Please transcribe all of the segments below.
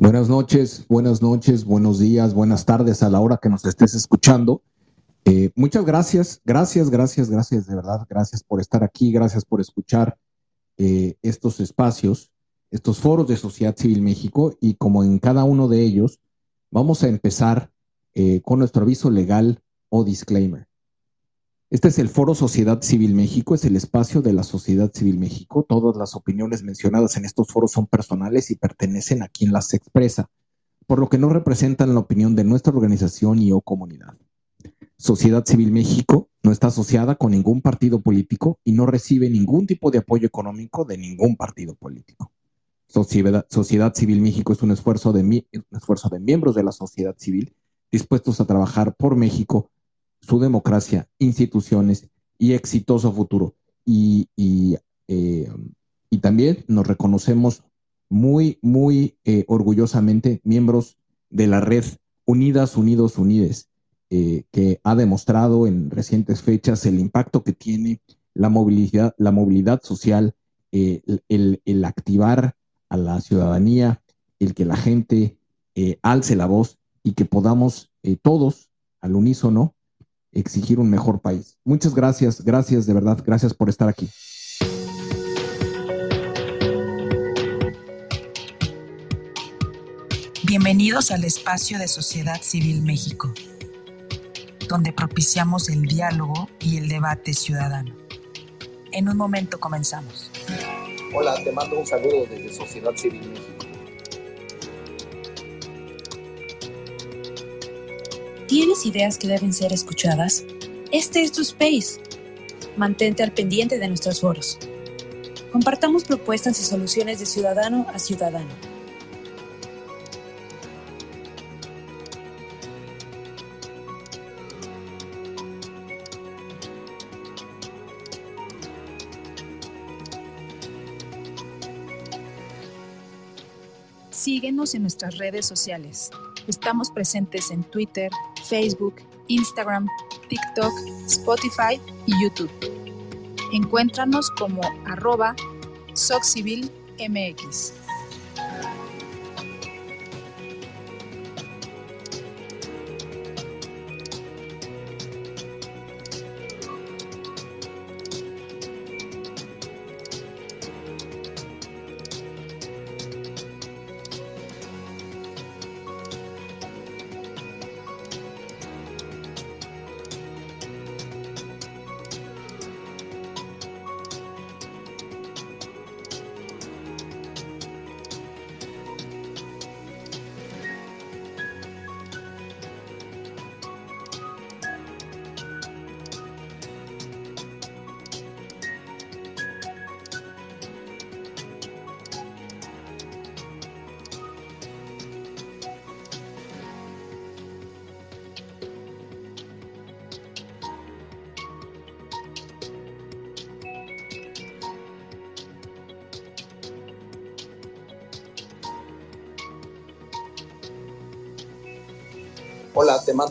Buenas noches, buenas noches, buenos días, buenas tardes a la hora que nos estés escuchando. Eh, muchas gracias, gracias, gracias, gracias, de verdad, gracias por estar aquí, gracias por escuchar eh, estos espacios, estos foros de Sociedad Civil México y como en cada uno de ellos, vamos a empezar eh, con nuestro aviso legal o disclaimer. Este es el Foro Sociedad Civil México, es el espacio de la Sociedad Civil México. Todas las opiniones mencionadas en estos foros son personales y pertenecen a quien las expresa, por lo que no representan la opinión de nuestra organización y o comunidad. Sociedad Civil México no está asociada con ningún partido político y no recibe ningún tipo de apoyo económico de ningún partido político. Sociedad, Civil México es un esfuerzo, de, un esfuerzo de miembros de la sociedad civil dispuestos a trabajar por México su democracia, instituciones y exitoso futuro. Y, y, eh, y también nos reconocemos muy, muy eh, orgullosamente miembros de la red Unidas, Unidos, Unides, eh, que ha demostrado en recientes fechas el impacto que tiene la movilidad, la movilidad social, el, el, el, activar a la ciudadanía, el que la gente alce la voz y que podamos todos al unísono exigir un mejor país. Muchas gracias, gracias de verdad, gracias por estar aquí. Bienvenidos al espacio de Sociedad Civil México, donde propiciamos el diálogo y el debate ciudadano. En un momento comenzamos. Hola, te mando un saludo desde Sociedad Civil México. ¿Tienes ideas que deben ser escuchadas? Este es tu space. Mantente al pendiente de nuestros foros. Compartamos propuestas y soluciones de ciudadano a ciudadano. Síguenos en nuestras redes sociales. Estamos presentes en Twitter, Facebook, Instagram, TikTok, Spotify y YouTube. Encuéntranos como arroba SocCivilMX.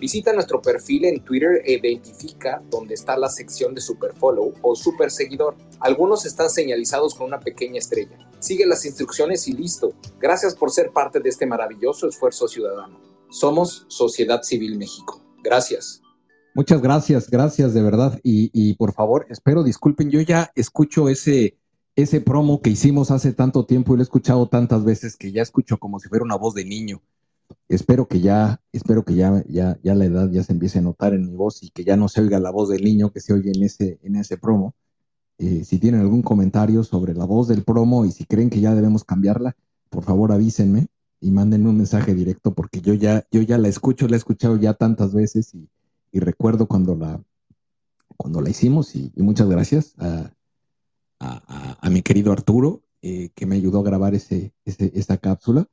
Visita nuestro perfil en Twitter e identifica dónde está la sección de Superfollow o Super Seguidor. Algunos están señalizados con una pequeña estrella. Sigue las instrucciones y listo. Gracias por ser parte de este maravilloso esfuerzo ciudadano. Somos Sociedad Civil México. Gracias. Muchas gracias, gracias de verdad. Y, y por favor, espero disculpen, yo ya escucho ese, ese promo que hicimos hace tanto tiempo y lo he escuchado tantas veces que ya escucho como si fuera una voz de niño espero que ya, espero que ya, ya, ya la edad ya se empiece a notar en mi voz y que ya no se oiga la voz del niño que se oye en ese, en ese promo. Eh, si tienen algún comentario sobre la voz del promo y si creen que ya debemos cambiarla, por favor avísenme y mándenme un mensaje directo porque yo ya, yo ya la escucho, la he escuchado ya tantas veces y, recuerdo cuando la, cuando la hicimos y, muchas gracias a, a, mi querido Arturo eh, que me ayudó a grabar ese, ese, esta cápsula.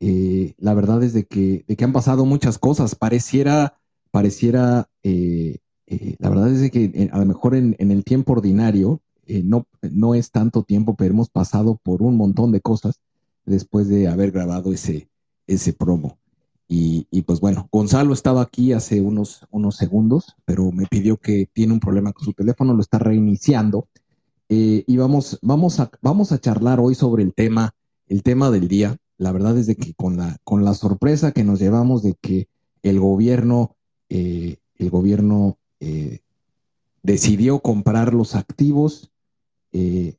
Eh, la verdad es de que, de que han pasado muchas cosas. Pareciera, pareciera eh, eh, la verdad es que eh, a lo mejor en, el tiempo ordinario no, no es tanto tiempo, pero hemos pasado por un montón de cosas después de haber grabado ese, ese promo. Y, pues bueno, Gonzalo estaba aquí hace unos, unos segundos, pero me pidió que tiene un problema con su teléfono, lo está reiniciando. y vamos, vamos, a, vamos a charlar hoy sobre el tema, el tema del día. La verdad es de que con la, con la sorpresa que nos llevamos de que el gobierno, el gobierno eh, decidió comprar los activos eh,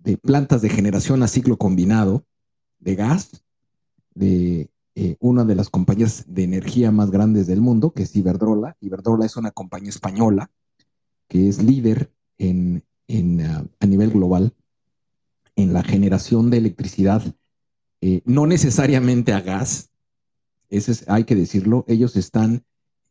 de plantas de generación a ciclo combinado de gas de eh, una de las compañías de energía más grandes del mundo, que es Iberdrola. Iberdrola es una compañía española que es líder en, ah, a nivel global en la generación de electricidad, no necesariamente a gas, ese hay que decirlo, ellos están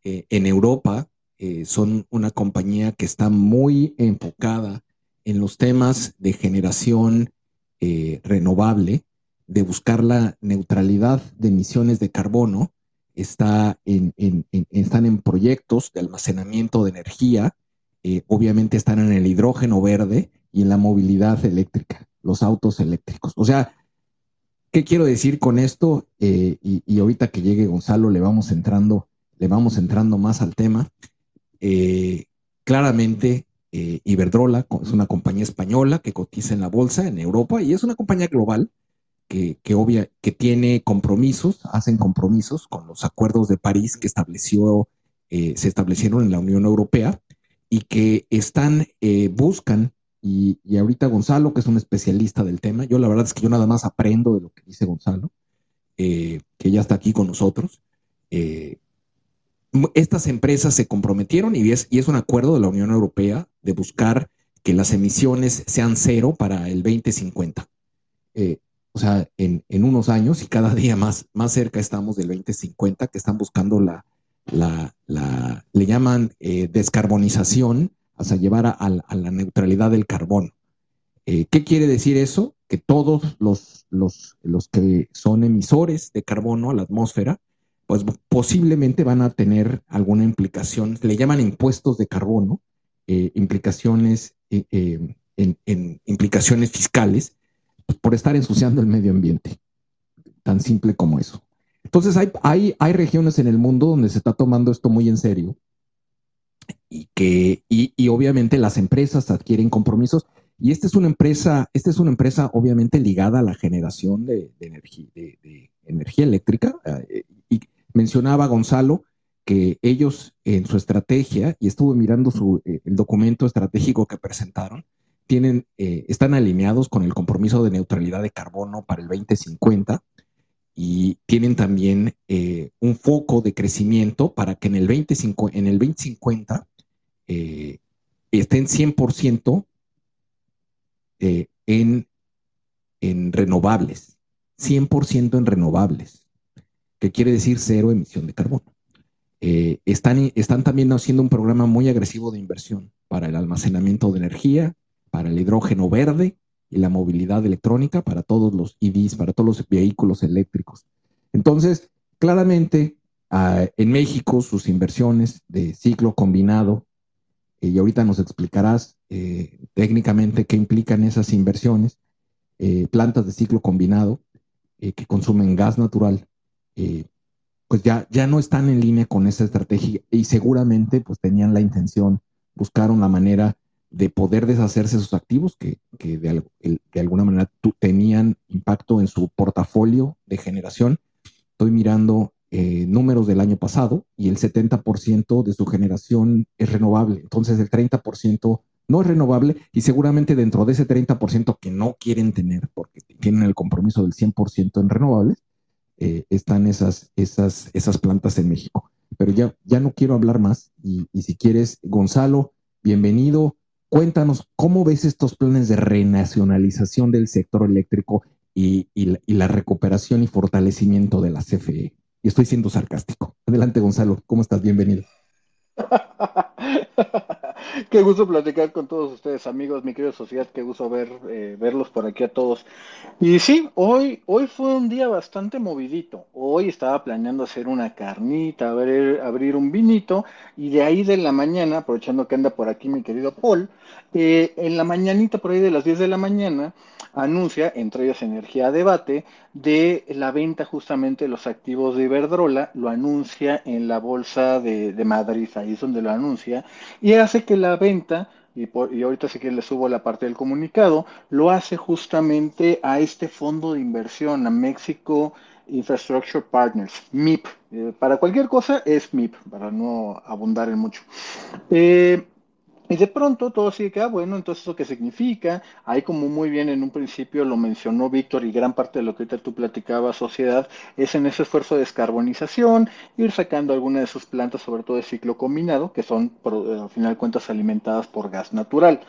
en Europa eh, son una compañía que está muy enfocada en los temas de generación eh, renovable, de buscar la neutralidad de emisiones de carbono, está en, están en proyectos de almacenamiento de energía, eh, obviamente están en el hidrógeno verde y en la movilidad eléctrica, los autos eléctricos. O sea, ¿qué quiero decir con esto? y, y, ahorita que llegue Gonzalo le vamos entrando, le vamos entrando más al tema. Eh, claramente, eh, Iberdrola es una compañía española que cotiza en la bolsa en Europa y es una compañía global que, obvia, que tiene compromisos, hacen compromisos con los acuerdos de París que estableció, eh, se establecieron en la Unión Europea y que están, buscan, y, ahorita Gonzalo, que es un especialista del tema, yo la verdad es que yo nada más aprendo de lo que dice Gonzalo, que ya está aquí con nosotros estas empresas se comprometieron y es, un acuerdo de la Unión Europea de buscar que las emisiones sean cero para el 2050. Eh, o sea, en, unos años y cada día más, más cerca estamos del 2050, que están buscando la, le llaman eh, descarbonización, hasta llevar a, la neutralidad del carbono. Eh, ¿Qué quiere decir eso? Que todos los, los, los que son emisores de carbono a la atmósfera pues posiblemente van a tener alguna implicación, le llaman impuestos de carbono, eh, implicaciones, eh, eh, en, implicaciones fiscales pues, por estar ensuciando el medio ambiente. Tan simple como eso. Entonces hay, hay, hay regiones en el mundo donde se está tomando esto muy en serio y que, y, obviamente las empresas adquieren compromisos. Y esta es una empresa, esta es una empresa obviamente ligada a la generación de, energía, de, energía eléctrica. y Mencionaba Gonzalo que ellos en su estrategia, y estuve mirando su, eh, el documento estratégico que presentaron, tienen, eh, están alineados con el compromiso de neutralidad de carbono para el 2050 y tienen también eh, un foco de crecimiento para que en el, 25, en el 2050 estén 100% en, en renovables, 100% en renovables que quiere decir cero emisión de carbono. Eh, están también haciendo un programa muy agresivo de inversión para el almacenamiento de energía, para el hidrógeno verde y la movilidad electrónica para todos los EVs, para todos los vehículos eléctricos. Entonces, claramente, ah, en México sus inversiones de ciclo combinado, eh, y ahorita nos explicarás eh, técnicamente qué implican esas inversiones, plantas de ciclo combinado que consumen gas natural eh, pues ya, ya no están en línea con esa estrategia y seguramente pues tenían la intención, buscaron la manera de poder deshacerse de sus activos que, de, alguna manera tenían impacto en su portafolio de generación. Estoy mirando eh, números del año pasado y el 70% de su generación es renovable. Entonces el 30% no es renovable y seguramente dentro de ese 30% que no quieren tener porque tienen el compromiso del 100% en renovables, eh, están esas, esas, esas plantas en México. Pero ya, ya no quiero hablar más y, si quieres, Gonzalo, bienvenido. Cuéntanos cómo ves estos planes de renacionalización del sector eléctrico y, la, recuperación y fortalecimiento de la CFE. Y estoy siendo sarcástico. Adelante, Gonzalo. ¿Cómo estás? Bienvenido. qué gusto platicar con todos ustedes, amigos, mi querida sociedad, qué gusto ver, eh, verlos por aquí a todos. Y sí, hoy, hoy fue un día bastante movidito. Hoy estaba planeando hacer una carnita, abrir, abrir un vinito, y de ahí de la mañana, aprovechando que anda por aquí mi querido Paul, eh, en la mañanita, por ahí de las 10 de la mañana, anuncia, entre ellos Energía Debate, de la venta justamente de los activos de Iberdrola, lo anuncia en la bolsa de, Madrid, ahí es donde lo anuncia, y hace que la venta, y, y ahorita sí que le subo la parte del comunicado, lo hace justamente a este fondo de inversión, a México Infrastructure Partners, MIP. Eh, para cualquier cosa es MIP, para no abundar en mucho. Eh, y de pronto todo sigue que, ah, bueno, entonces eso qué significa, ahí como muy bien en un principio lo mencionó Víctor y gran parte de lo que tú platicabas, sociedad, es en ese esfuerzo de descarbonización, ir sacando algunas de sus plantas, sobre todo de ciclo combinado, que son, al final cuentas, alimentadas por gas natural.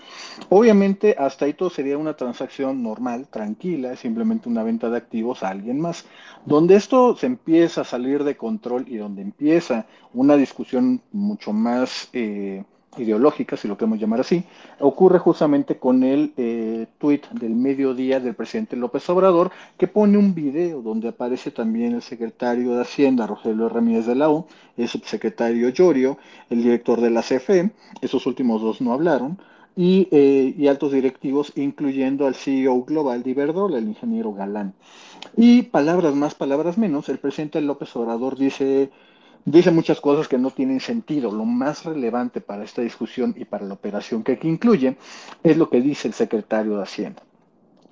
Obviamente, hasta ahí todo sería una transacción normal, tranquila, simplemente una venta de activos a alguien más. Donde esto se empieza a salir de control y donde empieza una discusión mucho más... Eh, ideológica, si lo queremos llamar así, ocurre justamente con el eh, tuit del mediodía del presidente López Obrador, que pone un video donde aparece también el secretario de Hacienda, Rogelio Ramírez de la U, el subsecretario Llorio, el director de la CFE, esos últimos dos no hablaron, y, eh, y altos directivos, incluyendo al CEO global de Iberdrola, el ingeniero Galán. Y palabras más, palabras menos, el presidente López Obrador dice dice muchas cosas que no tienen sentido. Lo más relevante para esta discusión y para la operación que aquí incluye es lo que dice el secretario de Hacienda.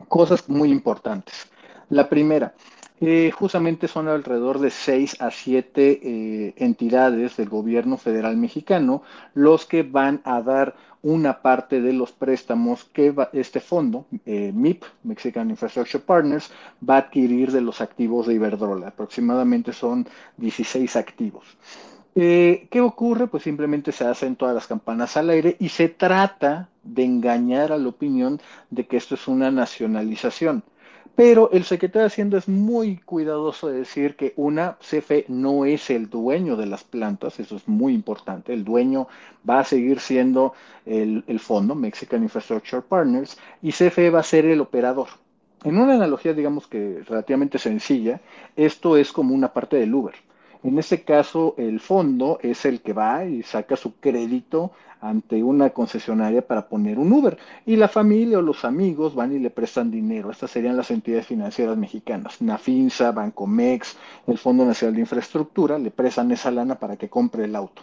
Cosas muy importantes. La primera, eh, justamente son alrededor de seis a siete eh, entidades del gobierno federal mexicano los que van a dar una parte de los préstamos que este fondo, eh, MIP, Mexican Infrastructure Partners, va a adquirir de los activos de Iberdrola. Aproximadamente son 16 activos. ¿Qué ocurre? Pues simplemente se hacen todas las campanas al aire y se trata de engañar a la opinión de que esto es una nacionalización. Pero el secretario de Hacienda es muy cuidadoso de decir que una CFE no es el dueño de las plantas, eso es muy importante. El dueño va a seguir siendo el, fondo, Mexican Infrastructure Partners, y CFE va a ser el operador. En una analogía, digamos que relativamente sencilla, esto es como una parte del Uber. En este caso, el fondo es el que va y saca su crédito ante una concesionaria para poner un Uber. Y la familia o los amigos van y le prestan dinero. Estas serían las entidades financieras mexicanas. Nafinsa, Bancomex, el Fondo Nacional de Infraestructura, le prestan esa lana para que compre el auto.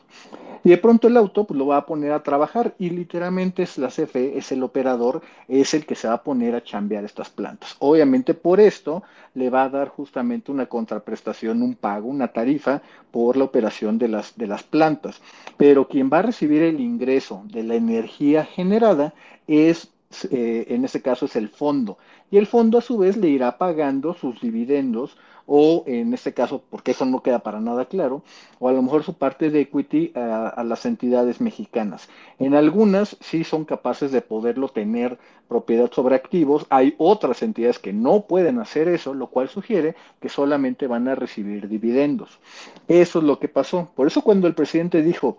Y de pronto el auto pues, lo va a poner a trabajar y literalmente es la CFE, es el operador, es el que se va a poner a chambear estas plantas. Obviamente por esto le va a dar justamente una contraprestación, un pago, una tarifa por la operación de las, de las plantas. Pero quien va a recibir el ingreso de la energía generada es eh, en este caso es el fondo. Y el fondo a su vez le irá pagando sus dividendos o en este caso, porque eso no queda para nada claro, o a lo mejor su parte de equity a, las entidades mexicanas. En algunas sí son capaces de poderlo tener propiedad sobre activos, hay otras entidades que no pueden hacer eso, lo cual sugiere que solamente van a recibir dividendos. Eso es lo que pasó. Por eso cuando el presidente dijo,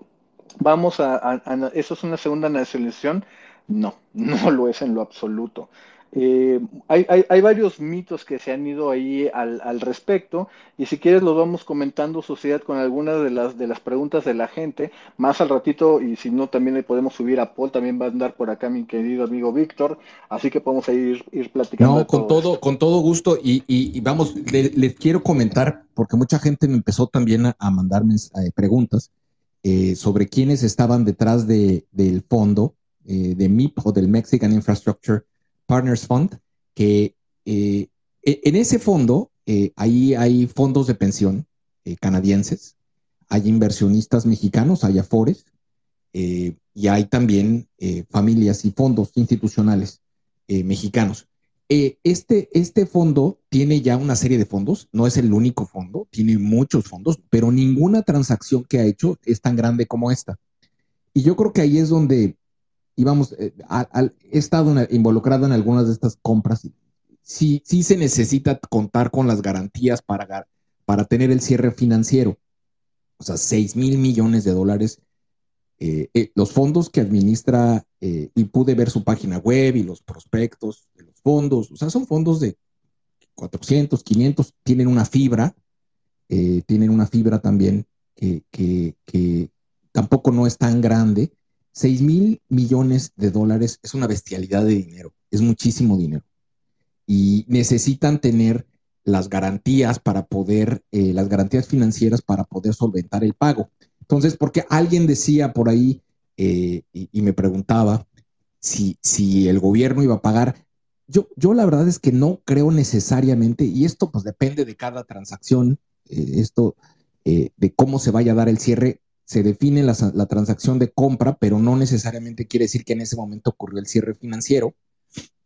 vamos a, eso es una segunda nacionalización, no, no lo es en lo absoluto. Eh, hay, varios mitos que se han ido ahí al, respecto y si quieres los vamos comentando sociedad con algunas de las de las preguntas de la gente. Más al ratito y si no también le podemos subir a Paul también va a andar por acá mi querido amigo Víctor así que podemos ir, ir platicando no con todo, con todo gusto y, vamos les quiero comentar porque mucha gente me empezó también a, mandarme eh, preguntas eh, sobre quiénes estaban detrás de, del fondo de MIP o del Mexican Infrastructure Partners Fund, que eh, e, en ese fondo eh, ahí hay fondos de pensión eh, canadienses, hay inversionistas mexicanos, hay afores, y hay también familias y fondos institucionales mexicanos. este, este fondo tiene ya una serie de fondos, no es el único fondo, tiene muchos fondos, pero ninguna transacción que ha hecho es tan grande como esta. Y yo creo que ahí es donde y vamos, eh, he estado involucrado en algunas de estas compras. Y sí, se necesita contar con las garantías para, para tener el cierre financiero. O sea, 6 mil millones de dólares eh, eh, los fondos que administra, eh, y pude ver su página web y los prospectos de los fondos, o sea, son fondos de 400, 500, tienen una fibra, tienen una fibra también que, que, tampoco no es tan grande. 6 mil millones de dólares es una bestialidad de dinero, es muchísimo dinero. Y necesitan tener las garantías para poder, las garantías financieras para poder solventar el pago. Entonces, porque alguien decía por ahí eh, y, me preguntaba si, si el gobierno iba a pagar. Yo, yo la verdad es que no creo necesariamente, y esto pues depende de cada transacción, eh, esto eh, de cómo se vaya a dar el cierre, se define la, transacción de compra, pero no necesariamente quiere decir que en ese momento ocurrió el cierre financiero.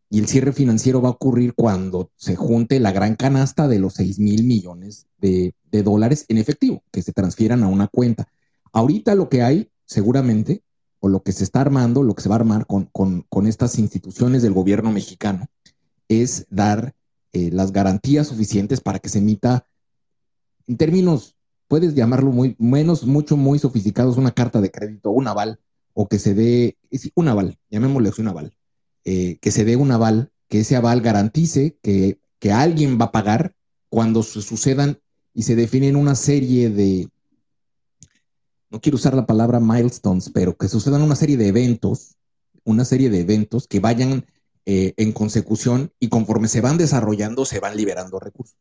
Y el cierre financiero va a ocurrir cuando se junte la gran canasta de los 6 mil millones de, dólares en efectivo que se transfieran a una cuenta. Ahorita lo que hay, seguramente, o lo que se está armando, lo que se va a armar con, estas instituciones del gobierno mexicano, es dar eh, las garantías suficientes para que se emita, en términos, puedes llamarlo muy, menos, mucho, muy sofisticados, una carta de crédito, un aval, o que se dé, un aval, llamémosle un aval, eh, que se dé un aval, que ese aval garantice que, que alguien va a pagar cuando se sucedan y se definen una serie de, no quiero usar la palabra milestones, pero que sucedan una serie de eventos, una serie de eventos que vayan eh, en consecución y conforme se van desarrollando, se van liberando recursos.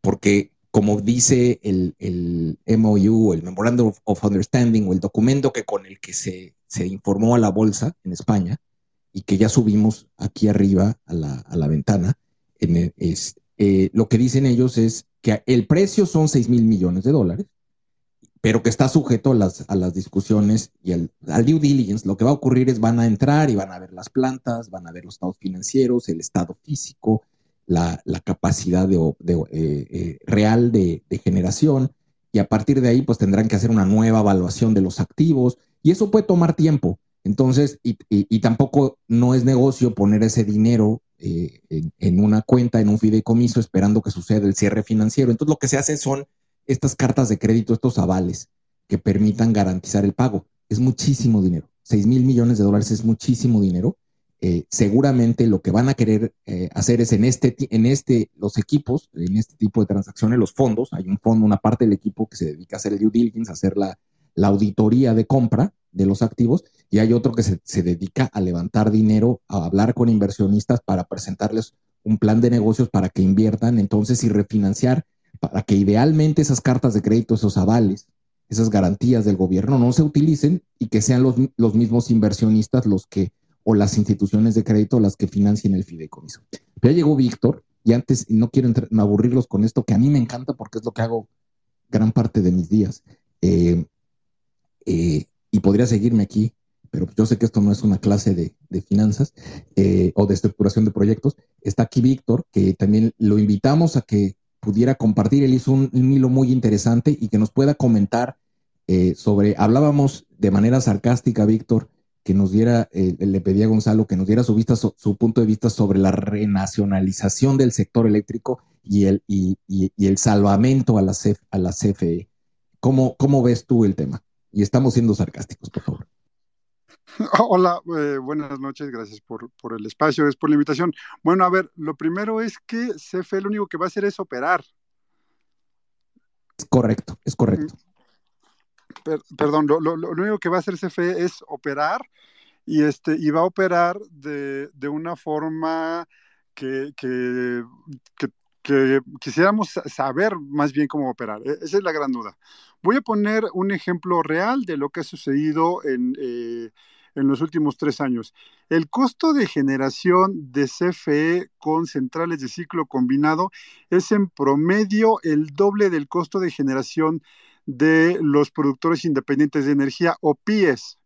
Porque como dice el, el MOU, el Memorandum of Understanding o el documento que con el que se, informó a la bolsa en España y que ya subimos aquí arriba a la, ventana, es, eh, lo que dicen ellos es que el precio son 6 mil millones de dólares pero que está sujeto a las, a las discusiones y al, due diligence. Lo que va a ocurrir es van a entrar y van a ver las plantas, van a ver los estados financieros, el estado físico, la, capacidad de, eh, eh, real de, generación, y a partir de ahí pues tendrán que hacer una nueva evaluación de los activos, y eso puede tomar tiempo. Entonces, y, tampoco no es negocio poner ese dinero eh, en, en, una cuenta, en un fideicomiso, esperando que suceda el cierre financiero. Entonces, lo que se hace son estas cartas de crédito, estos avales que permitan garantizar el pago. Es muchísimo dinero. 6 mil millones de dólares es muchísimo dinero. Eh, seguramente lo que van a querer eh, hacer es en este, en este, los equipos, en este tipo de transacciones, los fondos, hay un fondo, una parte del equipo que se dedica a hacer el due diligence, a hacer la, auditoría de compra de los activos, y hay otro que se, se, dedica a levantar dinero, a hablar con inversionistas para presentarles un plan de negocios para que inviertan entonces y refinanciar para que idealmente esas cartas de crédito, esos avales, esas garantías del gobierno no se utilicen y que sean los, los mismos inversionistas los que, o las instituciones de crédito las que financien el fideicomiso. Ya llegó Víctor, y antes, no quiero aburrirlos con esto, que a mí me encanta porque es lo que hago gran parte de mis días. Eh, eh, y podría seguirme aquí, pero yo sé que esto no es una clase de, finanzas eh, o de estructuración de proyectos. Está aquí Víctor, que también lo invitamos a que pudiera compartir. Él hizo un, hilo muy interesante y que nos pueda comentar sobre, hablábamos de manera sarcástica, Víctor, que nos diera, eh, le pedía a Gonzalo que nos diera su, vista, su, punto de vista sobre la renacionalización del sector eléctrico y el, y, el salvamento a la, a la CFE. ¿Cómo, ¿Cómo ves tú el tema? Y estamos siendo sarcásticos, por favor. Hola, eh, buenas noches, gracias por, el espacio, es por la invitación. Bueno, a ver, lo primero es que CFE lo único que va a hacer es operar. Es correcto, es correcto. Mm. Perdón, lo, único que va a hacer CFE es operar y, este, y va a operar de, una forma que, que, quisiéramos saber más bien cómo operar. E, esa es la gran duda. Voy a poner un ejemplo real de lo que ha sucedido en, eh, en los últimos tres años. El costo de generación de CFE con centrales de ciclo combinado es en promedio el doble del costo de generación de los productores independientes de energía o PIES.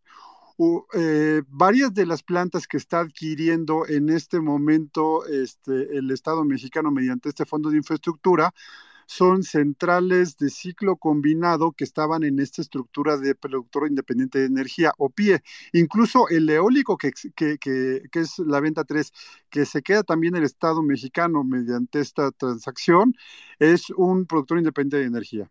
Eh, varias de las plantas que está adquiriendo en este momento este, el Estado mexicano mediante este fondo de infraestructura son centrales de ciclo combinado que estaban en esta estructura de productor independiente de energía o PIE. Incluso el eólico, que, que, es la venta 3, que se queda también el Estado mexicano mediante esta transacción, es un productor independiente de energía.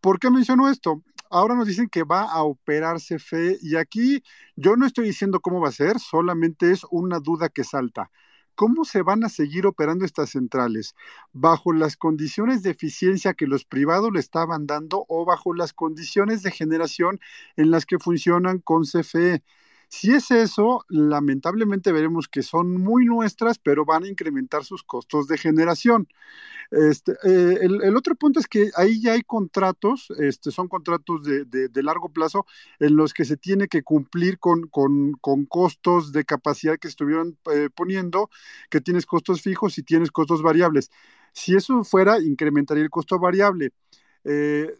¿Por qué menciono esto? ahora nos dicen que va a operar CFE y aquí yo no estoy diciendo cómo va a ser, solamente es una duda que salta. ¿Cómo se van a seguir operando estas centrales? ¿Bajo las condiciones de eficiencia que los privados le estaban dando o bajo las condiciones de generación en las que funcionan con CFE? Si es eso, lamentablemente veremos que son muy nuestras, pero van a incrementar sus costos de generación. Este, eh, el, otro punto es que ahí ya hay contratos, este, son contratos de, largo plazo en los que se tiene que cumplir con, costos de capacidad que estuvieron eh, poniendo, que tienes costos fijos y tienes costos variables. Si eso fuera, incrementaría el costo variable. Eh,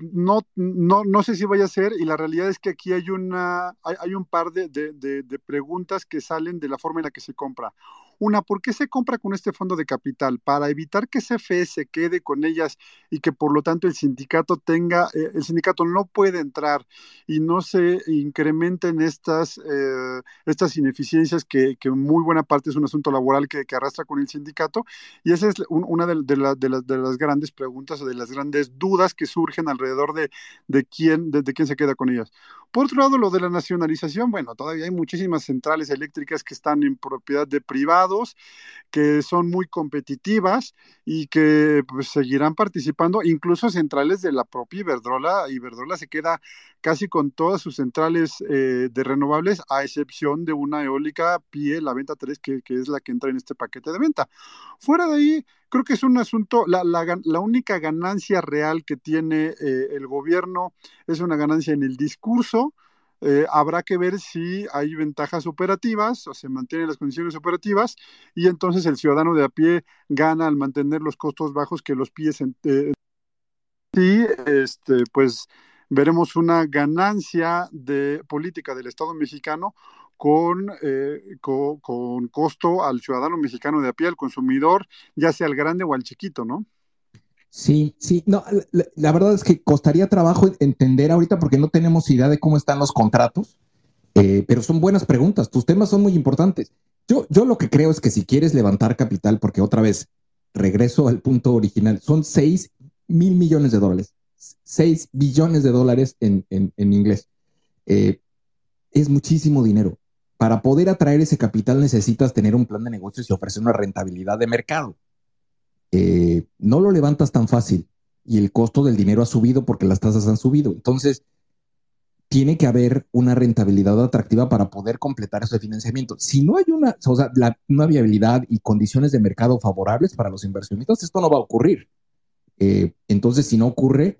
no, no, no sé si vaya a ser, y la realidad es que aquí hay, una, hay, un par de, de, preguntas que salen de la forma en la que se compra. Una, ¿por qué se compra con este fondo de capital? Para evitar que CFE se quede con ellas y que por lo tanto el sindicato tenga, eh, el sindicato no puede entrar y no se incrementen estas, eh, estas ineficiencias que, que muy buena parte es un asunto laboral que, que arrastra con el sindicato. Y esa es una de, de, de, de, las grandes preguntas o de las grandes dudas que surgen alrededor de, de, quién, de quién se queda con ellas. Por otro lado, lo de la nacionalización, bueno, todavía hay muchísimas centrales eléctricas que están en propiedad de privados, que son muy competitivas y que pues, seguirán participando, incluso centrales de la propia Iberdrola. Iberdrola se queda casi con todas sus centrales eh, de renovables, a excepción de una eólica PIE, la venta 3, que, que es la que entra en este paquete de venta. Fuera de ahí, creo que es un asunto, la, la, única ganancia real que tiene eh, el gobierno es una ganancia en el discurso. Eh, habrá que ver si hay ventajas operativas o se mantienen las condiciones operativas y entonces el ciudadano de a pie gana al mantener los costos bajos que los pies en, eh, sí, este, pues veremos una ganancia de política del Estado mexicano con, eh, con, costo al ciudadano mexicano de a pie, al consumidor, ya sea al grande o al chiquito, ¿no? Sí, sí, no, la, verdad es que costaría trabajo entender ahorita porque no tenemos idea de cómo están los contratos, eh, pero son buenas preguntas, tus temas son muy importantes. Yo, yo lo que creo es que si quieres levantar capital, porque otra vez, regreso al punto original, son 6 mil millones de dólares, 6 billones de dólares en, en, inglés. Eh, es muchísimo dinero para poder atraer ese capital necesitas tener un plan de negocios y ofrecer una rentabilidad de mercado. Eh, no lo levantas tan fácil y el costo del dinero ha subido porque las tasas han subido. Entonces, tiene que haber una rentabilidad atractiva para poder completar ese financiamiento. Si no hay una, o sea, una viabilidad y condiciones de mercado favorables para los inversionistas, esto no va a ocurrir. Eh, entonces, si no ocurre,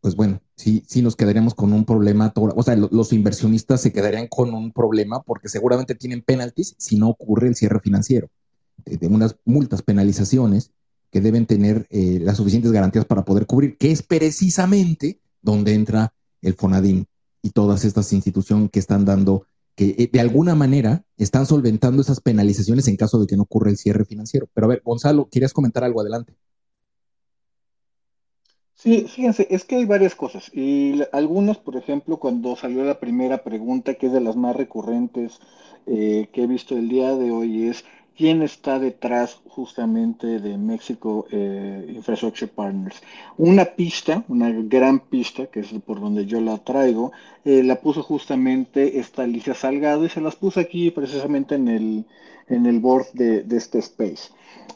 pues bueno, sí, sí nos quedaríamos con un problema, o sea, los inversionistas se quedarían con un problema porque seguramente tienen penalties si no ocurre el cierre financiero, de, unas multas, penalizaciones que deben tener eh, las suficientes garantías para poder cubrir, que es precisamente donde entra el FONADIN y todas estas instituciones que están dando, que eh, de alguna manera están solventando esas penalizaciones en caso de que no ocurra el cierre financiero. Pero a ver, Gonzalo, ¿quieres comentar algo adelante? Sí, fíjense, es que hay varias cosas. Y algunas, por ejemplo, cuando salió la primera pregunta, que es de las más recurrentes eh, que he visto el día de hoy, es quién está detrás justamente de México eh, Infrastructure Partners. Una pista, una gran pista, que es por donde yo la traigo, eh, la puso justamente esta Alicia Salgado y se las puse aquí precisamente en el, en el board de, este space.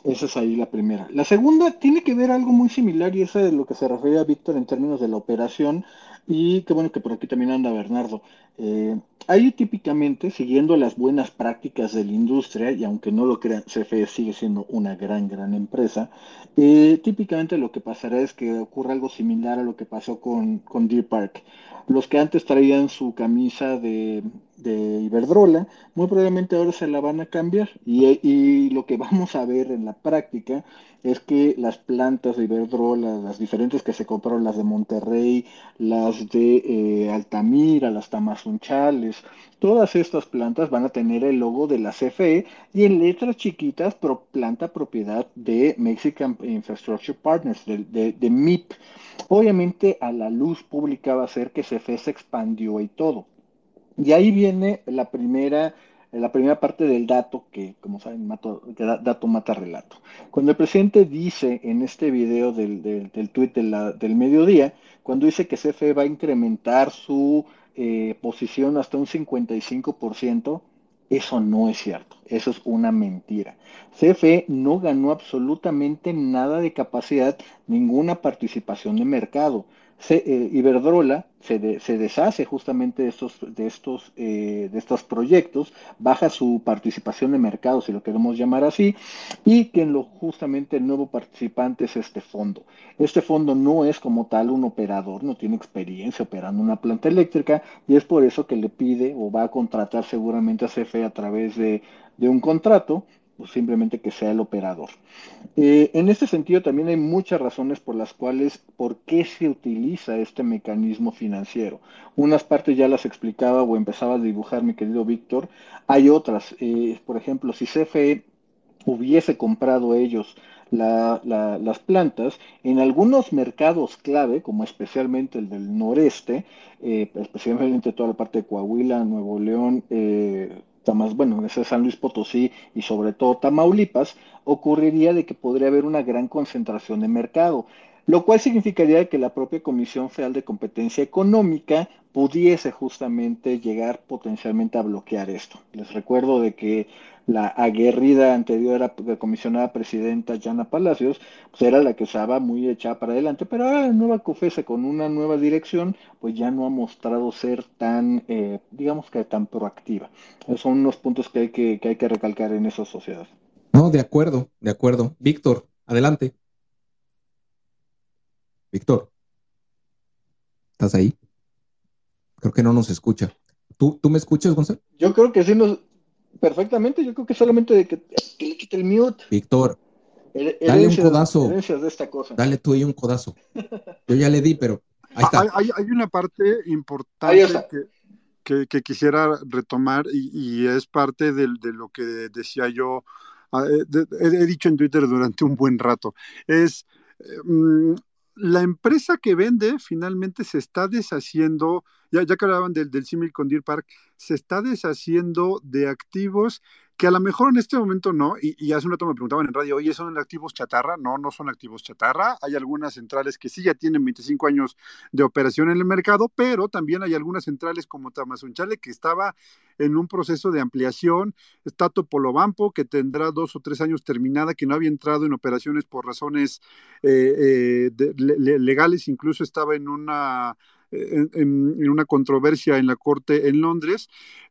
Esa es ahí la primera. La segunda tiene que ver algo muy similar y esa es lo que se refería Víctor en términos de la operación y qué bueno que por aquí también anda Bernardo. Eh, ahí típicamente, siguiendo las buenas prácticas de la industria, y aunque no lo crean, CFE sigue siendo una gran, gran empresa, eh, típicamente lo que pasará es que ocurra algo similar a lo que pasó con, con Deer Park. Los que antes traían su camisa de, de Iberdrola, muy probablemente ahora se la van a cambiar. Y, lo que vamos a ver en la práctica es que las plantas de Iberdrola, las diferentes que se compraron, las de Monterrey, las de eh, Altamira, las Tamazunchales, todas estas plantas van a tener el logo de la CFE y en letras chiquitas planta propiedad de Mexican Infrastructure Partners, de, de MIP. Obviamente a la luz pública va a ser que CFE se expandió y todo. Y ahí viene la primera la primera parte del dato, que como saben, dato mata relato. Cuando el presidente dice en este video del, del, del tuit del mediodía, cuando dice que CFE va a incrementar su eh, posición hasta un 55%, eso no es cierto, eso es una mentira. CFE no ganó absolutamente nada de capacidad, ninguna participación de mercado. Eh, Iberdrola se, deshace justamente de estos, de, estos, eh, de estos proyectos, baja su participación de mercado, si lo queremos llamar así, y que en lo justamente el nuevo participante es este fondo. Este fondo no es como tal un operador, no tiene experiencia operando una planta eléctrica, y es por eso que le pide o va a contratar seguramente a CFE a través de, de un contrato o simplemente que sea el operador. Eh, en este sentido también hay muchas razones por las cuales, por qué se utiliza este mecanismo financiero. Unas partes ya las explicaba o empezaba a dibujar mi querido Víctor, hay otras, eh, por ejemplo, si CFE hubiese comprado ellos las plantas, en algunos mercados clave, como especialmente el del noreste, eh, especialmente toda la parte de Coahuila, Nuevo León, bueno, ese San Luis Potosí y sobre todo Tamaulipas, ocurriría de que podría haber una gran concentración de mercado, lo cual significaría que la propia Comisión Federal de Competencia Económica pudiese justamente llegar potencialmente a bloquear esto. Les recuerdo de que la aguerrida anterior a la comisionada presidenta Jana Palacios, pues era la que estaba muy echada para adelante, pero ahora la nueva COFESA con una nueva dirección, pues ya no ha mostrado ser tan, eh, digamos que tan proactiva. Esos son unos puntos que hay que, que hay que recalcar en esa sociedad. No, de acuerdo, de acuerdo. Víctor, adelante. Víctor, ¿estás ahí? Creo que no nos escucha. ¿Tú, ¿Tú me escuchas, Gonzalo? Yo creo que sí nos, perfectamente. Yo creo que solamente de que, le quite el mute. Víctor, dale un codazo. Dale tú ahí un codazo. Yo ya le di, pero ahí está. Hay, una parte importante que, quisiera retomar y, es parte de, lo que decía yo, ah, eh, he, dicho en Twitter durante un buen rato. Es. La empresa que vende finalmente se está deshaciendo, ya, ya que hablaban del, del símil con Deer Park, se está deshaciendo de activos que a lo mejor en este momento no, y, hace un rato me preguntaban en radio, oye, ¿son activos chatarra? No, no son activos chatarra. Hay algunas centrales que sí ya tienen 25 años de operación en el mercado, pero también hay algunas centrales como Tamazunchale que estaba en un proceso de ampliación. Está Topolobampo, que tendrá dos o tres años terminada, que no había entrado en operaciones por razones eh, eh, legales, incluso estaba en una en, una controversia en la corte en Londres,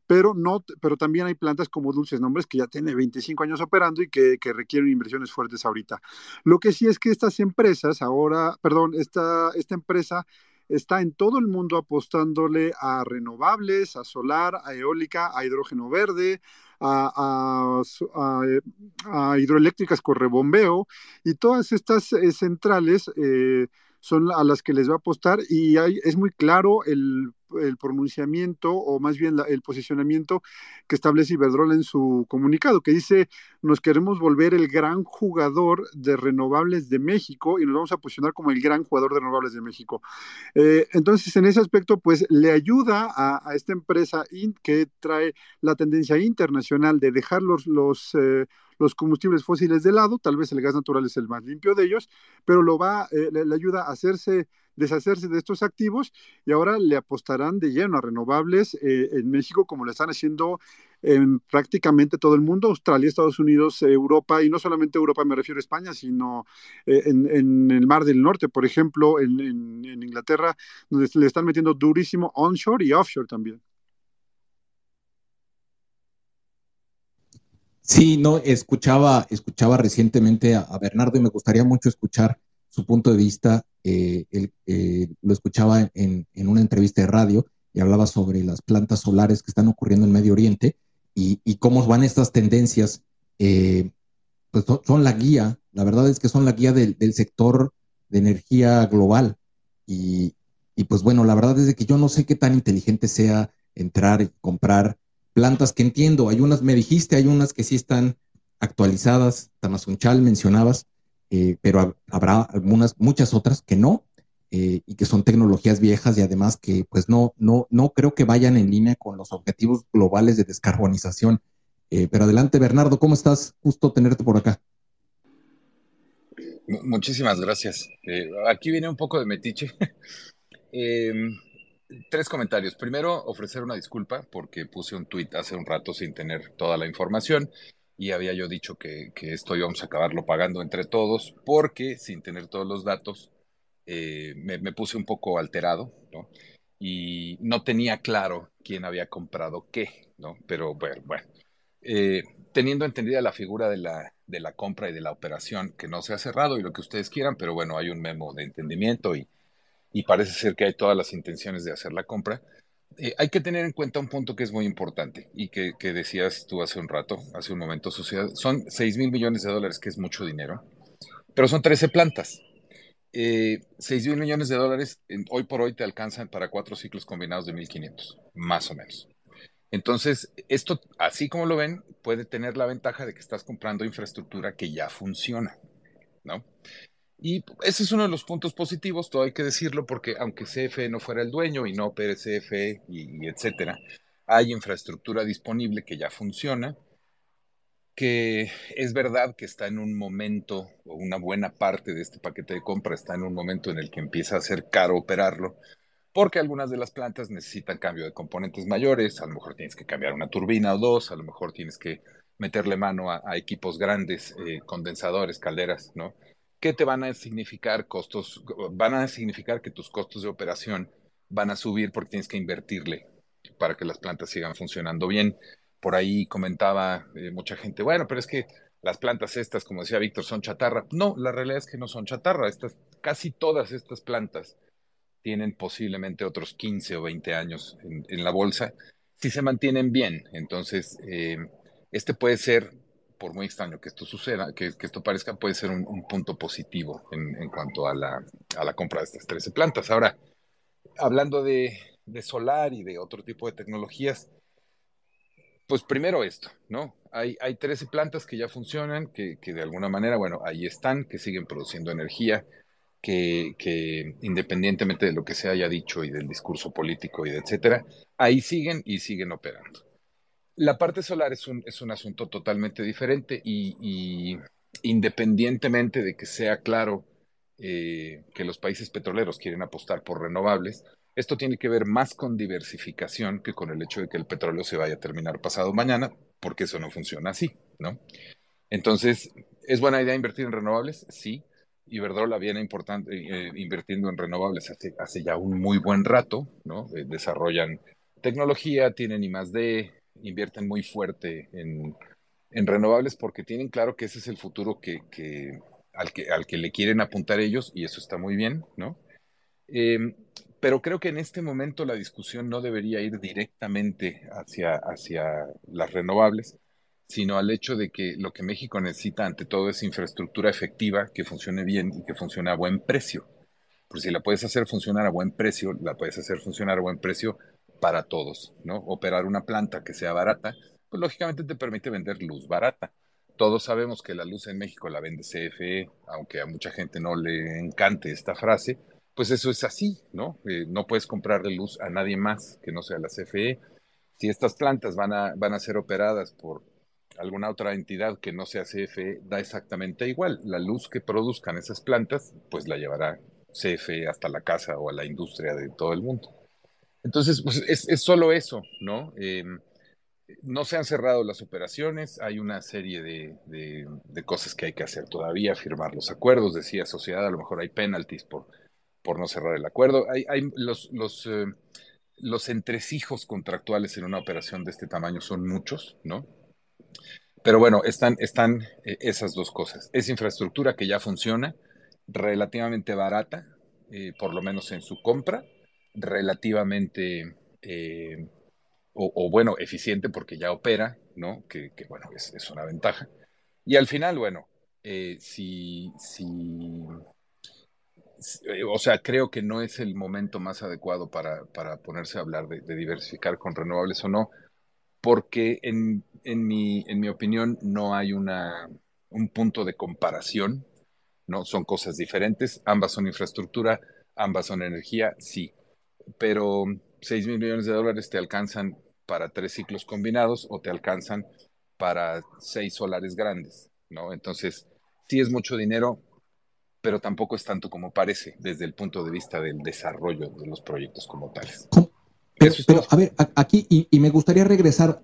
pero, no, pero también hay plantas como Dulces Nombres que ya tiene 25 años operando y que, requieren inversiones fuertes ahorita. Lo que sí es que estas empresas ahora, perdón, esta, esta empresa está en todo el mundo apostándole a renovables, a solar, a eólica, a hidrógeno verde, a, hidroeléctricas con rebombeo y todas estas eh, centrales eh, son a las que les va a apostar y hay, es muy claro el, pronunciamiento o más bien el posicionamiento que establece Iberdrola en su comunicado, que dice, nos queremos volver el gran jugador de renovables de México y nos vamos a posicionar como el gran jugador de renovables de México. Eh, entonces, en ese aspecto, pues le ayuda a, esta empresa que trae la tendencia internacional de dejar los... los eh, los combustibles fósiles de lado, tal vez el gas natural es el más limpio de ellos, pero lo va, eh, le, ayuda a hacerse, deshacerse de estos activos y ahora le apostarán de lleno a renovables eh, en México como lo están haciendo en prácticamente todo el mundo, Australia, Estados Unidos, Europa, y no solamente Europa me refiero a España, sino eh, en, el Mar del Norte, por ejemplo, en Inglaterra, donde le están metiendo durísimo onshore y offshore también. Sí, no, escuchaba, escuchaba recientemente a, Bernardo y me gustaría mucho escuchar su punto de vista. Eh, eh, lo escuchaba en, una entrevista de radio y hablaba sobre las plantas solares que están ocurriendo en Medio Oriente y, cómo van estas tendencias. Eh, pues son, la guía, la verdad es que son la guía del, sector de energía global. Y, y, pues bueno, la verdad es que yo no sé qué tan inteligente sea entrar y comprar plantas que entiendo, hay unas, me dijiste, hay unas que sí están actualizadas, Tamazunchal mencionabas, eh, pero habrá algunas, muchas otras que no. eh, y que son tecnologías viejas y además que pues no, no, no creo que vayan en línea con los objetivos globales de descarbonización. Eh, pero adelante, Bernardo, ¿cómo estás? Justo tenerte por acá. Muchísimas gracias. Aquí viene un poco de metiche. Tres comentarios. Primero, ofrecer una disculpa porque puse un tuit hace un rato sin tener toda la información y había yo dicho que, que esto íbamos a acabarlo pagando entre todos porque sin tener todos los datos eh, me, puse un poco alterado. Y no tenía claro quién había comprado qué, ¿no? Pero bueno, bueno. Eh, teniendo entendida la figura de la, de la compra y de la operación, que no se ha cerrado y lo que ustedes quieran, pero bueno, hay un memo de entendimiento y parece ser que hay todas las intenciones de hacer la compra. Eh, hay que tener en cuenta un punto que es muy importante y que, que decías tú hace un rato, hace un momento, son 6 mil millones de dólares, que es mucho dinero, pero son 13 plantas eh, 6 mil millones de dólares hoy por hoy te alcanzan para cuatro ciclos combinados de 1.500, más o menos. Entonces, esto, así como lo ven, puede tener la ventaja de que estás comprando infraestructura que ya funciona, ¿no? Y ese es uno de los puntos positivos, todo hay que decirlo, porque aunque CFE no fuera el dueño y no opere CFE y etcétera, hay infraestructura disponible que ya funciona que es verdad que está en un momento, o una buena parte de este paquete de compra está en un momento en el que empieza a ser caro operarlo, porque algunas de las plantas necesitan cambio de componentes mayores, a lo mejor tienes que cambiar una turbina o dos, a lo mejor tienes que meterle mano a, equipos grandes, eh, condensadores, calderas, ¿no? ¿Qué te van a significar costos? Van a significar que tus costos de operación van a subir porque tienes que invertirle para que las plantas sigan funcionando bien por ahí comentaba eh, mucha gente, bueno, pero es que las plantas estas, como decía Víctor, son chatarra. No, la realidad es que no son chatarra. Estas, casi todas estas plantas tienen posiblemente otros 15 o 20 años en, la bolsa si se mantienen bien. Entonces, eh, este puede ser, por muy extraño que esto suceda, que, esto parezca, puede ser un, punto positivo en, cuanto a la, a la, compra de estas 13 plantas. Ahora, hablando de, de solar y de otro tipo de tecnologías, pues primero esto, ¿no? Hay, hay 13 plantas que ya funcionan, que, de alguna manera, bueno, ahí están, que siguen produciendo energía, que, que, independientemente de lo que se haya dicho y del discurso político y de etcétera, ahí siguen y siguen operando. La parte solar es un, es un asunto totalmente diferente y, independientemente de que sea claro eh, que los países petroleros quieren apostar por renovables, esto tiene que ver más con diversificación que con el hecho de que el petróleo se vaya a terminar pasado mañana, porque eso no funciona así, ¿no? Entonces, ¿es buena idea invertir en renovables? Sí. Iberdrola viene importante, eh, invirtiendo en renovables hace, ya un muy buen rato, ¿no? Eh, desarrollan tecnología, tienen I más D, invierten muy fuerte en, renovables porque tienen claro que ese es el futuro que, al, que, al que le quieren apuntar ellos y eso está muy bien, ¿no? Eh, pero creo que en este momento la discusión no debería ir directamente hacia, hacia las renovables, sino al hecho de que lo que México necesita ante todo es infraestructura efectiva que funcione bien y que funcione a buen precio. Porque si la puedes hacer funcionar a buen precio, la puedes hacer funcionar a buen precio para todos, ¿no? Operar una planta que sea barata, pues lógicamente te permite vender luz barata. Todos sabemos que la luz en México la vende CFE, aunque a mucha gente no le encante esta frase, pues eso es así, ¿no? Eh, no puedes comprarle luz a nadie más que no sea la CFE. Si estas plantas van a, van a ser operadas por alguna otra entidad que no sea CFE, da exactamente igual. La luz que produzcan esas plantas, pues la llevará CFE hasta la casa o a la industria de todo el mundo. Entonces, pues es, solo eso, ¿no? Em, no se han cerrado las operaciones, hay una serie de, cosas que hay que hacer todavía, firmar los acuerdos, decía sociedad, a lo mejor hay penalties por por no cerrar el acuerdo. Hay, hay los, los, eh, los entresijos contractuales en una operación de este tamaño son muchos, ¿no? Pero bueno, están, están eh, esas dos cosas. Es infraestructura que ya funciona, relativamente barata, eh, por lo menos en su compra, relativamente, o, bueno, eficiente porque ya opera, ¿no? Que, bueno, es, una ventaja. Y al final, bueno, si, si eh, o sea, creo que no es el momento más adecuado para, para ponerse a hablar de, diversificar con renovables o no, porque en, en, mi, en mi opinión no hay una, un punto de comparación, ¿no? Son cosas diferentes, ambas son infraestructura, ambas son energía, sí, pero 6 mil millones de dólares te alcanzan para tres ciclos combinados o te alcanzan para seis solares grandes, ¿no? Entonces, sí es mucho dinero, pero tampoco es tanto como parece desde el punto de vista del desarrollo de los proyectos como tales. Pero, a ver, aquí, y, me gustaría regresar,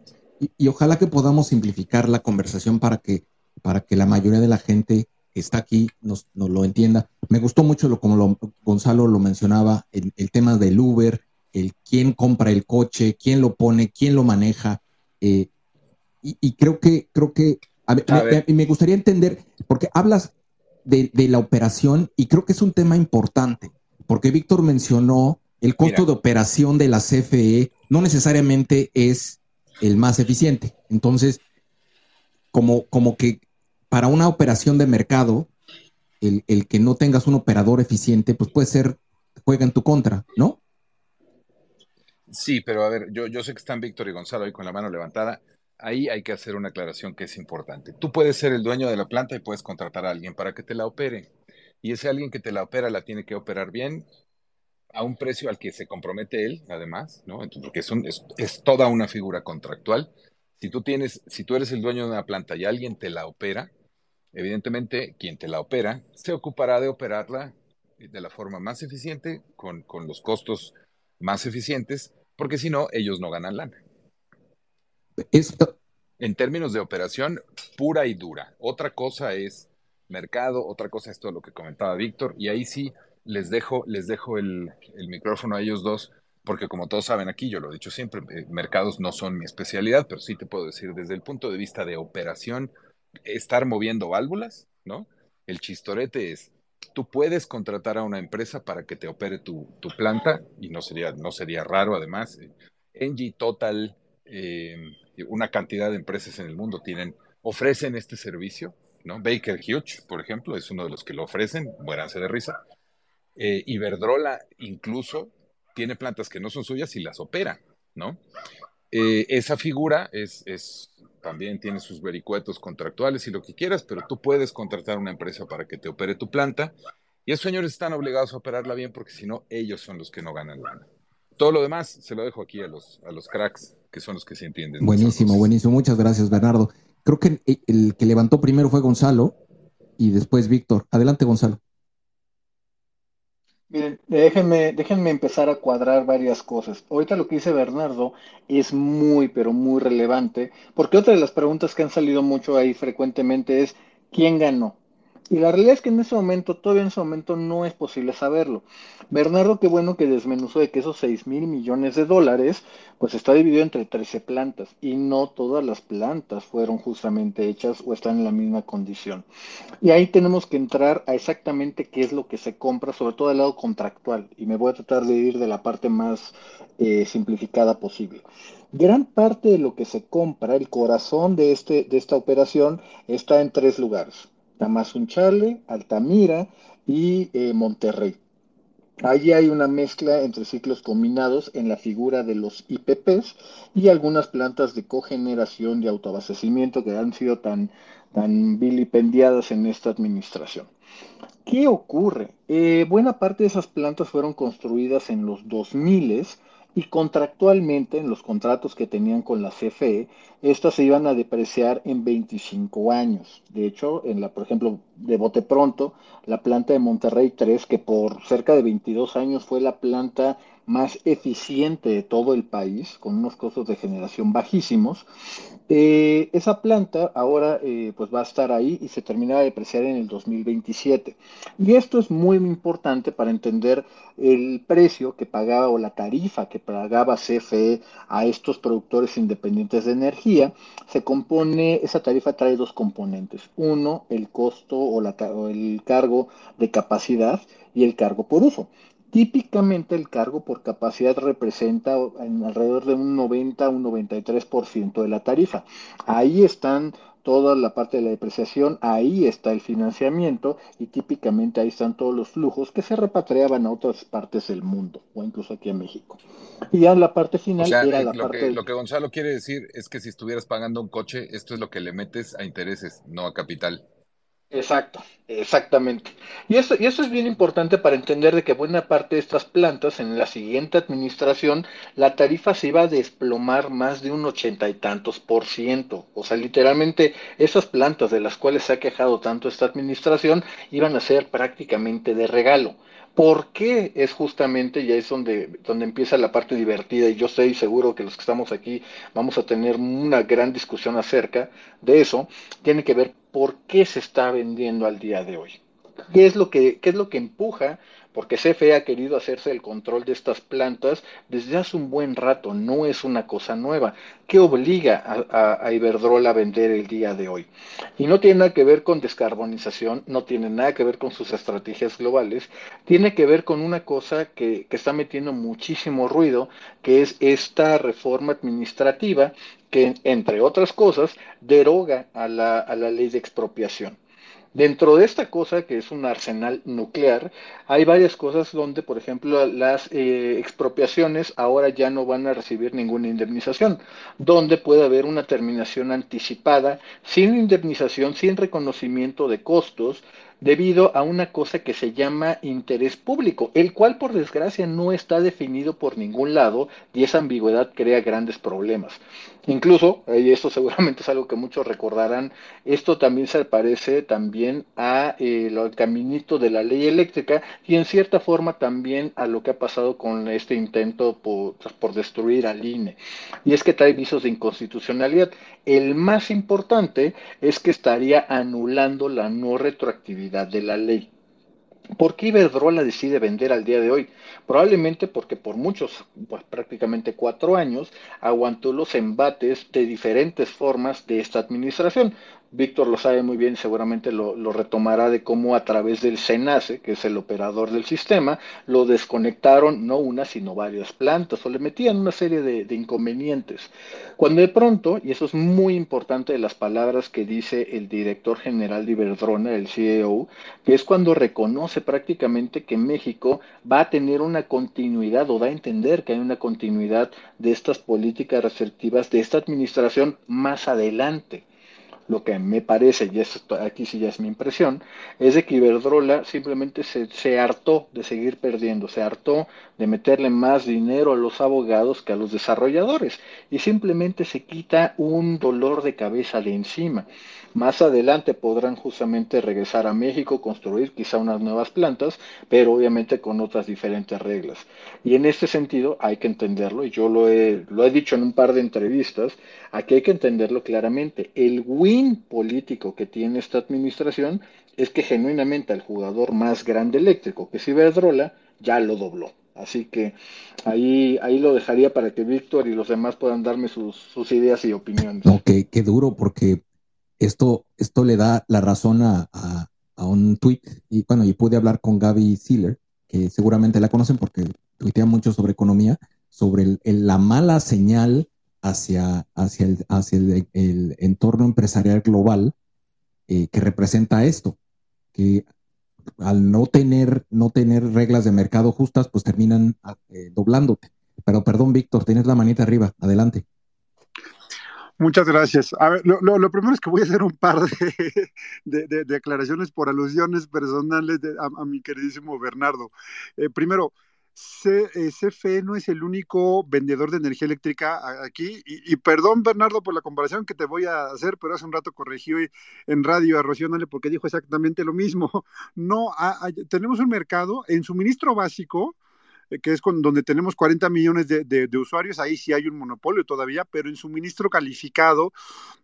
y, ojalá que podamos simplificar la conversación para que, para que la mayoría de la gente está aquí nos, lo entienda. Me gustó mucho lo como Gonzalo lo mencionaba, el, tema del Uber, el quién compra el coche, quién lo pone, quién lo maneja. Eh, y, creo que, creo que, me, gustaría entender, porque hablas de, la operación y creo que es un tema importante, porque Víctor mencionó el costo de operación de la CFE no necesariamente es el más eficiente. Entonces, como, como que para una operación de mercado, el, que no tengas un operador eficiente, pues puede ser, juega en tu contra, ¿no? Sí, pero a ver, yo, sé que están Víctor y Gonzalo ahí con la mano levantada. Ahí hay que hacer una aclaración que es importante. Tú puedes ser el dueño de la planta y puedes contratar a alguien para que te la opere. Y ese alguien que te la opera la tiene que operar bien a un precio al que se compromete él, además, ¿no? porque es, es, toda una figura contractual. Si tú tienes, si tú eres el dueño de una planta y alguien te la opera, evidentemente quien te la opera se ocupará de operarla de la forma más eficiente, con, con los costos más eficientes, porque si no, ellos no ganan lana. Esto. En términos de operación pura y dura. Otra cosa es mercado, otra cosa es todo lo que comentaba Víctor, y ahí sí les dejo, les dejo el, micrófono a ellos dos, porque como todos saben aquí, yo lo he dicho siempre, eh, mercados no son mi especialidad, pero sí te puedo decir desde el punto de vista de operación, estar moviendo válvulas, ¿no? El chistorete es, tú puedes contratar a una empresa para que te opere tu, planta, y no sería, no sería raro además. Engie, Total, eh, una cantidad de empresas en el mundo tienen, ofrecen este servicio, ¿no? Baker Hughes, por ejemplo, es uno de los que lo ofrecen, muéranse de risa. Eh, Iberdrola incluso tiene plantas que no son suyas y las opera, ¿no? Eh, esa figura es, es, también tiene sus vericuetos contractuales y lo que quieras, pero tú puedes contratar una empresa para que te opere tu planta y esos señores están obligados a operarla bien porque si no, ellos son los que no ganan lana. Todo lo demás se lo dejo aquí a los, a los cracks, que son los que se entienden. Buenísimo, buenísimo. Muchas gracias, Bernardo. Creo que el que levantó primero fue Gonzalo y después Víctor. Adelante, Gonzalo. Miren, déjenme, déjenme empezar a cuadrar varias cosas. Ahorita lo que dice Bernardo es muy, pero muy relevante, porque otra de las preguntas que han salido mucho ahí frecuentemente es, ¿quién ganó? Y la realidad es que en ese momento, todavía en ese momento no es posible saberlo. Bernardo, qué bueno que desmenuzó de que esos 6 mil millones de dólares, pues está dividido entre 13 plantas y no todas las plantas fueron justamente hechas o están en la misma condición. Y ahí tenemos que entrar a exactamente qué es lo que se compra, sobre todo del lado contractual. Y me voy a tratar de ir de la parte más eh, simplificada posible. Gran parte de lo que se compra, el corazón de, este, de esta operación, está en tres lugares. Tamazunchale, Altamira y eh, Monterrey. Allí hay una mezcla entre ciclos combinados en la figura de los IPPs y algunas plantas de cogeneración y autoabastecimiento que han sido tan, tan vilipendiadas en esta administración. ¿Qué ocurre? Eh, buena parte de esas plantas fueron construidas en los 2000 y contractualmente en los contratos que tenían con la CFE, estas se iban a depreciar en 25 años. De hecho, en la, por ejemplo, de bote pronto, la planta de Monterrey 3, que por cerca de 22 años fue la planta más eficiente de todo el país, con unos costos de generación bajísimos, eh, esa planta ahora eh, pues va a estar ahí y se terminará de depreciar en el 2027. Y esto es muy importante para entender el precio que pagaba o la tarifa que pagaba CFE a estos productores independientes de energía. Se compone, esa tarifa trae dos componentes. Uno, el costo o, el cargo de capacidad y el cargo por uso. Típicamente el cargo por capacidad representa en alrededor de un 90 a un 93% de la tarifa. Ahí están toda la parte de la depreciación, ahí está el financiamiento y típicamente ahí están todos los flujos que se repatriaban a otras partes del mundo o incluso aquí en México. Y ya la parte final era eh, la lo parte... Que, Lo que Gonzalo quiere decir es que si estuvieras pagando un coche, esto es lo que le metes a intereses, no a capital. Exacto, exactamente. Y eso, y eso es bien importante para entender de que buena parte de estas plantas en la siguiente administración la tarifa se iba a desplomar más de un ochenta y tantos por ciento. O sea, literalmente esas plantas de las cuales se ha quejado tanto esta administración iban a ser prácticamente de regalo. ¿Por qué es justamente, y ahí es donde, donde empieza la parte divertida, y yo estoy seguro que los que estamos aquí vamos a tener una gran discusión acerca de eso, tiene que ver por qué se está vendiendo al día de hoy. ¿Qué es lo que, qué es lo que empuja porque CFE ha querido hacerse el control de estas plantas desde hace un buen rato, no es una cosa nueva. ¿Qué obliga a, Iberdrola a vender el día de hoy? Y no tiene nada que ver con descarbonización, no tiene nada que ver con sus estrategias globales, tiene que ver con una cosa que, que está metiendo muchísimo ruido, que es esta reforma administrativa que, entre otras cosas, deroga a a la ley de expropiación. Dentro de esta cosa, que es un arsenal nuclear, hay varias cosas donde, por ejemplo, las eh, expropiaciones ahora ya no van a recibir ninguna indemnización, donde puede haber una terminación anticipada, sin indemnización, sin reconocimiento de costos, debido a una cosa que se llama interés público, el cual por desgracia no está definido por ningún lado y esa ambigüedad crea grandes problemas. Incluso, y esto seguramente es algo que muchos recordarán, esto también se parece también a eh, el caminito de la ley eléctrica y en cierta forma también a lo que ha pasado con este intento por, por destruir al INE. Y es que trae visos de inconstitucionalidad. El más importante es que estaría anulando la no retroactividad de la ley. ¿Por qué Iberdrola decide vender al día de hoy? Probablemente porque por muchos, pues prácticamente cuatro años, aguantó los embates de diferentes formas de esta administración. Víctor lo sabe muy bien, seguramente lo, retomará de cómo a través del SENACE, que es el operador del sistema, lo desconectaron no una, sino varias plantas, o le metían una serie de, de inconvenientes. Cuando de pronto, y eso es muy importante de las palabras que dice el director general de Iberdrola, el CEO, que es cuando reconoce prácticamente que México va a tener una continuidad o da a entender que hay una continuidad de estas políticas restrictivas de esta administración más adelante lo que me parece, y esto, aquí sí ya es mi impresión, es de que Iberdrola simplemente se, se, hartó de seguir perdiendo, se hartó de meterle más dinero a los abogados que a los desarrolladores y simplemente se quita un dolor de cabeza de encima. Más adelante podrán justamente regresar a México, construir quizá unas nuevas plantas, pero obviamente con otras diferentes reglas. Y en este sentido hay que entenderlo, y yo lo he, lo he dicho en un par de entrevistas, aquí hay que entenderlo claramente. El win político que tiene esta administración es que genuinamente el jugador más grande eléctrico, que es Iberdrola, ya lo dobló. Así que ahí, ahí lo dejaría para que Víctor y los demás puedan darme sus, sus ideas y opiniones. Qué, qué duro, porque esto, esto le da la razón a, un tweet, y bueno, y pude hablar con Gaby Sealer, que seguramente la conocen porque tuitea mucho sobre economía, sobre la mala señal hacia, hacia, el, hacia el, entorno empresarial global eh, que representa esto, que al no tener, no tener reglas de mercado justas, pues terminan eh, doblándote. Pero perdón, Víctor, tienes la manita arriba, adelante. Muchas gracias. A ver, lo, primero es que voy a hacer un par de, de, aclaraciones por alusiones personales a, mi queridísimo Bernardo. Eh, primero, CFE eh, no es el único vendedor de energía eléctrica aquí. Y, perdón, Bernardo, por la comparación que te voy a hacer, pero hace un rato corregí en radio a Rocío porque dijo exactamente lo mismo. No, tenemos un mercado en suministro básico que es donde tenemos 40 millones de, usuarios, ahí sí hay un monopolio todavía, pero en suministro calificado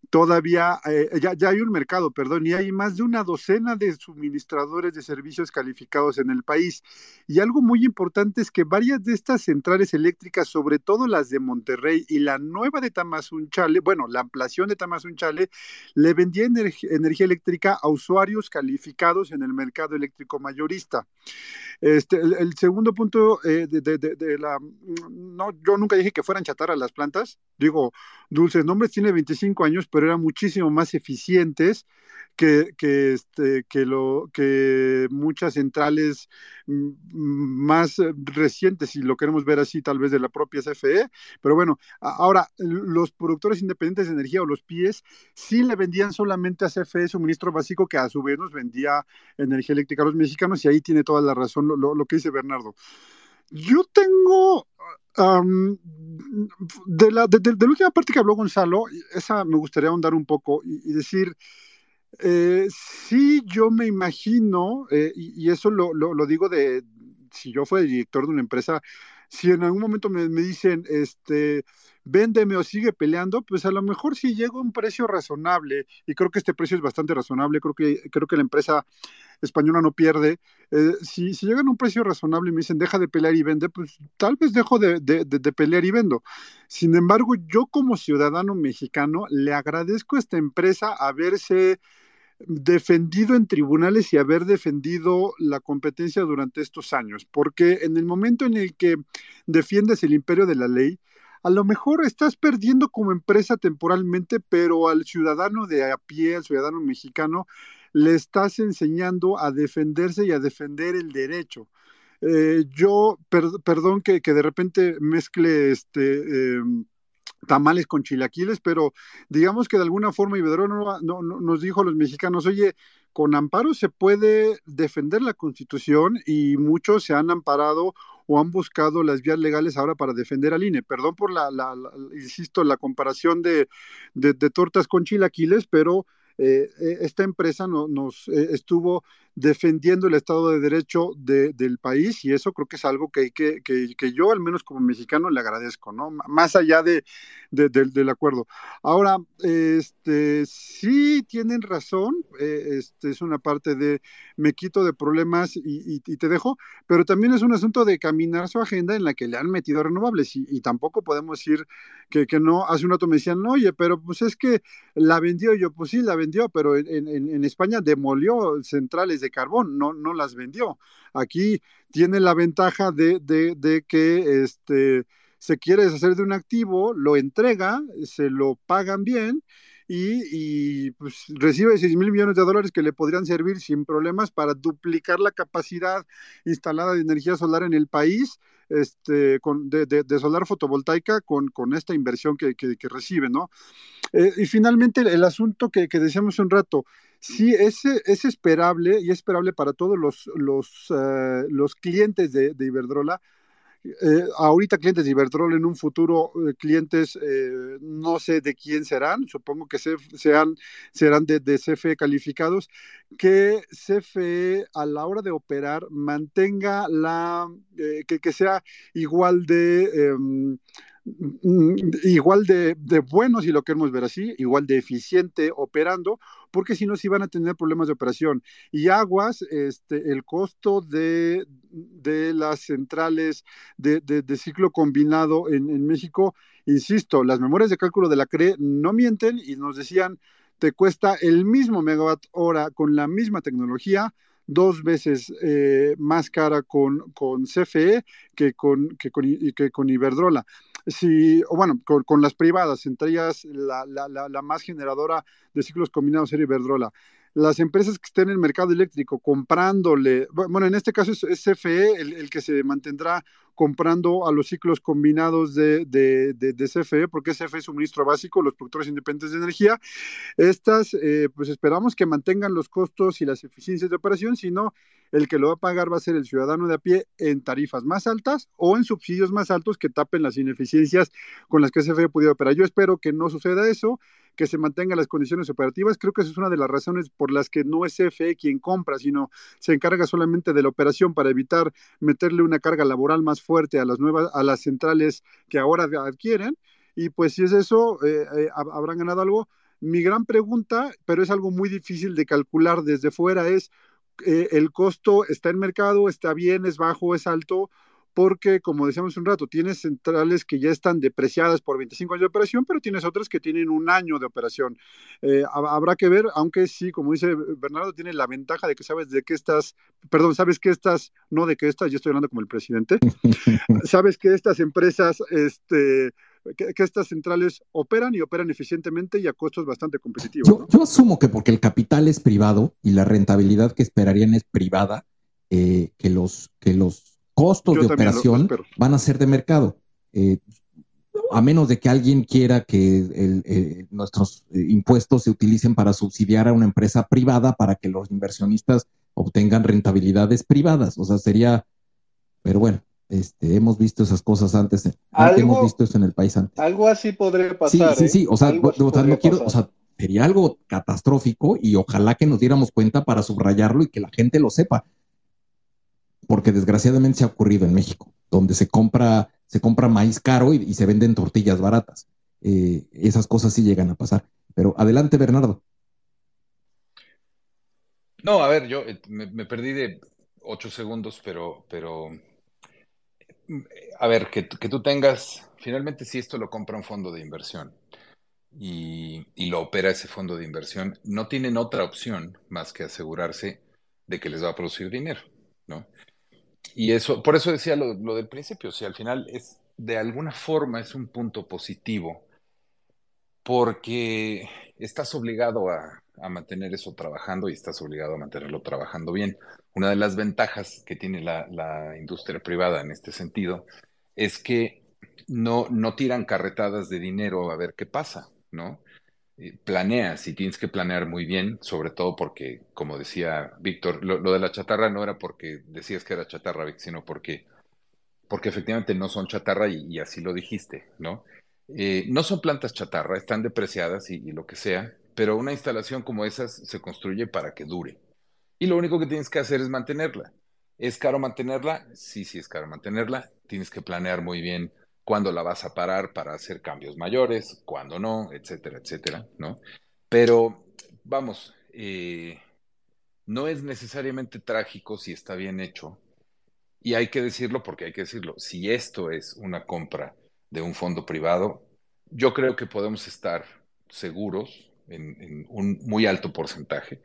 todavía eh, ya, ya, hay un mercado, perdón, y hay más de una docena de suministradores de servicios calificados en el país. Y algo muy importante es que varias de estas centrales eléctricas, sobre todo las de Monterrey y la nueva de Tamazunchale, bueno, la ampliación de Tamazunchale, le vendía energía eléctrica a usuarios calificados en el mercado eléctrico mayorista. Este, el, segundo punto No, yo nunca dije que fueran chatarras las plantas, digo, Dulces Nombres tiene 25 años, pero eran muchísimo más eficientes que, que, este, que, lo, que muchas centrales mm, más recientes, si lo queremos ver así, tal vez de la propia CFE. Pero bueno, ahora, los productores independientes de energía o los PIEs sí le vendían solamente a CFE suministro básico, que a su vez nos vendía energía eléctrica a los mexicanos, y ahí tiene toda la razón lo, que dice Bernardo. Yo tengo de, la, de, la última parte que habló Gonzalo, esa me gustaría ahondar un poco y decir, eh, sí, yo me imagino, eh, y, eso lo, lo, digo de, si yo fuera director de una empresa, si en algún momento me, dicen, este, véndeme o sigue peleando, pues a lo mejor si llega a un precio razonable, y creo que este precio es bastante razonable, creo que, creo que la empresa española no pierde, eh, si, si llegan a un precio razonable y me dicen, deja de pelear y vende, pues tal vez dejo de, de, de pelear y vendo. Sin embargo, yo como ciudadano mexicano le agradezco a esta empresa haberse defendido en tribunales y haber defendido la competencia durante estos años, porque en el momento en el que defiendes el imperio de la ley, a lo mejor estás perdiendo como empresa temporalmente, pero al ciudadano de a pie, al ciudadano mexicano, le estás enseñando a defenderse y a defender el derecho. Eh, yo, perdón que, de repente mezcle este... Em, tamales con chilaquiles, pero digamos que de alguna forma Iberdrola no, nos dijo a los mexicanos, oye, con amparo se puede defender la constitución y muchos se han amparado o han buscado las vías legales ahora para defender al INE. Perdón por la, insisto, la comparación de, de, tortas con chilaquiles, pero eh, eh, esta empresa nos eh, estuvo defendiendo el Estado de Derecho del país y eso creo que es algo que, que, que, yo al menos como mexicano le agradezco, ¿no? Más allá de, del acuerdo. Ahora, este, sí tienen razón, eh, este, es una parte de me quito de problemas y, te dejo, pero también es un asunto de caminar su agenda en la que le han metido renovables y, tampoco podemos decir que, no, hace un rato me decían, oye, pero pues es que la vendió, yo pues sí, la vendió, pero en, en, en España demolió centrales de carbón, no, no las vendió. Aquí tiene la ventaja de, de, que este, se quiere deshacer de un activo, lo entrega, se lo pagan bien y, pues, recibe 6 mil millones de dólares que le podrían servir sin problemas para duplicar la capacidad instalada de energía solar en el país este, con, de, de, solar fotovoltaica con, con esta inversión que, que, recibe, ¿no? Eh, y finalmente el, asunto que, que decíamos un rato, Sí, es, es esperable y es esperable para todos los, los, eh, los clientes de, Iberdrola. Eh, ahorita clientes de Iberdrola, en un futuro eh, clientes, no sé de quién serán, supongo que sean, serán de, de, CFE calificados, que CFE a la hora de operar mantenga la, que, que, sea igual de em, igual de, de, bueno, si lo queremos ver así, igual de eficiente operando, porque si no, sí van a tener problemas de operación. Y aguas, este, el costo de, de las centrales de, de, ciclo combinado en, en México, insisto, las memorias de cálculo de la CRE no mienten y nos decían, te cuesta el mismo megawatt hora con la misma tecnología, dos veces eh, más cara con, con CFE que con, que con, que con Iberdrola si, o bueno, con, las privadas, entre ellas la, la, la, más generadora de ciclos combinados era Iberdrola. Las empresas que estén en el mercado eléctrico comprándole, bueno, en este caso es, CFE el, que se mantendrá comprando a los ciclos combinados de, de, de, CFE, porque CFE es suministro básico, los productores independientes de energía. Estas, eh, pues esperamos que mantengan los costos y las eficiencias de operación, sino el que lo va a pagar va a ser el ciudadano de a pie en tarifas más altas o en subsidios más altos que tapen las ineficiencias con las que CFE podido operar. Yo espero que no suceda eso que se mantengan las condiciones operativas. Creo que esa es una de las razones por las que no es CFE quien compra, sino se encarga solamente de la operación para evitar meterle una carga laboral más fuerte a las nuevas, a las centrales que ahora adquieren. Y pues si es eso, eh, eh, habrán ganado algo. Mi gran pregunta, pero es algo muy difícil de calcular desde fuera, es eh, el costo está en mercado, está bien, es bajo, es alto, porque, como decíamos un rato, tienes centrales que ya están depreciadas por 25 años de operación, pero tienes otras que tienen un año de operación. Eh, habrá que ver, aunque sí, como dice Bernardo, tiene la ventaja de que sabes de qué estás, perdón, sabes que estas, no de qué estás, yo estoy hablando como el presidente, sabes que estas empresas, este, que, estas centrales operan y operan eficientemente y a costos bastante competitivos. Yo, asumo que porque el capital es privado y la rentabilidad que esperarían es privada, eh, que los que los costos de operación van a ser de mercado. Eh, a menos de que alguien quiera que nuestros eh, impuestos se utilicen para subsidiar a una empresa privada para que los inversionistas obtengan rentabilidades privadas. O sea, sería, pero bueno, este, hemos visto esas cosas antes. hemos visto eso en el país antes. Algo así podría pasar. Sí, sí, sí. O sea, no quiero, o sea, sería algo catastrófico y ojalá que nos diéramos cuenta para subrayarlo y que la gente lo sepa porque desgraciadamente se ha ocurrido en México, donde se compra, se compra maíz caro y, se venden tortillas baratas. Eh, esas cosas sí llegan a pasar. Pero adelante, Bernardo. No, a ver, yo eh, me, perdí de ocho segundos, pero, pero a ver, que, tú tengas, finalmente si esto lo compra un fondo de inversión y, y, lo opera ese fondo de inversión, no tienen otra opción más que asegurarse de que les va a producir dinero, ¿no? Y eso, por eso decía lo, del principio, si al final es, de alguna forma es un punto positivo, porque estás obligado a, mantener eso trabajando y estás obligado a mantenerlo trabajando bien. Una de las ventajas que tiene la, industria privada en este sentido es que no, no tiran carretadas de dinero a ver qué pasa, ¿no? Eh, planeas y tienes que planear muy bien, sobre todo porque, como decía Víctor, lo, de la chatarra no era porque decías que era chatarra, sino porque, porque efectivamente no son chatarra y, así lo dijiste, ¿no? Eh, no son plantas chatarra, están depreciadas y, lo que sea, pero una instalación como esas se construye para que dure. Y lo único que tienes que hacer es mantenerla. ¿Es caro mantenerla? Sí, sí es caro mantenerla. Tienes que planear muy bien cuándo la vas a parar para hacer cambios mayores, cuándo no, etcétera, etcétera, ¿no? Pero, vamos, eh, no es necesariamente trágico si está bien hecho. Y hay que decirlo porque hay que decirlo. Si esto es una compra de un fondo privado, yo creo que podemos estar seguros en, en un muy alto porcentaje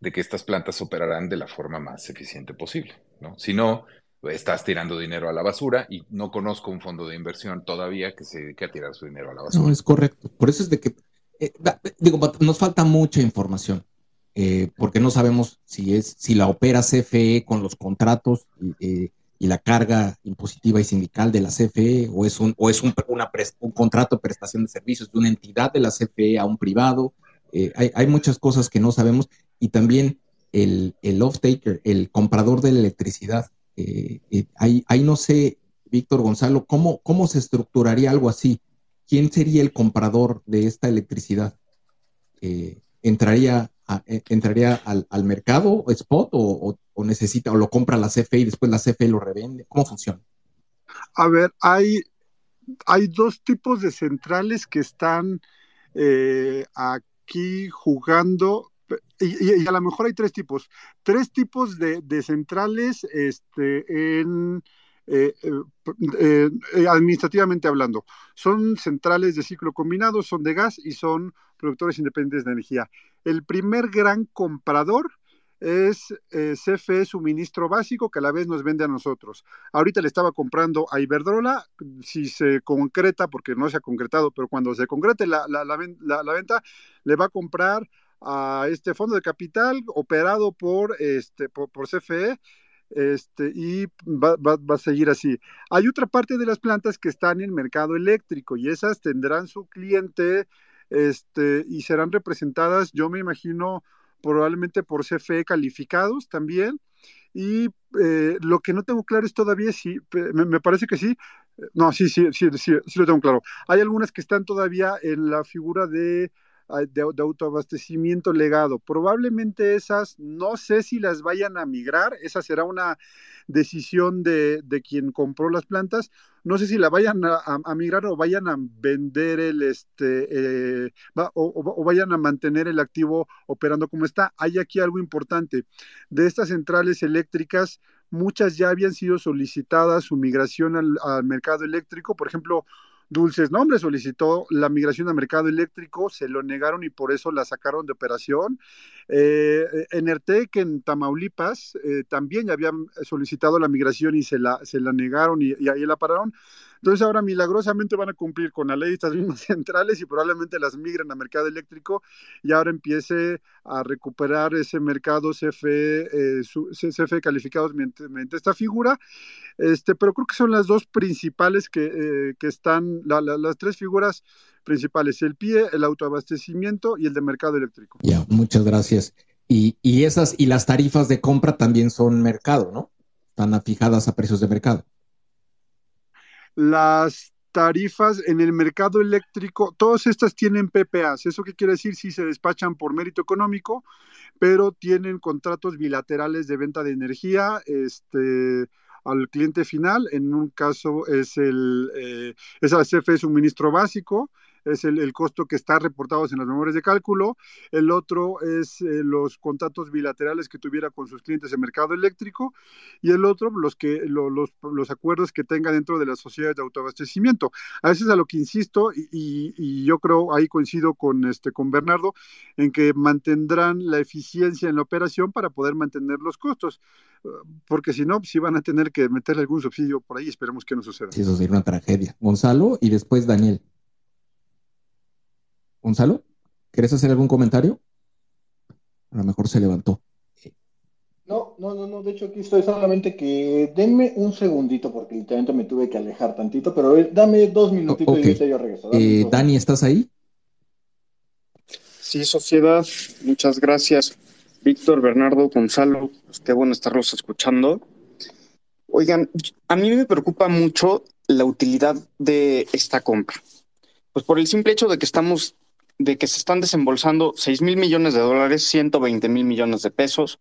de que estas plantas operarán de la forma más eficiente posible, ¿no? Si no, estás tirando dinero a la basura y no conozco un fondo de inversión todavía que se dedique a tirar su dinero a la basura. No, es correcto. Por eso es de que, eh, digo, nos falta mucha información, eh, porque no sabemos si es, si la opera CFE con los contratos eh, y la carga impositiva y sindical de la CFE, o es un, o es un, un contrato de prestación de servicios de una entidad de la CFE a un privado. hay, hay muchas cosas que no sabemos y también el, el off-taker, el comprador de la electricidad, eh, eh, ahí, no sé, Víctor Gonzalo, ¿cómo, ¿cómo se estructuraría algo así? ¿Quién sería el comprador de esta electricidad? Eh, ¿Entraría, entraría al, al, mercado spot o, necesita o lo compra la CFE y después la CFE lo revende? ¿Cómo funciona? A ver, hay, hay dos tipos de centrales que están aquí jugando y, a lo mejor hay tres tipos, tres tipos de, centrales este, eh, eh, eh, administrativamente hablando. Son centrales de ciclo combinado, son de gas y son productores independientes de energía. El primer gran comprador es CFE Suministro Básico, que a la vez nos vende a nosotros. Ahorita le estaba comprando a Iberdrola, si se concreta, porque no se ha concretado, pero cuando se concrete la, la, la venta, le va a comprar a este fondo de capital operado por, este, por, CFE este, y va, a seguir así. Hay otra parte de las plantas que están en mercado eléctrico y esas tendrán su cliente este, y serán representadas, yo me imagino, probablemente por CFE calificados también. Y eh, lo que no tengo claro es todavía si, me, me, parece que sí, no, sí, sí, sí, sí, sí lo tengo claro. Hay algunas que están todavía en la figura de de, autoabastecimiento legado. Probablemente esas, no sé si las vayan a migrar, esa será una decisión de, quien compró las plantas. No sé si la vayan a, migrar o vayan a vender el, este, eh, o, vayan a mantener el activo operando como está. Hay aquí algo importante. De estas centrales eléctricas, muchas ya habían sido solicitadas su migración al mercado eléctrico. Por ejemplo, Dulces Nombres solicitó la migración al mercado eléctrico, se lo negaron y por eso la sacaron de operación. Eh, Enertec en Tamaulipas eh, también ya habían solicitado la migración y se la, se la negaron y, y ahí la pararon. Entonces ahora milagrosamente van a cumplir con la ley de estas mismas centrales y probablemente las migren al mercado eléctrico y ahora empiece a recuperar ese mercado CFE, eh, calificados mediante, mediante, esta figura. Este, pero creo que son las dos principales que, eh, que están, la, la, las tres figuras principales, el PIE, el autoabastecimiento y el de mercado eléctrico. Ya, muchas gracias. Y, y esas y las tarifas de compra también son mercado, ¿no? Están fijadas a precios de mercado las tarifas en el mercado eléctrico, todas estas tienen PPAs. ¿Eso qué quiere decir? Si se despachan por mérito económico, pero tienen contratos bilaterales de venta de energía este, al cliente final. En un caso es el eh, es la CFE suministro básico, es el, costo que está reportado en las memorias de cálculo. El otro es eh, los contratos bilaterales que tuviera con sus clientes en mercado eléctrico. Y el otro, los, que, lo, los, los acuerdos que tenga dentro de las sociedades de autoabastecimiento. A veces a lo que insisto, y, yo creo, ahí coincido con, este, con Bernardo, en que mantendrán la eficiencia en la operación para poder mantener los costos. Porque si no, si van a tener que meterle algún subsidio por ahí, esperemos que no suceda. Sí, eso sería una tragedia. Gonzalo y después Daniel. Gonzalo, ¿quieres hacer algún comentario? A lo mejor se levantó. No, no, no, no, de hecho aquí estoy solamente que denme un segundito porque literalmente me tuve que alejar tantito, pero dame dos minutitos okay. y ahorita yo regreso. Eh, Dani, ¿estás ahí? Sí, sociedad, muchas gracias. Víctor, Bernardo, Gonzalo, qué bueno estarlos escuchando. Oigan, a mí me preocupa mucho la utilidad de esta compra. Pues por el simple hecho de que estamos de que se están desembolsando 6 mil millones de dólares, 120 mil millones de pesos,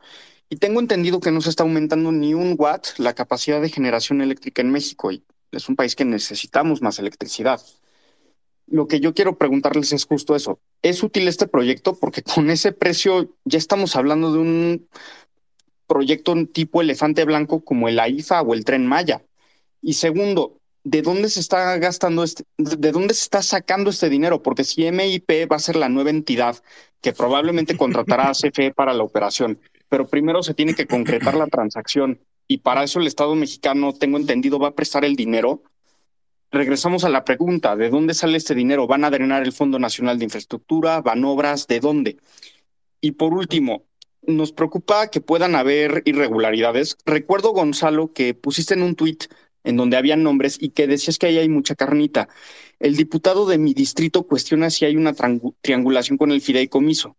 y tengo entendido que no se está aumentando ni un watt la capacidad de generación eléctrica en México, y es un país que necesitamos más electricidad. Lo que yo quiero preguntarles es justo eso. ¿Es útil este proyecto? Porque con ese precio ya estamos hablando de un proyecto tipo elefante blanco como el AIFA o el tren Maya. Y segundo, de dónde se está gastando este, de dónde se está sacando este dinero, porque si MIP va a ser la nueva entidad que probablemente contratará a CFE para la operación, pero primero se tiene que concretar la transacción y para eso el Estado mexicano, tengo entendido, va a prestar el dinero. Regresamos a la pregunta, ¿de dónde sale este dinero? ¿Van a drenar el Fondo Nacional de Infraestructura? ¿Van obras? ¿De dónde? Y por último, nos preocupa que puedan haber irregularidades. Recuerdo, Gonzalo, que pusiste en un tuit en donde había nombres y que decías que ahí hay mucha carnita. El diputado de mi distrito cuestiona si hay una triangulación con el fideicomiso.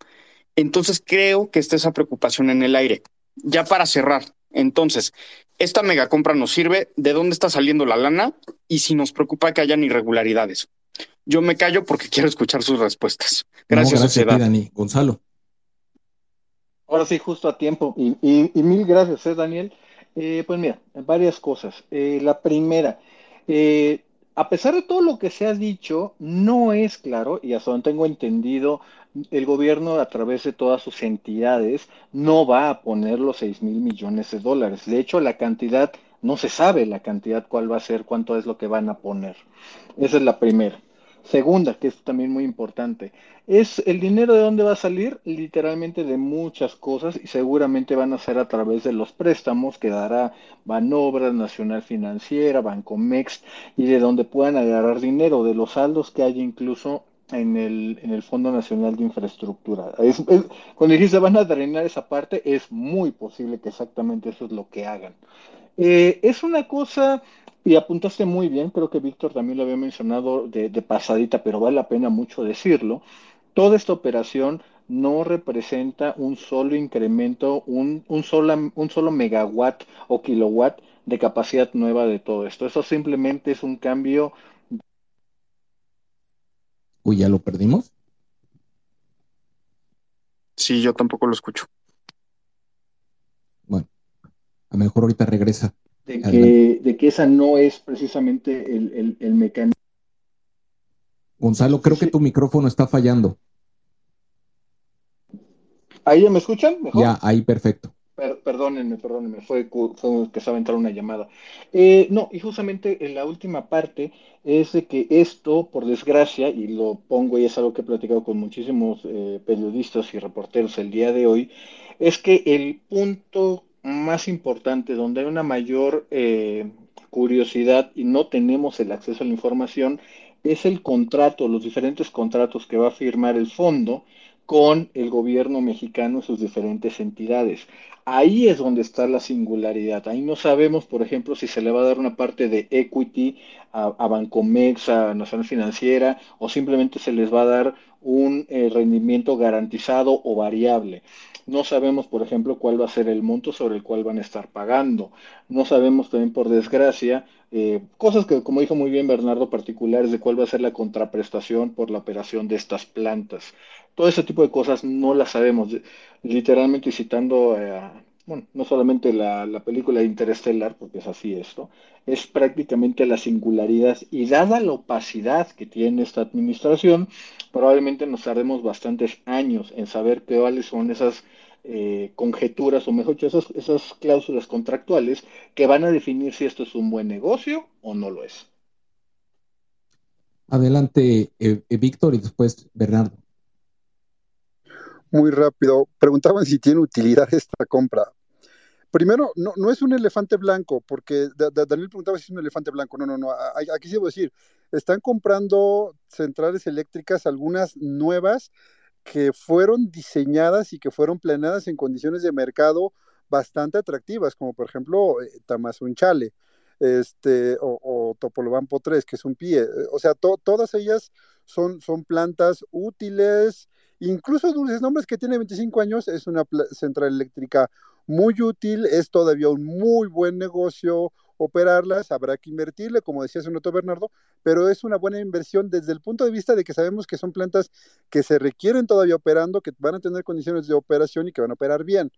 Entonces creo que está esa preocupación en el aire. Ya para cerrar, entonces, ¿esta megacompra nos sirve? ¿De dónde está saliendo la lana? Y si nos preocupa que hayan irregularidades. Yo me callo porque quiero escuchar sus respuestas. Gracias, no, gracias Dani. Gonzalo. Ahora sí, justo a tiempo. Y, y, y mil gracias, ¿eh, Daniel. Eh, pues mira, varias cosas. Eh, la primera, eh, a pesar de todo lo que se ha dicho, no es claro, y hasta donde tengo entendido, el gobierno a través de todas sus entidades no va a poner los 6 mil millones de dólares. De hecho, la cantidad, no se sabe la cantidad cuál va a ser, cuánto es lo que van a poner. Esa es la primera. Segunda, que es también muy importante, es el dinero de dónde va a salir, literalmente de muchas cosas y seguramente van a ser a través de los préstamos que dará Banobras, Nacional Financiera, Bancomex y de donde puedan agarrar dinero, de los saldos que hay incluso en el, en el Fondo Nacional de Infraestructura. Es, es, cuando dijiste van a drenar esa parte, es muy posible que exactamente eso es lo que hagan. Eh, es una cosa y apuntaste muy bien, creo que Víctor también lo había mencionado de, de, pasadita, pero vale la pena mucho decirlo. Toda esta operación no representa un solo incremento, un, un, solo, un solo megawatt o kilowatt de capacidad nueva de todo esto. Eso simplemente es un cambio. Uy, ¿ya lo perdimos? Sí, yo tampoco lo escucho. Bueno, a lo mejor ahorita regresa de que, de que esa no es precisamente el, el, el mecanismo. Gonzalo, creo sí. que tu micrófono está fallando. ¿Ahí ya me escuchan? ¿Mejor? Ya, ahí perfecto. perdónenme, perdónenme, fue, fue, que estaba entrando una llamada. Eh, no, y justamente en la última parte es de que esto, por desgracia, y lo pongo y es algo que he platicado con muchísimos eh, periodistas y reporteros el día de hoy, es que el punto más importante, donde hay una mayor eh, curiosidad y no tenemos el acceso a la información, es el contrato, los diferentes contratos que va a firmar el fondo con el gobierno mexicano y sus diferentes entidades. Ahí es donde está la singularidad. Ahí no sabemos, por ejemplo, si se le va a dar una parte de equity a, Bancomex, a Nacional Financiera, o simplemente se les va a dar un eh, rendimiento garantizado o variable. No sabemos, por ejemplo, cuál va a ser el monto sobre el cual van a estar pagando. No sabemos también, por desgracia, eh, cosas que, como dijo muy bien Bernardo, particulares de cuál va a ser la contraprestación por la operación de estas plantas. Todo ese tipo de cosas no las sabemos. Literalmente citando eh, bueno, no solamente la, película Interestelar, porque es así esto, es prácticamente la singularidad y dada la opacidad que tiene esta administración, probablemente nos tardemos bastantes años en saber cuáles son esas eh, conjeturas o mejor dicho, esas, esas cláusulas contractuales que van a definir si esto es un buen negocio o no lo es. Adelante, eh, eh, Víctor, y después Bernardo muy rápido. Preguntaban si tiene utilidad esta compra. Primero, no, no es un elefante blanco, porque Daniel preguntaba si es un elefante blanco. No, no, no. Aquí sí a decir, están comprando centrales eléctricas, algunas nuevas, que fueron diseñadas y que fueron planeadas en condiciones de mercado bastante atractivas, como por ejemplo eh, Tamazunchale este, o, o Topolobampo 3, que es un pie. O sea, todas ellas son, son plantas útiles, Incluso Dulces Nombres, que tiene 25 años, es una central eléctrica muy útil, es todavía un muy buen negocio operarlas, habrá que invertirle, como decía hace un Bernardo, pero es una buena inversión desde el punto de vista de que sabemos que son plantas que se requieren todavía operando, que van a tener condiciones de operación y que van a operar bien.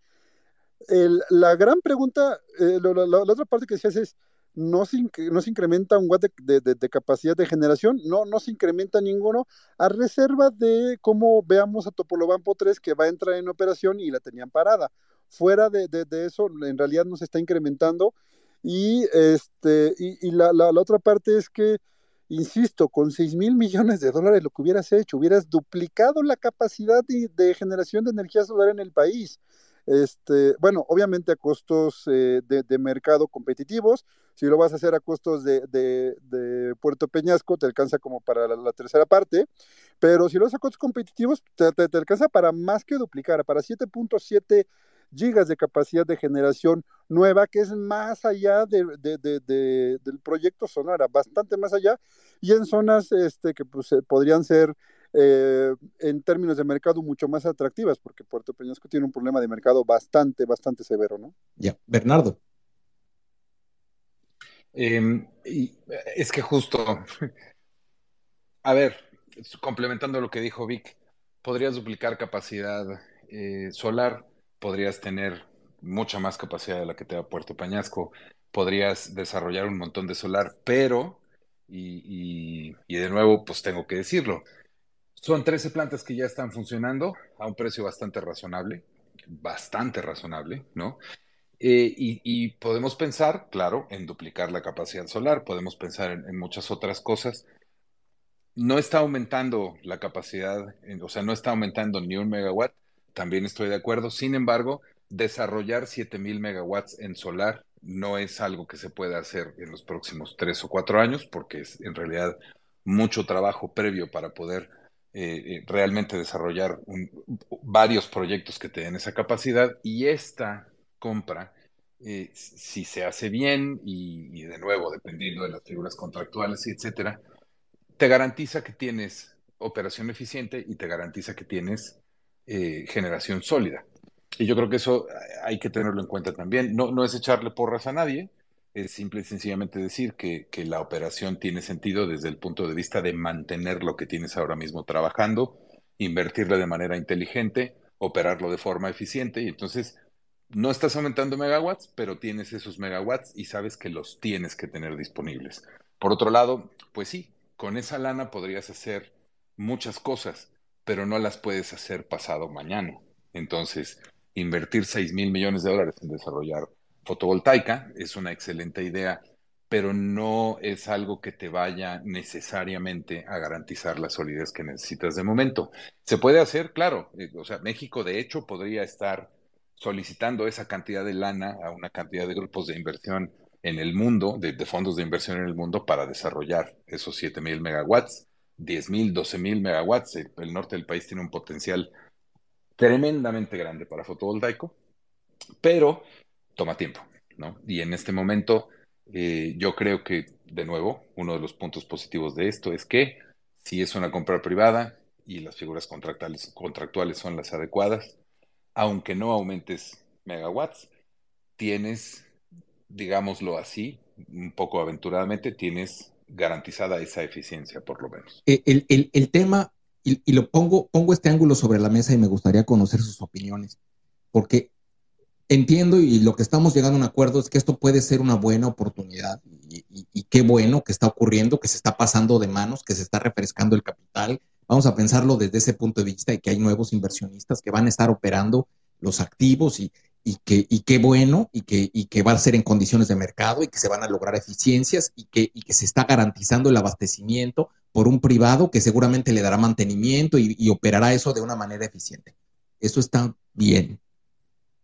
la gran pregunta, eh, la, otra parte que decías es, no se, no se incrementa un watt de, capacidad de generación, no, no se incrementa ninguno, a reserva de cómo veamos a Topolobampo 3 que va a entrar en operación y la tenían parada. Fuera de, eso, en realidad no se está incrementando. Y, este, y, la, la, otra parte es que, insisto, con 6 mil millones de dólares lo que hubieras hecho, hubieras duplicado la capacidad de generación de energía solar en el país. Este, bueno, obviamente a costos eh, de, mercado competitivos. Si lo vas a hacer a costos de, Puerto Peñasco, te alcanza como para la, tercera parte. Pero si lo haces a costos competitivos, te, alcanza para más que duplicar, para 7.7 gigas de capacidad de generación nueva, que es más allá del proyecto Sonara, bastante más allá, y en zonas este, que pues, eh, podrían ser eh, en términos de mercado mucho más atractivas, porque Puerto Peñasco tiene un problema de mercado bastante, bastante severo, ¿no? Ya, Bernardo. Em, es que justo, a ver, complementando lo que dijo Vic, podrías duplicar capacidad eh, solar, podrías tener mucha más capacidad de la que te da Puerto Peñasco, podrías desarrollar un montón de solar, pero, y, y de nuevo, pues tengo que decirlo, son 13 plantas que ya están funcionando a un precio bastante razonable, bastante razonable, ¿no? Eh, y, podemos pensar, claro, en duplicar la capacidad solar, podemos pensar en, muchas otras cosas. No está aumentando la capacidad, o sea, no está aumentando ni un megawatt, también estoy de acuerdo. Sin embargo, desarrollar 7000 megawatts en solar no es algo que se pueda hacer en los próximos tres o cuatro años, porque es en realidad mucho trabajo previo para poder eh, eh, realmente desarrollar varios proyectos que te den esa capacidad y esta compra, eh, si se hace bien y, de nuevo, dependiendo de las figuras contractuales etcétera, te garantiza que tienes operación eficiente y te garantiza que tienes generación sólida. Y yo creo que eso hay que tenerlo en cuenta también. No, no es echarle porras a nadie, es simple y sencillamente decir que, la operación tiene sentido desde el punto de vista de mantener lo que tienes ahora mismo trabajando, invertirle de manera inteligente, operarlo de forma eficiente y entonces no estás aumentando megawatts, pero tienes esos megawatts y sabes que los tienes que tener disponibles. Por otro lado, pues sí, con esa lana podrías hacer muchas cosas, pero no las puedes hacer pasado mañana. Entonces, invertir 6 mil millones de dólares en desarrollar fotovoltaica es una excelente idea, pero no es algo que te vaya necesariamente a garantizar la solidez que necesitas de momento. Se puede hacer, claro, eh, o sea, México de hecho podría estar solicitando esa cantidad de lana a una cantidad de grupos de inversión en el mundo, de, fondos de inversión en el mundo, para desarrollar esos 7 mil megawatts, 10 mil, 12 mil megawatts. El, norte del país tiene un potencial tremendamente grande para fotovoltaico, pero toma tiempo, ¿no? Y en este momento, eh, yo creo que, de nuevo, uno de los puntos positivos de esto es que si es una compra privada y las figuras contractuales, contractuales son las adecuadas, aunque no aumentes megawatts, tienes, digámoslo así, un poco aventuradamente, tienes garantizada esa eficiencia, por lo menos. Eh, el, tema, y, lo pongo, pongo este ángulo sobre la mesa y me gustaría conocer sus opiniones, porque entiendo y lo que estamos llegando a un acuerdo es que esto puede ser una buena oportunidad y, y, qué bueno que está ocurriendo, que se está pasando de manos, que se está refrescando el capital, Vamos a pensarlo desde ese punto de vista y que hay nuevos inversionistas que van a estar operando los activos y, que, y qué bueno y que, y que va a ser en condiciones de mercado y que se van a lograr eficiencias y que, y que se está garantizando el abastecimiento por un privado que seguramente le dará mantenimiento y, y operará eso de una manera eficiente. Eso está bien,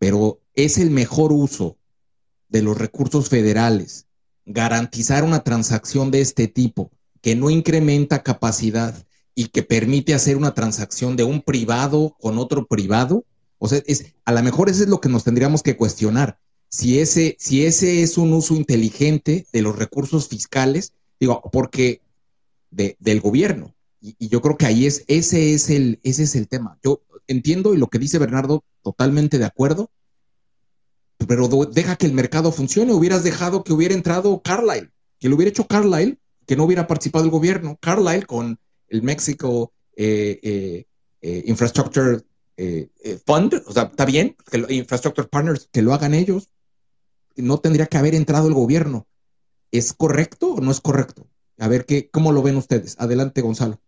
pero es el mejor uso de los recursos federales garantizar una transacción de este tipo que no incrementa capacidad y que permite hacer una transacción de un privado con otro privado. O sea, es, a lo mejor eso es lo que nos tendríamos que cuestionar. Si ese, si ese es un uso inteligente de los recursos fiscales, digo, porque del gobierno. Y, yo creo que ahí es, ese es el, ese es el tema. Yo entiendo y lo que dice Bernardo, totalmente de acuerdo, pero deja que el mercado funcione. Hubieras dejado que hubiera entrado Carlyle, que lo hubiera hecho Carlyle, que no hubiera participado el gobierno. Carlyle con el México eh, eh, eh, Infrastructure Fund, o sea, está bien, que Infrastructure Partners, que lo hagan ellos, no tendría que haber entrado el gobierno. ¿Es correcto o no es correcto? A ver, ¿qué, ¿cómo lo ven ustedes? Adelante, Gonzalo.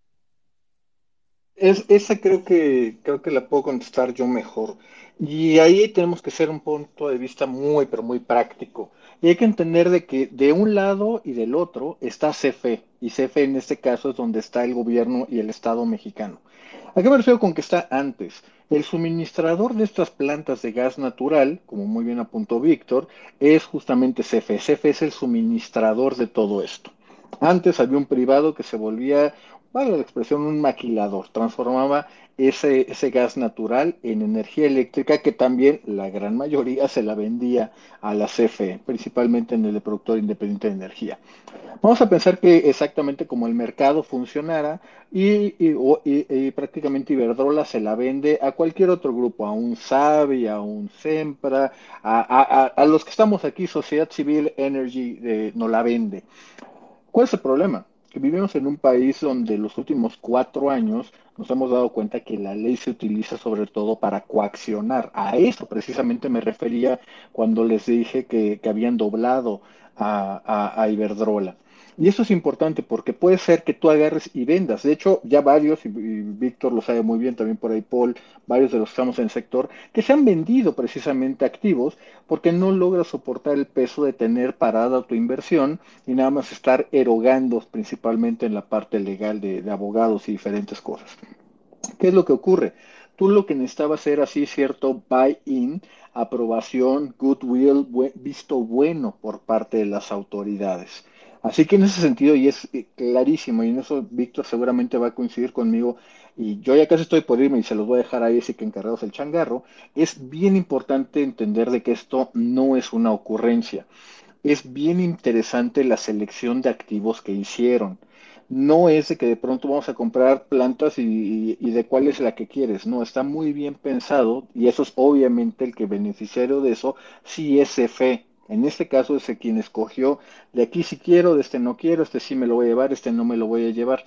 Es, esa creo que, creo que la puedo contestar yo mejor. Y ahí tenemos que ser un punto de vista muy, pero muy práctico. Y hay que entender de que de un lado y del otro está CFE, y CFE en este caso es donde está el gobierno y el Estado mexicano. ¿A qué me refiero con que está antes? El suministrador de estas plantas de gas natural, como muy bien apuntó Víctor, es justamente CFE. CFE es el suministrador de todo esto. Antes había un privado que se volvía, vale la expresión, un maquilador, transformaba ese, ese gas natural en energía eléctrica que también la gran mayoría se la vendía a la CFE, principalmente en el productor independiente de energía. Vamos a pensar que exactamente como el mercado funcionara y, y, prácticamente Iberdrola se la vende a cualquier otro grupo, a un SABI, a un SEMPRA, a, a, los que estamos aquí, Sociedad Civil Energy eh, no la vende. ¿Cuál es el problema? Que vivimos en un país donde los últimos cuatro años nos hemos dado cuenta que la ley se utiliza sobre todo para coaccionar. A eso precisamente me refería cuando les dije que, habían doblado a Iberdrola. Y eso es importante porque puede ser que tú agarres y vendas. De hecho, ya varios, y, Víctor lo sabe muy bien, también por ahí Paul, varios de los que estamos en el sector, que se han vendido precisamente activos porque no logras soportar el peso de tener parada tu inversión y nada más estar erogando principalmente en la parte legal de, de abogados y diferentes cosas. ¿Qué es lo que ocurre? Tú lo que necesitabas era así cierto buy-in, aprobación, goodwill, visto bueno por parte de las autoridades. Así que en ese sentido, y es eh, clarísimo, y en eso Víctor seguramente va a coincidir conmigo, y yo ya casi estoy por irme y se los voy a dejar ahí, así que encargados el changarro, es bien importante entender de que esto no es una ocurrencia. Es bien interesante la selección de activos que hicieron. No es de que de pronto vamos a comprar plantas y, de cuál es la que quieres. No, está muy bien pensado y eso es obviamente el que beneficiario de eso sí es fe en este caso es quien escogió de aquí si quiero, de este no quiero, este sí me lo voy a llevar, este no me lo voy a llevar.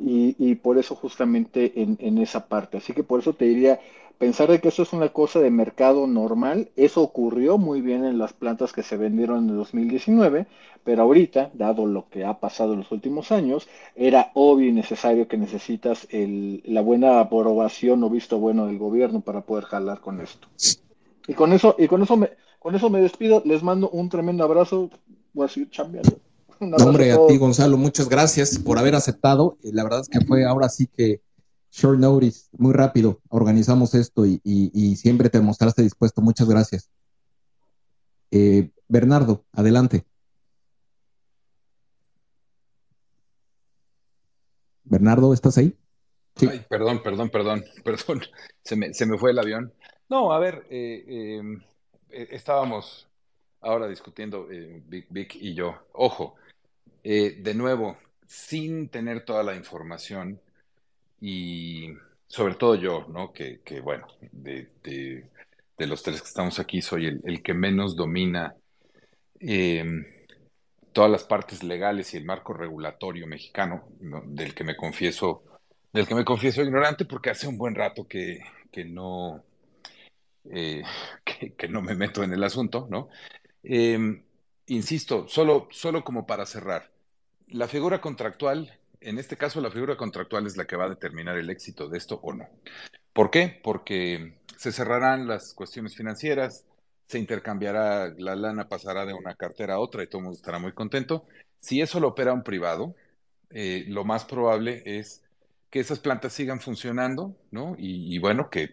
Y, por eso justamente en, esa parte. Así que por eso te diría, pensar de que eso es una cosa de mercado normal, eso ocurrió muy bien en las plantas que se vendieron en el 2019, pero ahorita, dado lo que ha pasado en los últimos años, era obvio y necesario que necesitas la buena aprobación o visto bueno del gobierno para poder jalar con esto. Y con eso, y con eso me, con eso me despido, les mando un tremendo abrazo, voy a seguir chambeando. hombre, a, ti Gonzalo, muchas gracias por haber aceptado. Eh, la verdad es que fue ahora sí que short notice, muy rápido, organizamos esto y, siempre te mostraste dispuesto. Muchas gracias. Eh, Bernardo, adelante. Bernardo, ¿estás ahí? Ay, perdón, perdón, perdón, perdón. Se me, se me fue el avión. No, a ver, eh, eh, estábamos ahora discutiendo eh, Vic, y yo. Ojo, de nuevo, sin tener toda la información y sobre todo yo, ¿no? Que, bueno, de, de, los tres que estamos aquí soy el, que menos domina em, todas las partes legales y el marco regulatorio mexicano, del que me confieso del que me confieso ignorante porque hace un buen rato que, no, eh, que, no me meto en el asunto, ¿no? Em, insisto, solo, solo como para cerrar, la figura contractual, en este caso la figura contractual es la que va a determinar el éxito de esto o no. ¿Por qué? Porque se cerrarán las cuestiones financieras, se intercambiará, la lana pasará de una cartera a otra y todo el mundo estará muy contento. Si eso lo opera un privado, eh, lo más probable es que esas plantas sigan funcionando, ¿no? Y, bueno, que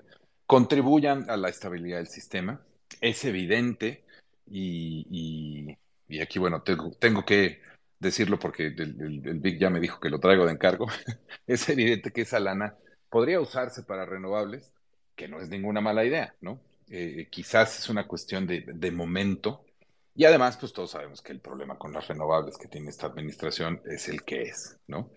contribuyan a la estabilidad del sistema. Es evidente y, aquí, bueno, tengo, que decirlo porque el, el, Big ya me dijo que lo traigo de encargo. es evidente que esa lana podría usarse para renovables, que no es ninguna mala idea, ¿no? Eh, quizás es una cuestión de, de, momento. Y además, pues todos sabemos que el problema con las renovables que tiene esta administración es el que es, ¿no?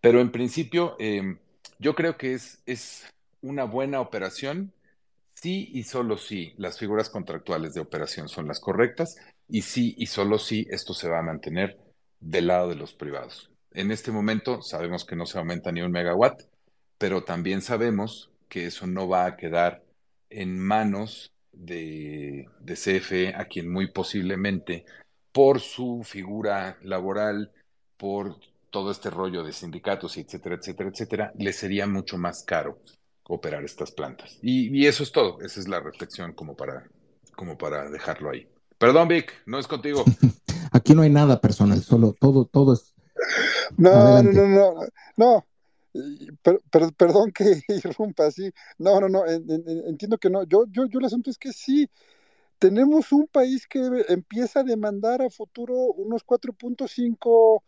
Pero en principio, em, yo creo que es, es una buena operación sí y solo si las figuras contractuales de operación son las correctas y sí y solo si esto se va a mantener del lado de los privados. En este momento sabemos que no se aumenta ni un megawatt, pero también sabemos que eso no va a quedar en manos de, CFE, a quien muy posiblemente por su figura laboral, por todo este rollo de sindicatos, etcétera, etcétera, etcétera, le sería mucho más caro operar estas plantas. Y, eso es todo. Esa es la reflexión como para, como para dejarlo ahí. Perdón, Vic, no es contigo. Aquí no hay nada personal, solo todo, todo es. No, no, no, no, no. perdón que irrumpa así. No, no, no, entiendo que no. Yo, yo, yo el asunto es que sí, tenemos un país que empieza a demandar a futuro unos 4.5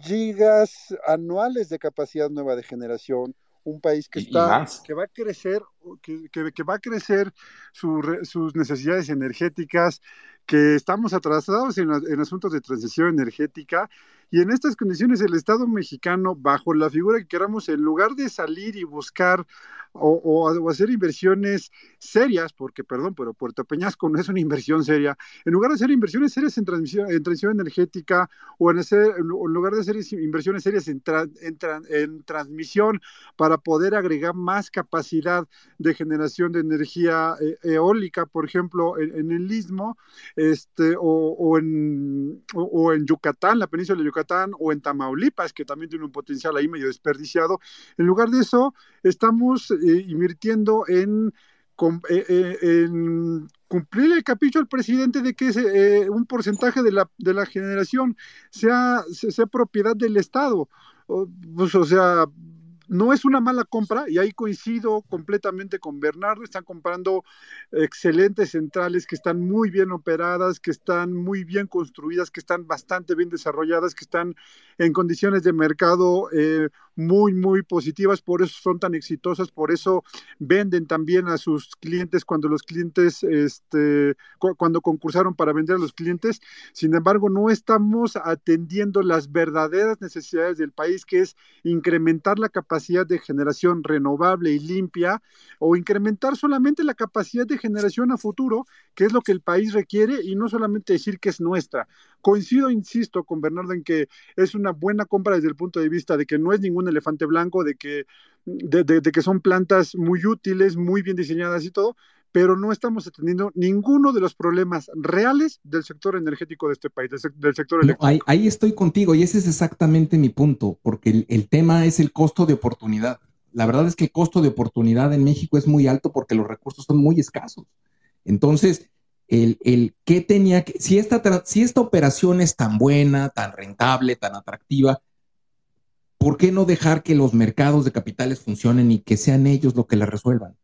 gigas anuales de capacidad nueva de generación, un país que está que va a crecer que, que, va a crecer sus necesidades energéticas que estamos atrasados en, en, asuntos de transición energética y en estas condiciones el Estado mexicano bajo la figura que queramos en lugar de salir y buscar o, hacer inversiones serias, porque perdón, pero Puerto Peñasco no es una inversión seria, en lugar de hacer inversiones serias en, transmisión, en transición energética o en, hacer, en lugar de hacer inversiones serias en, en, transmisión para poder agregar más capacidad de generación de energía eh, eólica, por ejemplo, en, el istmo, este, o, en, o, en Yucatán, la península de Yucatán, o en Tamaulipas, que también tiene un potencial ahí medio desperdiciado. En lugar de eso, estamos eh, invirtiendo en, eh, eh, en, cumplir el capricho del presidente de que un porcentaje de la, de la generación sea, sea propiedad del Estado. Pues, o sea, no es una mala compra y ahí coincido completamente con Bernardo, están comprando excelentes centrales que están muy bien operadas, que están muy bien construidas, que están bastante bien desarrolladas, que están en condiciones de mercado eh, muy, muy positivas, por eso son tan exitosas, por eso venden también a sus clientes cuando los clientes, este, cuando concursaron para vender a los clientes. Sin embargo, no estamos atendiendo las verdaderas necesidades del país, que es incrementar la capacidad de generación renovable y limpia o incrementar solamente la capacidad de generación a futuro, que es lo que el país requiere y no solamente decir que es nuestra. Coincido, insisto, con Bernardo en que es una buena compra desde el punto de vista de que no es ningún elefante blanco, de que, de, que son plantas muy útiles, muy bien diseñadas y todo, pero no estamos atendiendo ninguno de los problemas reales del sector energético de este país, del, sector eléctrico. ahí, estoy contigo y ese es exactamente mi punto, porque el, tema es el costo de oportunidad. La verdad es que el costo de oportunidad en México es muy alto porque los recursos son muy escasos. Entonces, el, el qué tenía que, si esta, si esta operación es tan buena, tan rentable, tan atractiva, ¿por qué no dejar que los mercados de capitales funcionen y que sean ellos lo que la resuelvan?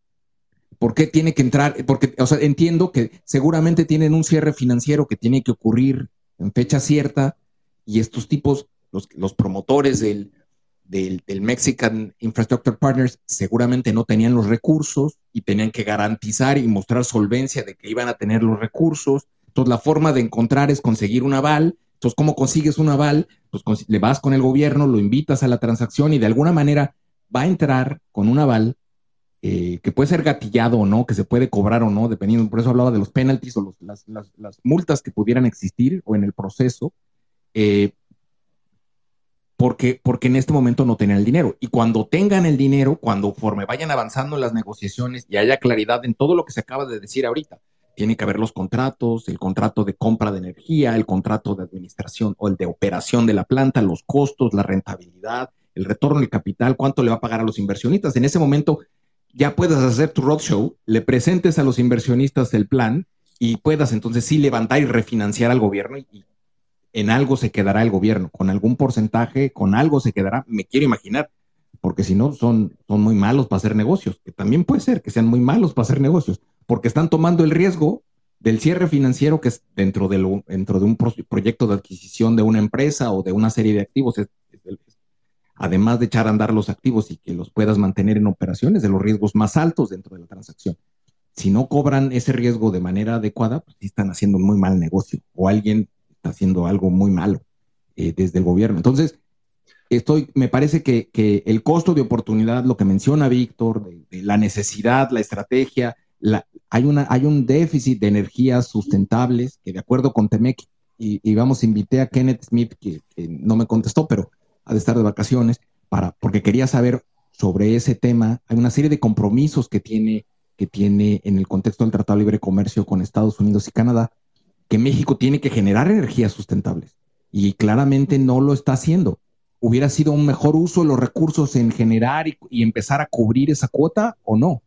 ¿Por qué tiene que entrar? Porque, o sea, entiendo que seguramente tienen un cierre financiero que tiene que ocurrir en fecha cierta y estos tipos, los, los promotores del, del, Mexican Infrastructure Partners seguramente no tenían los recursos y tenían que garantizar y mostrar solvencia de que iban a tener los recursos. Entonces, la forma de encontrar es conseguir un aval. Entonces, ¿cómo consigues un aval? Pues le vas con el gobierno, lo invitas a la transacción y de alguna manera va a entrar con un aval eh, que puede ser gatillado o no, que se puede cobrar o no, dependiendo. Por eso hablaba de los penalties o las, multas que pudieran existir o en el proceso. Eh, porque, porque en este momento no tenían el dinero. Y cuando tengan el dinero, cuando forme vayan avanzando en las negociaciones y haya claridad en todo lo que se acaba de decir ahorita, tiene que haber los contratos, el contrato de compra de energía, el contrato de administración o el de operación de la planta, los costos, la rentabilidad, el retorno del capital, cuánto le va a pagar a los inversionistas. En ese momento ya puedes hacer tu roadshow, le presentes a los inversionistas el plan y puedas entonces sí levantar y refinanciar al gobierno y, en algo se quedará el gobierno, con algún porcentaje, con algo se quedará, me quiero imaginar, porque si no, son, son muy malos para hacer negocios, que también puede ser que sean muy malos para hacer negocios, porque están tomando el riesgo del cierre financiero que es dentro de, lo, dentro de un proyecto de adquisición de una empresa o de una serie de activos, además de echar a andar los activos y que los puedas mantener en operaciones, de los riesgos más altos dentro de la transacción. Si no cobran ese riesgo de manera adecuada, pues están haciendo un muy mal negocio o alguien está haciendo algo muy malo eh, desde el gobierno. Entonces, estoy, me parece que, que, el costo de oportunidad, lo que menciona Víctor, de, la necesidad, la estrategia, la, hay, una, hay un déficit de energías sustentables que de acuerdo con Temec, y, vamos, invité a Kenneth Smith, que, no me contestó, pero ha de estar de vacaciones, para, porque quería saber sobre ese tema. Hay una serie de compromisos que tiene, que tiene en el contexto del Tratado de Libre Comercio con Estados Unidos y Canadá, que México tiene que generar energías sustentables y claramente no lo está haciendo. ¿Hubiera sido un mejor uso de los recursos en generar y, empezar a cubrir esa cuota o no?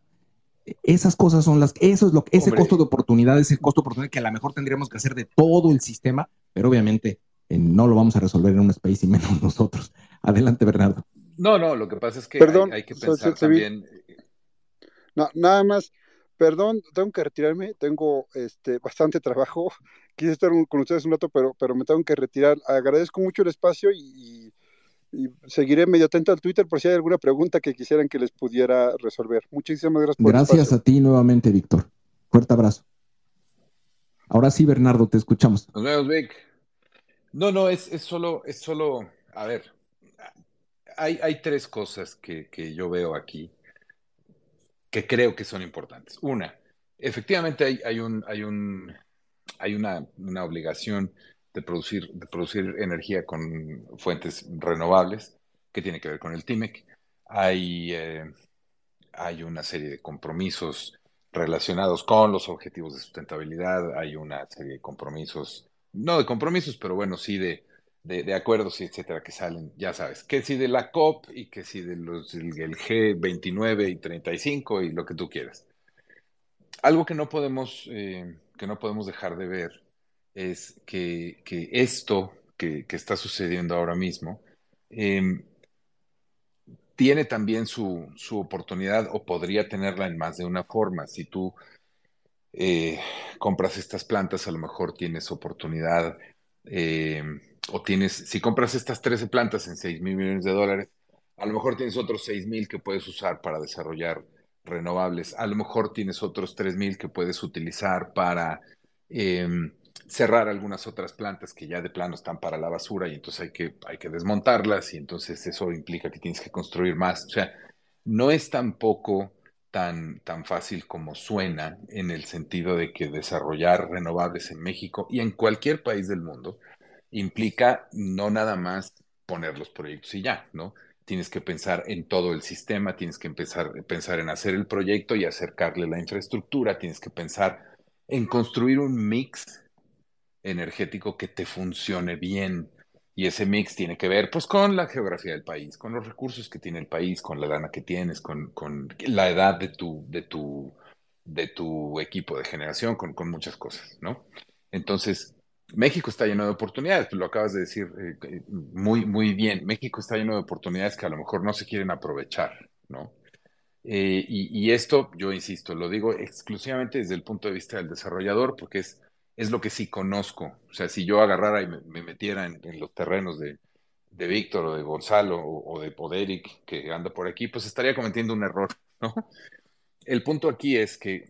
Esas cosas son las, eso es lo que, ese costo de oportunidad, ese costo de oportunidad que a lo mejor tendríamos que hacer de todo el sistema, pero obviamente eh, no lo vamos a resolver en un space y menos nosotros. Adelante, Bernardo. No, no, lo que pasa es que hay, que pensar también. No, nada más, Perdón, tengo que retirarme, tengo este, bastante trabajo. Quise estar con ustedes un rato, pero, pero me tengo que retirar. Agradezco mucho el espacio y, seguiré medio atento al Twitter por si hay alguna pregunta que quisieran que les pudiera resolver. Muchísimas gracias por Gracias a ti nuevamente, Víctor. Fuerte abrazo. Ahora sí, Bernardo, te escuchamos. Nos vemos, Vic. No, no, es, es solo, es solo, a ver, hay, hay tres cosas que, que yo veo aquí que creo que son importantes. Una, efectivamente hay, hay, un, hay, un, hay una, una, obligación de producir, de producir energía con fuentes renovables que tiene que ver con el TIMEC. Hay, eh, hay una serie de compromisos relacionados con los objetivos de sustentabilidad, hay una serie de compromisos, no de compromisos, pero bueno, sí de, de, acuerdos y etcétera que salen, ya sabes, que si de la COP y que si de los, el, G29 y 35 y lo que tú quieras. Algo que no podemos, eh, que no podemos dejar de ver es que, esto que, está sucediendo ahora mismo em, tiene también su, su, oportunidad o podría tenerla en más de una forma. Si tú eh, compras estas plantas, a lo mejor tienes oportunidad em, o tienes, si compras estas 13 plantas en 6 mil millones de dólares, a lo mejor tienes otros 6 mil que puedes usar para desarrollar renovables, a lo mejor tienes otros 3 mil que puedes utilizar para em, cerrar algunas otras plantas que ya de plano están para la basura y entonces hay que, hay que desmontarlas y entonces eso implica que tienes que construir más. O sea, no es tampoco tan, tan fácil como suena en el sentido de que desarrollar renovables en México y en cualquier país del mundo implica no nada más poner los proyectos y ya, ¿no? Tienes que pensar en todo el sistema, tienes que empezar pensar en hacer el proyecto y acercarle la infraestructura, tienes que pensar en construir un mix energético que te funcione bien. Y ese mix tiene que ver pues con la geografía del país, con los recursos que tiene el país, con la lana que tienes, con, con la edad de tu, de tu de tu equipo de generación, con, con muchas cosas, ¿no? Entonces, México está lleno de oportunidades, lo acabas de decir eh, muy, muy bien. México está lleno de oportunidades que a lo mejor no se quieren aprovechar, ¿no? Eh, y, esto, yo insisto, lo digo exclusivamente desde el punto de vista del desarrollador, porque es, es lo que sí conozco. O sea, si yo agarrara y me, metiera en, los terrenos de, de Víctor o de Gonzalo o, de Poderic, que anda por aquí, pues estaría cometiendo un error, ¿no? El punto aquí es que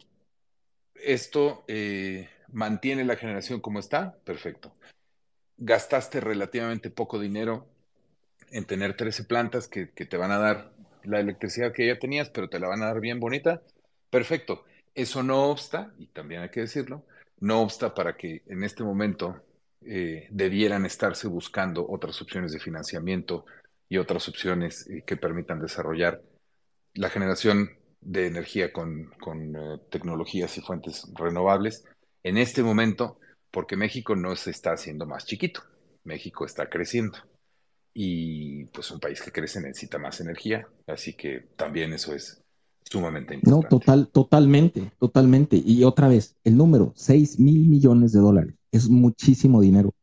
esto eh, mantiene la generación como está, perfecto. Gastaste relativamente poco dinero en tener 13 plantas que, te van a dar la electricidad que ya tenías, pero te la van a dar bien bonita, perfecto. Eso no obsta, y también hay que decirlo, no obsta para que en este momento eh, debieran estarse buscando otras opciones de financiamiento y otras opciones eh, que permitan desarrollar la generación de energía con, eh, tecnologías y fuentes renovables en este momento, porque México no se está haciendo más chiquito, México está creciendo y pues un país que crece necesita más energía, así que también eso es sumamente importante. No, total, totalmente, totalmente. Y otra vez, el número, 6 mil millones de dólares, es muchísimo dinero,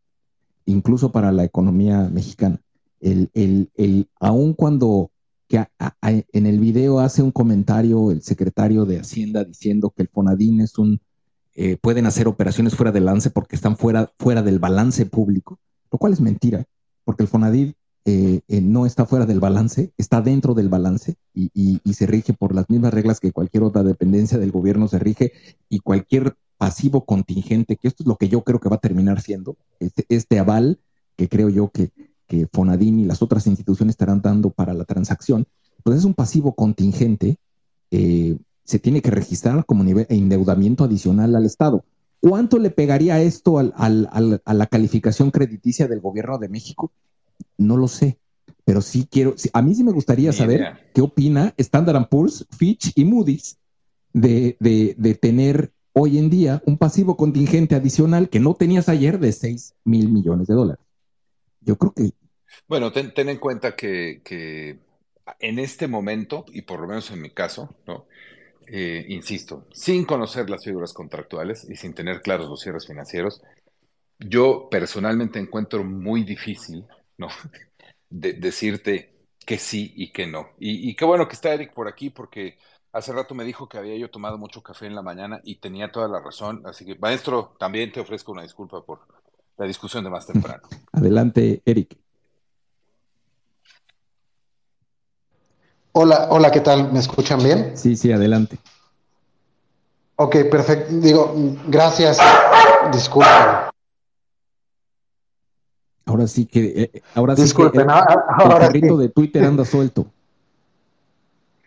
incluso para la economía mexicana. El, el, el, aun cuando que en el video hace un comentario el secretario de Hacienda diciendo que el Fonadín es un, eh, pueden hacer operaciones fuera del balance porque están fuera, fuera del balance público, lo cual es mentira, porque el Fonadín eh, eh, no está fuera del balance, está dentro del balance y, se rige por las mismas reglas que cualquier otra dependencia del gobierno se rige y cualquier pasivo contingente, que esto es lo que yo creo que va a terminar siendo, este, este aval que creo yo que, que Fonadín y las otras instituciones estarán dando para la transacción, pues es un pasivo contingente, eh, se tiene que registrar como nivel de endeudamiento adicional al Estado. ¿Cuánto le pegaría esto a la calificación crediticia del gobierno de México? No lo sé, pero sí quiero, a mí sí me gustaría saber qué opina Standard Poor's, Fitch y Moody's de, de, tener hoy en día un pasivo contingente adicional que no tenías ayer de 6 mil millones de dólares. Yo creo que... Bueno, ten, en cuenta que, que, en este momento, y por lo menos en mi caso, ¿no? Eh, insisto, sin conocer las figuras contractuales y sin tener claros los cierres financieros, yo personalmente encuentro muy difícil ¿no? De, decirte que sí y que no. Y, qué bueno que está Eric por aquí porque hace rato me dijo que había yo tomado mucho café en la mañana y tenía toda la razón. Así que, maestro, también te ofrezco una disculpa por la discusión de más temprano. Adelante, Eric. Hola, hola, ¿qué tal? ¿Me escuchan bien? Sí, sí, adelante. Ok, perfecto. Digo, gracias. Disculpa. Ahora sí que, eh, eh, ahora sí que el, carrito de Twitter anda suelto.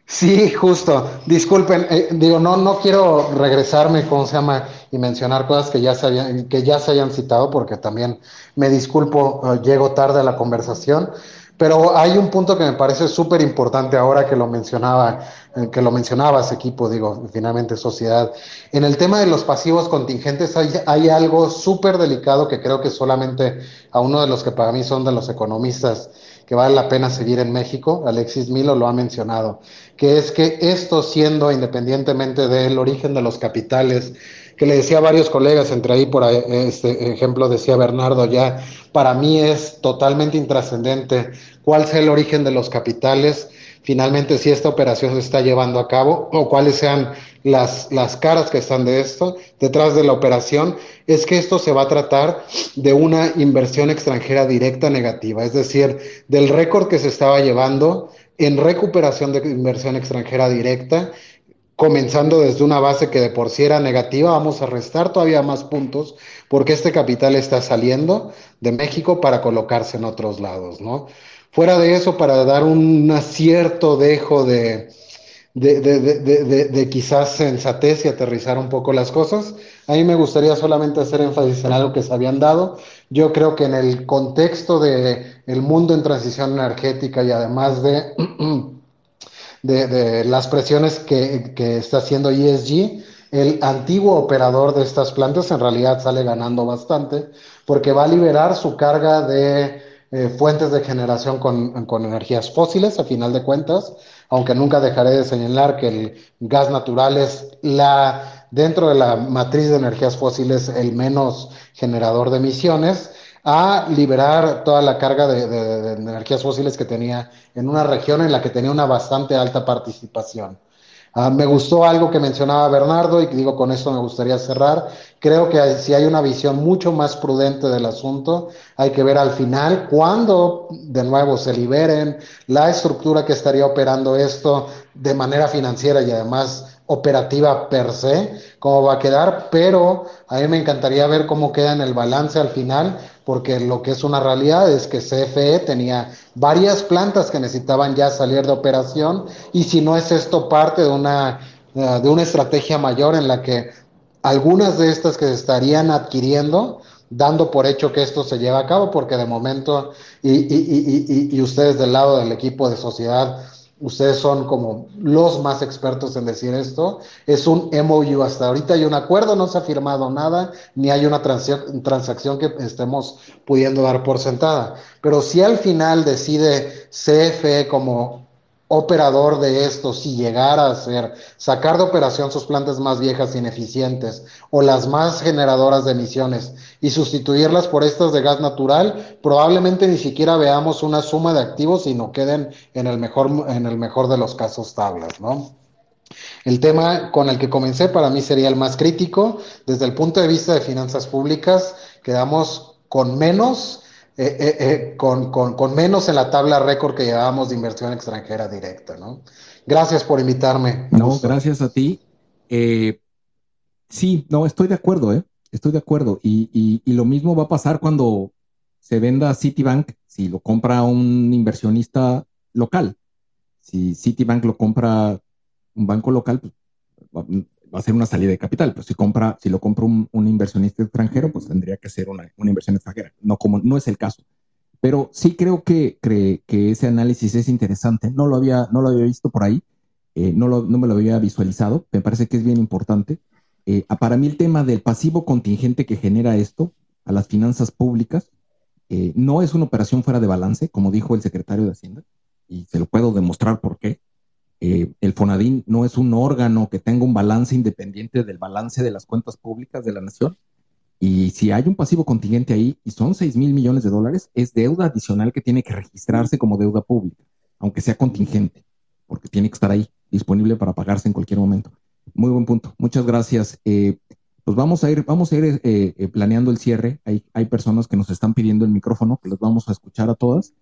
Sí, justo. Disculpen, eh, digo, no, no quiero regresarme, ¿cómo se llama? Y mencionar cosas que ya se hayan, que ya se hayan citado, porque también me disculpo, llego tarde a la conversación. Pero hay un punto que me parece súper importante ahora que lo mencionaba, eh, que lo mencionabas, equipo, digo, finalmente sociedad. En el tema de los pasivos contingentes hay, hay algo súper delicado que creo que solamente a uno de los que para mí son de los economistas que vale la pena seguir en México, Alexis Milo lo ha mencionado, que es que esto siendo independientemente del origen de los capitales, que le decía a varios colegas, entre ahí por este ejemplo decía Bernardo ya, para mí es totalmente intrascendente cuál sea el origen de los capitales, finalmente si esta operación se está llevando a cabo o cuáles sean las, las caras que están de esto, detrás de la operación, es que esto se va a tratar de una inversión extranjera directa negativa, es decir, del récord que se estaba llevando en recuperación de inversión extranjera directa comenzando desde una base que de por sí era negativa, vamos a restar todavía más puntos porque este capital está saliendo de México para colocarse en otros lados, ¿no? Fuera de eso, para dar un cierto dejo de, de, de, de, quizás sensatez y aterrizar un poco las cosas, a mí me gustaría solamente hacer énfasis en algo que se habían dado. Yo creo que en el contexto de el mundo en transición energética y además de de, las presiones que, está haciendo ESG, el antiguo operador de estas plantas en realidad sale ganando bastante porque va a liberar su carga de eh, fuentes de generación con, con, energías fósiles, a final de cuentas, aunque nunca dejaré de señalar que el gas natural es la, dentro de la matriz de energías fósiles, el menos generador de emisiones, a liberar toda la carga de, energías fósiles que tenía en una región en la que tenía una bastante alta participación. Ah, me gustó algo que mencionaba Bernardo y digo con esto me gustaría cerrar. Creo que si hay una visión mucho más prudente del asunto, hay que ver al final cuándo de nuevo se liberen la estructura que estaría operando esto de manera financiera y además operativa per se, cómo va a quedar, pero a mí me encantaría ver cómo queda en el balance al final, porque lo que es una realidad es que CFE tenía varias plantas que necesitaban ya salir de operación y si no es esto parte de una, eh, de una estrategia mayor en la que algunas de estas que se estarían adquiriendo, dando por hecho que esto se lleva a cabo, porque de momento, y, y, y, y ustedes del lado del equipo de sociedad, ustedes son como los más expertos en decir esto, es un MOU. Hasta ahorita hay un acuerdo, no se ha firmado nada, ni hay una transacción que estemos pudiendo dar por sentada. Pero si al final decide CFE como operador de esto, si llegara a ser sacar de operación sus plantas más viejas ineficientes o las más generadoras de emisiones y sustituirlas por estas de gas natural, probablemente ni siquiera veamos una suma de activos y no queden en el mejor, en el mejor de los casos tablas, ¿no? El tema con el que comencé para mí sería el más crítico. Desde el punto de vista de finanzas públicas, quedamos con menos eh, eh, eh, con, con, con, menos en la tabla récord que llevábamos de inversión extranjera directa, ¿no? Gracias por invitarme. No, gracias a ti. sí, no, estoy de acuerdo, ¿eh? Estoy de acuerdo. Y, y, y, lo mismo va a pasar cuando se venda Citibank, si lo compra un inversionista local. Si Citibank lo compra un banco local, pues ser una salida de capital, pero si compra, si lo compra un, inversionista extranjero, pues tendría que ser una, inversión extranjera. No como no es el caso. Pero sí creo que, cree, que ese análisis es interesante. No lo había, no lo había visto por ahí, eh, no, no me lo había visualizado. Me parece que es bien importante. Eh, para mí el tema del pasivo contingente que genera esto a las finanzas públicas eh, no es una operación fuera de balance, como dijo el secretario de Hacienda, y se lo puedo demostrar por qué. Eh, el FONADIN no es un órgano que tenga un balance independiente del balance de las cuentas públicas de la nación. Y si hay un pasivo contingente ahí y son 6 mil millones de dólares, es deuda adicional que tiene que registrarse como deuda pública, aunque sea contingente, porque tiene que estar ahí disponible para pagarse en cualquier momento. Muy buen punto. Muchas gracias. Eh, pues vamos a ir, vamos a ir eh, planeando el cierre. Hay, hay personas que nos están pidiendo el micrófono, que los vamos a escuchar a todas.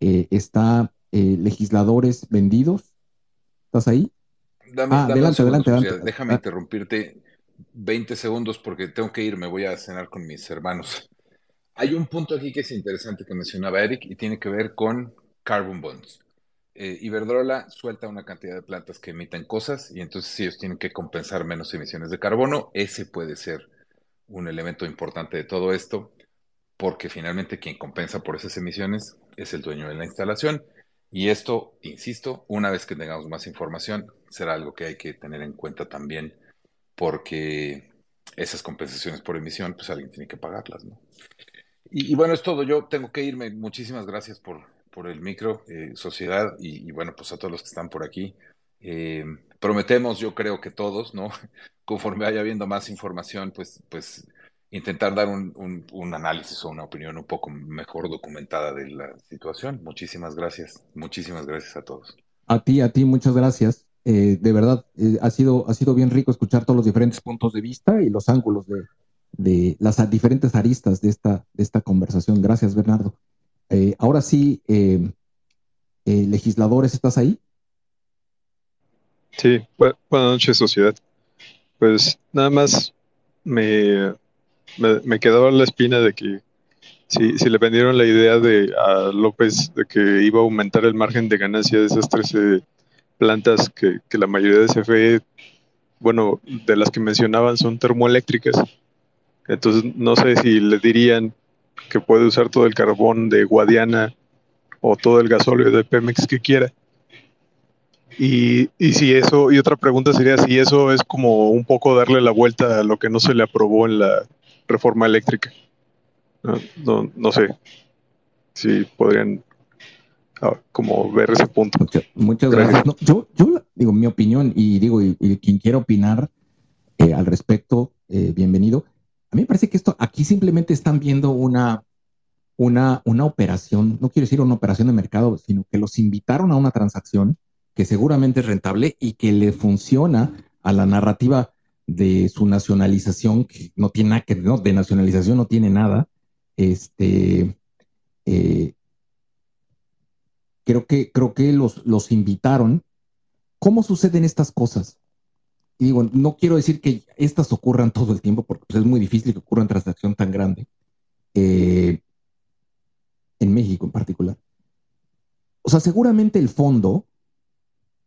está legisladores vendidos, ¿Estás ahí? Dame, ah, adelante, adelante, Déjame ah. interrumpirte 20 segundos porque tengo que ir, me voy a cenar con mis hermanos. Hay un punto aquí que es interesante que mencionaba Eric y tiene que ver con carbon bonds. Eh, Iberdrola suelta una cantidad de plantas que emiten cosas y entonces si ellos tienen que compensar menos emisiones de carbono, ese puede ser un elemento importante de todo esto, porque finalmente quien compensa por esas emisiones es el dueño de la instalación y esto, insisto, una vez que tengamos más información, será algo que hay que tener en cuenta también, porque esas compensaciones por emisión, pues alguien tiene que pagarlas, ¿no? Y, bueno, es todo. Yo tengo que irme. Muchísimas gracias por, por el micro, eh, sociedad, y, bueno, pues a todos los que están por aquí. Eh, prometemos, yo creo que todos, ¿no? Conforme vaya habiendo más información, pues, pues intentar dar un, un, análisis o una opinión un poco mejor documentada de la situación. Muchísimas gracias, muchísimas gracias a todos. A ti, a ti, muchas gracias. Eh, de verdad, eh, ha, sido, ha sido bien rico escuchar todos los diferentes puntos de vista y los ángulos de, de las diferentes aristas de esta, de esta conversación. Gracias, Bernardo. Eh, ahora sí, legisladores, ¿estás ahí? Sí, buenas noches, sociedad. Pues nada más me me, quedaba la espina de que si, si le vendieron la idea de a López de que iba a aumentar el margen de ganancia de esas 13 plantas que, que la mayoría de CFE, bueno, de las que mencionaban son termoeléctricas. Entonces no sé si le dirían que puede usar todo el carbón de Guadiana o todo el gasóleo de Pemex que quiera. Y, y, si eso, y otra pregunta sería si eso es como un poco darle la vuelta a lo que no se le aprobó en la reforma eléctrica. No, no, sé. si podrían ah, como ver ese punto. Muchas, gracias. yo, yo digo mi opinión y digo, y, quien quiera opinar eh, al respecto, eh, bienvenido. A mí me parece que esto aquí simplemente están viendo una, una, una operación, no quiero decir una operación de mercado, sino que los invitaron a una transacción que seguramente es rentable y que le funciona a la narrativa de su nacionalización, que no tiene nada que, no, de nacionalización no tiene nada. Este, eh, creo que, creo que los, los invitaron. ¿Cómo suceden estas cosas? Y digo, no quiero decir que estas ocurran todo el tiempo, porque pues, es muy difícil que ocurra una transacción tan grande, eh, en México en particular. O sea, seguramente el fondo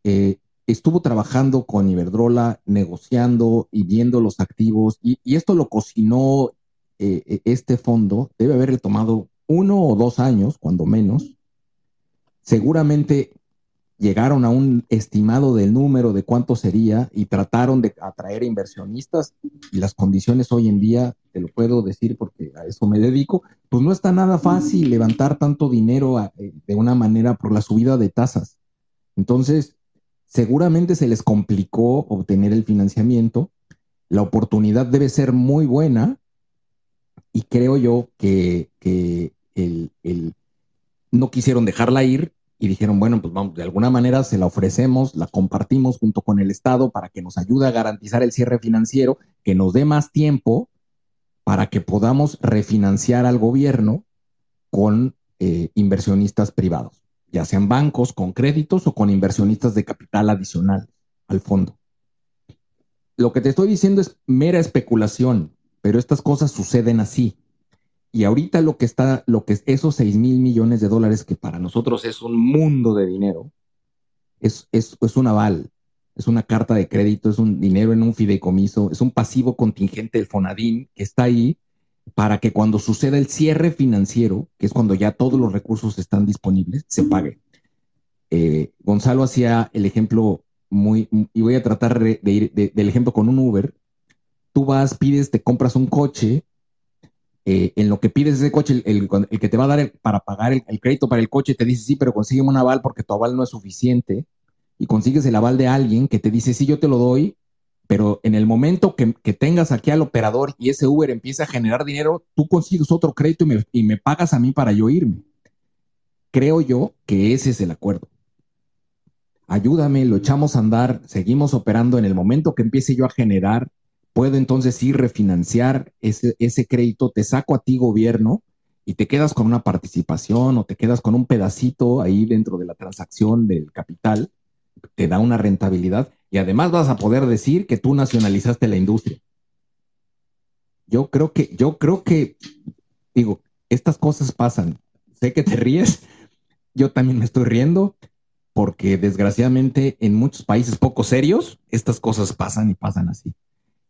eh, estuvo trabajando con Iberdrola, negociando y viendo los activos, y, esto lo cocinó eh, este fondo, debe haberle tomado uno o dos años, cuando menos. Seguramente llegaron a un estimado del número de cuánto sería y trataron de atraer inversionistas y las condiciones hoy en día, te lo puedo decir porque a eso me dedico, pues no está nada fácil levantar tanto dinero eh, de una manera por la subida de tasas. Entonces, seguramente se les complicó obtener el financiamiento, la oportunidad debe ser muy buena y creo yo que, no quisieron dejarla ir y dijeron, bueno, pues vamos, de alguna manera se la ofrecemos, la compartimos junto con el Estado para que nos ayude a garantizar el cierre financiero, que nos dé más tiempo para que podamos refinanciar al gobierno con eh, inversionistas privados, ya sean bancos con créditos o con inversionistas de capital adicional al fondo. Lo que te estoy diciendo es mera especulación, pero estas cosas suceden así. Y ahorita lo que está, lo que es esos 6 mil millones de dólares, que para nosotros es un mundo de dinero, es, es, es un aval, es una carta de crédito, es un dinero en un fideicomiso, es un pasivo contingente del Fonadín que está ahí para que cuando suceda el cierre financiero, que es cuando ya todos los recursos están disponibles, se pague. Eh, Gonzalo hacía el ejemplo muy, y voy a tratar de ir del ejemplo con un Uber. Tú vas, pides, te compras un coche eh, en lo que pides ese coche, el, que te va a dar para pagar el, crédito para el coche te dice, sí, pero consígueme un aval porque tu aval no es suficiente. Y consigues el aval de alguien que te dice, sí, yo te lo doy, pero en el momento que, tengas aquí al operador y ese Uber empieza a generar dinero, tú consigues otro crédito y me, pagas a mí para yo irme. Creo yo que ese es el acuerdo. Ayúdame, lo echamos a andar, seguimos operando en el momento que empiece yo a generar puedo entonces ir refinanciar ese crédito, te saco a ti gobierno y te quedas con una participación o te quedas con un pedacito ahí dentro de la transacción del capital, te da una rentabilidad y además vas a poder decir que tú nacionalizaste la industria. Yo creo que, yo creo que, digo, estas cosas pasan. Sé que te ríes, yo también me estoy riendo, porque desgraciadamente en muchos países poco serios, estas cosas pasan y pasan así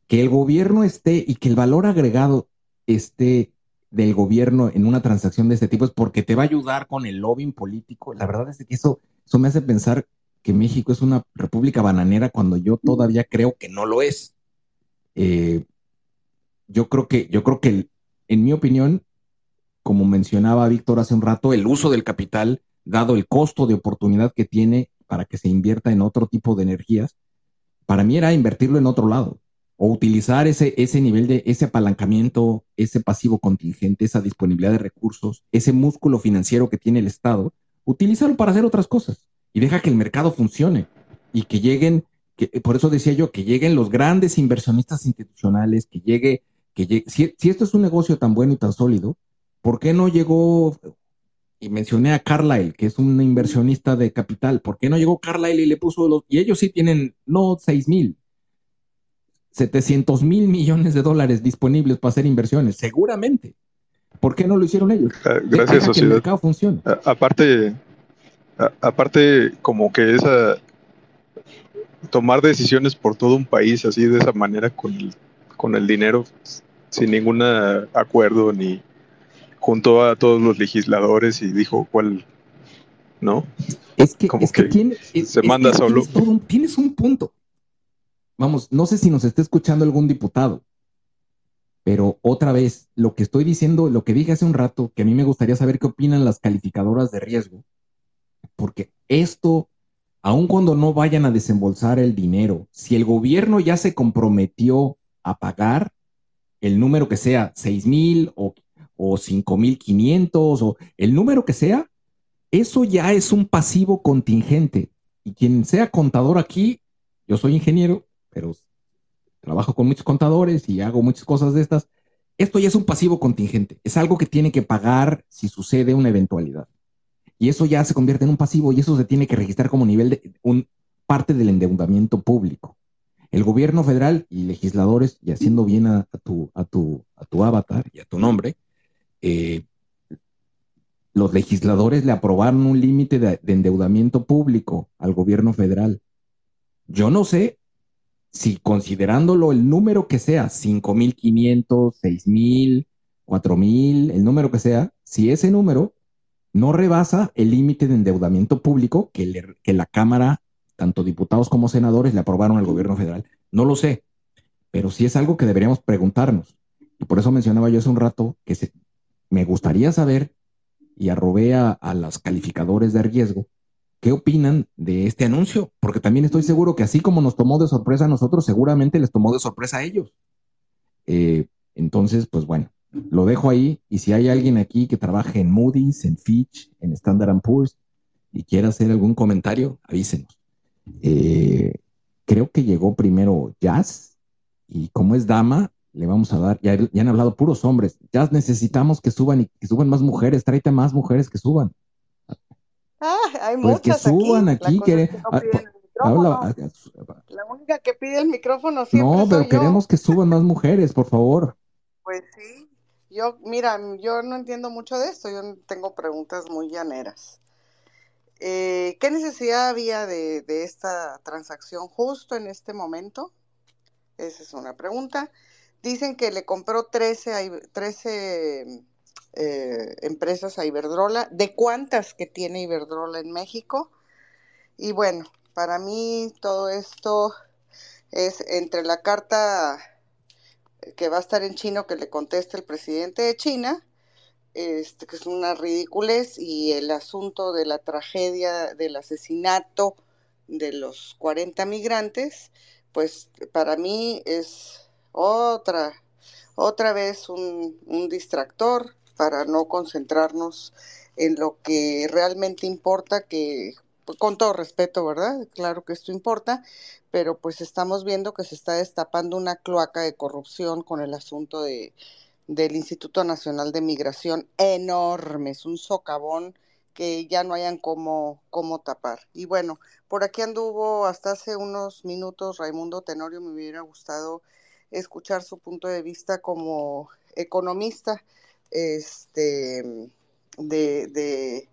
que el gobierno esté y que el valor agregado esté del gobierno en una transacción de este tipo es porque te va a ayudar con el lobbying político. La verdad es que eso, eso me hace pensar que México es una república bananera cuando yo todavía creo que no lo es. Eh, yo creo que, yo creo que, en mi opinión, como mencionaba Víctor hace un rato, el uso del capital, dado el costo de oportunidad que tiene para que se invierta en otro tipo de energías, para mí era invertirlo en otro lado o utilizar ese, ese nivel de ese apalancamiento, ese pasivo contingente, esa disponibilidad de recursos, ese músculo financiero que tiene el Estado, utilizarlo para hacer otras cosas y deja que el mercado funcione y que lleguen, que, por eso decía yo, que lleguen los grandes inversionistas institucionales, que llegue, que llegue, si, si esto es un negocio tan bueno y tan sólido, ¿por qué no llegó y mencioné a Carlyle, que es un inversionista de capital, ¿por qué no llegó Carlyle y le puso los, y ellos sí tienen, no seis mil, 700 mil millones de dólares disponibles para hacer inversiones, seguramente. ¿Por qué no lo hicieron ellos? Ah, gracias, sociedad. el mercado funcione. aparte, aparte, como que esa tomar decisiones por todo un país así de esa manera con el, con el dinero sin ningún acuerdo ni junto a todos los legisladores y dijo cuál no es que, es que, tiene, se manda solo tienes un punto vamos, no sé si nos está escuchando algún diputado. Pero otra vez, lo que estoy diciendo, lo que dije hace un rato, que a mí me gustaría saber qué opinan las calificadoras de riesgo, porque esto, aun cuando no vayan a desembolsar el dinero, si el gobierno ya se comprometió a pagar el número que sea, 6 mil o, o 5 mil 500 o el número que sea, eso ya es un pasivo contingente. Y quien sea contador aquí, yo soy ingeniero, pero trabajo con muchos contadores y hago muchas cosas de estas. Esto ya es un pasivo contingente, es algo que tiene que pagar si sucede una eventualidad. Y eso ya se convierte en un pasivo y eso se tiene que registrar como nivel de un, parte del endeudamiento público. El gobierno federal y legisladores, y haciendo bien a, tu, a, tu, a tu avatar y a tu nombre, eh, los legisladores le aprobaron un límite de, endeudamiento público al gobierno federal. Yo no sé si considerándolo el número que sea, 5.500, 6.000, 4.000, el número que sea, si ese número no rebasa el límite de endeudamiento público que, que la Cámara, tanto diputados como senadores, le aprobaron al gobierno federal. No lo sé, pero sí es algo que deberíamos preguntarnos. Y por eso mencionaba yo hace un rato que me gustaría saber y arrobé a, a los calificadores de riesgo qué opinan de este anuncio, porque también estoy seguro que así como nos tomó de sorpresa a nosotros, seguramente les tomó de sorpresa a ellos. Eh, entonces, pues bueno, lo dejo ahí y si hay alguien aquí que trabaje en Moody's, en Fitch, en Standard Poor's y quiera hacer algún comentario, avísenos. Eh, creo que llegó primero Jazz y como es dama, le vamos a dar, ya, han hablado puros hombres, ya necesitamos que suban y que suban más mujeres, tráete más mujeres que suban. Ah, hay pues que suban aquí, la única que pide el micrófono siempre No, pero queremos que suban más mujeres, por favor. Pues sí, yo, mira, yo no entiendo mucho de esto, yo tengo preguntas muy llaneras. Eh, ¿Qué necesidad había de, esta transacción justo en este momento? Esa es una pregunta. Dicen que le compró 13, 13 eh, empresas a Iberdrola. ¿De cuántas que tiene Iberdrola en México? Y bueno, para mí todo esto es entre la carta que va a estar en chino que le conteste el presidente de China, este, que es una ridiculez, y el asunto de la tragedia del asesinato de los 40 migrantes, pues para mí es otra, otra vez un, distractor para no concentrarnos en lo que realmente importa, que con todo respeto, ¿verdad? Claro que esto importa, pero pues estamos viendo que se está destapando una cloaca de corrupción con el asunto de, del Instituto Nacional de Migración enorme, es un socavón que ya no hayan cómo, cómo tapar. Y bueno, por aquí anduvo hasta hace unos minutos Raimundo Tenorio, me hubiera gustado escuchar su punto de vista como economista, este, de, de,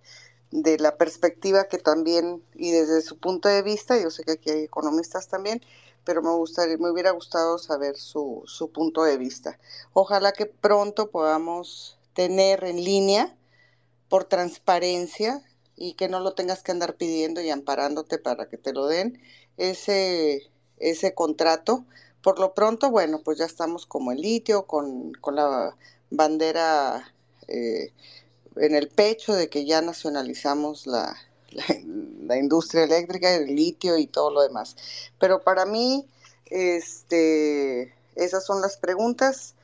la perspectiva que también, y desde su punto de vista, yo sé que aquí hay economistas también, pero me gustaría, me hubiera gustado saber su, su punto de vista. Ojalá que pronto podamos tener en línea, por transparencia, y que no lo tengas que andar pidiendo y amparándote para que te lo den, ese, ese contrato por lo pronto, bueno, pues ya estamos como en litio, con, la bandera eh, en el pecho de que ya nacionalizamos la, la, industria eléctrica, el litio y todo lo demás. Pero para mí, este, esas son las preguntas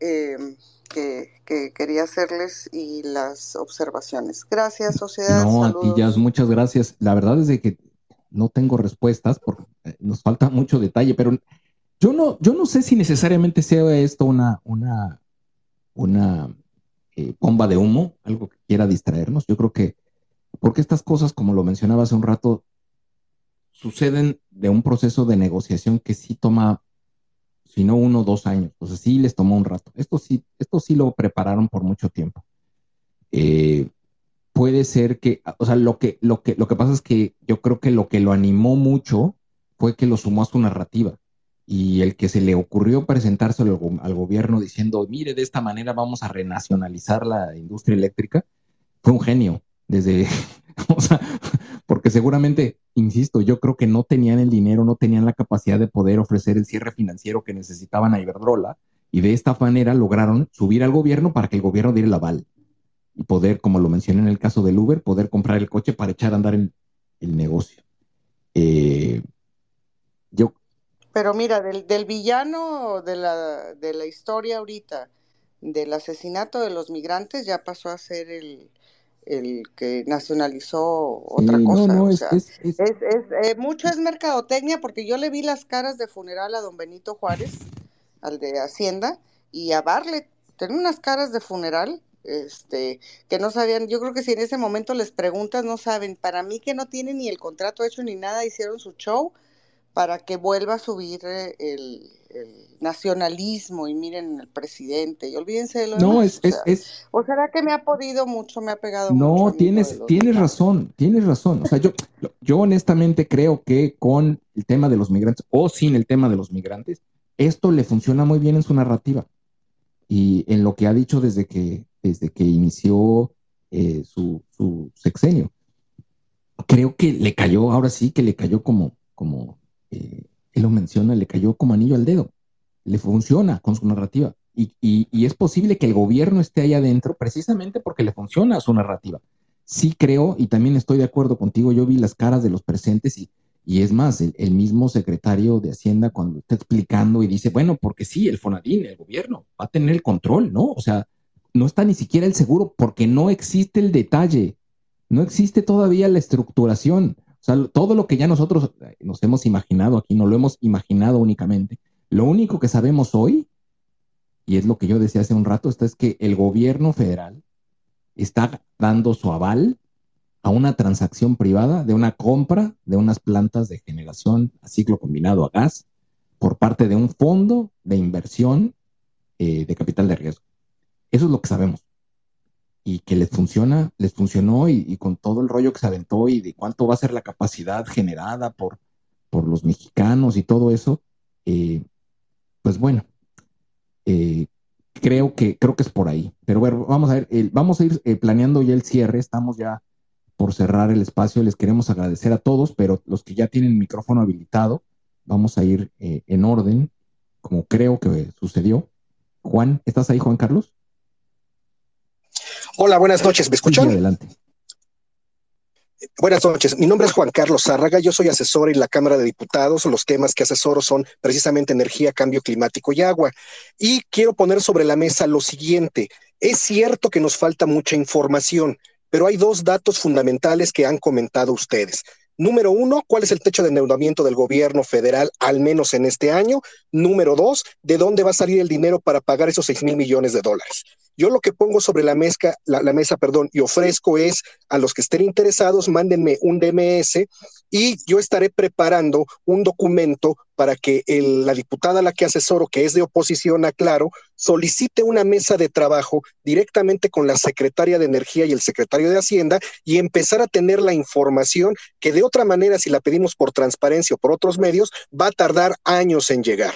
em, que, quería hacerles y las observaciones. Gracias, sociedad. No, a ti, muchas gracias. La verdad es de que no tengo respuestas porque eh, nos falta mucho detalle, pero yo no, yo no sé si necesariamente sea esto una, una, una eh, bomba de humo, algo que quiera distraernos. Yo creo que, porque estas cosas, como lo mencionaba hace un rato, suceden de un proceso de negociación que sí toma, si no uno, dos años. O sea, sí les tomó un rato. Esto sí, esto sí lo prepararon por mucho tiempo. Eh, puede ser que, o sea, lo que, lo que, lo que pasa es que yo creo que lo que lo animó mucho fue que lo sumó a su narrativa y el que se le ocurrió presentarse al, gobierno diciendo, mire, de esta manera vamos a renacionalizar la industria eléctrica, fue un genio, desde, o sea, porque seguramente, insisto, yo creo que no tenían el dinero, no tenían la capacidad de poder ofrecer el cierre financiero que necesitaban a Iberdrola, Y de esta manera lograron subir al gobierno para que el gobierno diera el aval y poder, como lo mencioné en el caso del Uber, poder comprar el coche para echar a andar el, el negocio. Eh, yo. Pero mira, del, del villano de la, de la historia ahorita, del asesinato de los migrantes, ya pasó a ser el, el que nacionalizó otra sí, cosa. No, no, o es, sea, es, es, es, es eh, mucho es mercadotecnia porque yo le vi las caras de funeral a don Benito Juárez, al de Hacienda, y a Barlet. Tienen unas caras de funeral este, que no sabían, yo creo que si en ese momento les preguntas, no saben, para mí que no tienen ni el contrato hecho ni nada, hicieron su show para que vuelva a subir eh, el, el nacionalismo y miren el presidente y olvídense de lo no, demás. es, o, sea, es, es, ¿O será que me ha podido mucho, me ha pegado no, mucho? tienes, tienes razón, tienes razón. O sea, yo, yo honestamente creo que con el tema de los migrantes o sin el tema de los migrantes, esto le funciona muy bien en su narrativa y en lo que ha dicho desde que, desde que inició eh, su, su, sexenio. Creo que le cayó, ahora sí que le cayó como, como eh, él lo menciona, le cayó como anillo al dedo. Le funciona con su narrativa. Y, es posible que el gobierno esté ahí adentro precisamente porque le funciona su narrativa. Sí creo, y también estoy de acuerdo contigo, yo vi las caras de los presentes y, y es más, el, el, mismo secretario de Hacienda cuando está explicando y dice, bueno, porque sí, el Fonadín, el gobierno, va a tener el control, ¿no? O sea, no está ni siquiera el seguro porque no existe el detalle, no existe todavía la estructuración. O sea, todo lo que ya nosotros nos hemos imaginado aquí, no lo hemos imaginado únicamente. Lo único que sabemos hoy, y es lo que yo decía hace un rato, está es que el gobierno federal está dando su aval a una transacción privada de una compra de unas plantas de generación a ciclo combinado a gas por parte de un fondo de inversión eh, de capital de riesgo. Eso es lo que sabemos. Y que les funciona, les funcionó y, y, con todo el rollo que se aventó y de cuánto va a ser la capacidad generada por, por los mexicanos y todo eso, eh, pues bueno, eh, creo que creo que es por ahí. Pero bueno, vamos a ver, el, vamos a ir eh, planeando ya el cierre, estamos ya por cerrar el espacio, les queremos agradecer a todos, pero los que ya tienen micrófono habilitado, vamos a ir en orden, como creo que sucedió. Juan, ¿estás ahí, Juan Carlos? Hola, buenas noches, ¿me escuchan? Sí, adelante. Buenas noches, mi nombre es Juan Carlos Zárraga, yo soy asesor en la Cámara de Diputados, los temas que asesoro son precisamente energía, cambio climático y agua. Y quiero poner sobre la mesa lo siguiente, es cierto que nos falta mucha información, pero hay dos datos fundamentales que han comentado ustedes. Número uno, ¿cuál es el techo de endeudamiento del gobierno federal, al menos en este año? Número dos, ¿de dónde va a salir el dinero para pagar esos 6 mil millones de dólares? Yo lo que pongo sobre la mesa, la, la, mesa, perdón, y ofrezco es a los que estén interesados, mándenme un DMS y yo estaré preparando un documento para que la diputada a la que asesoro, que es de oposición, aclaro, solicite una mesa de trabajo directamente con la secretaria de Energía y el secretario de Hacienda y empezar a tener la información que de otra manera, si la pedimos por transparencia o por otros medios, va a tardar años en llegar.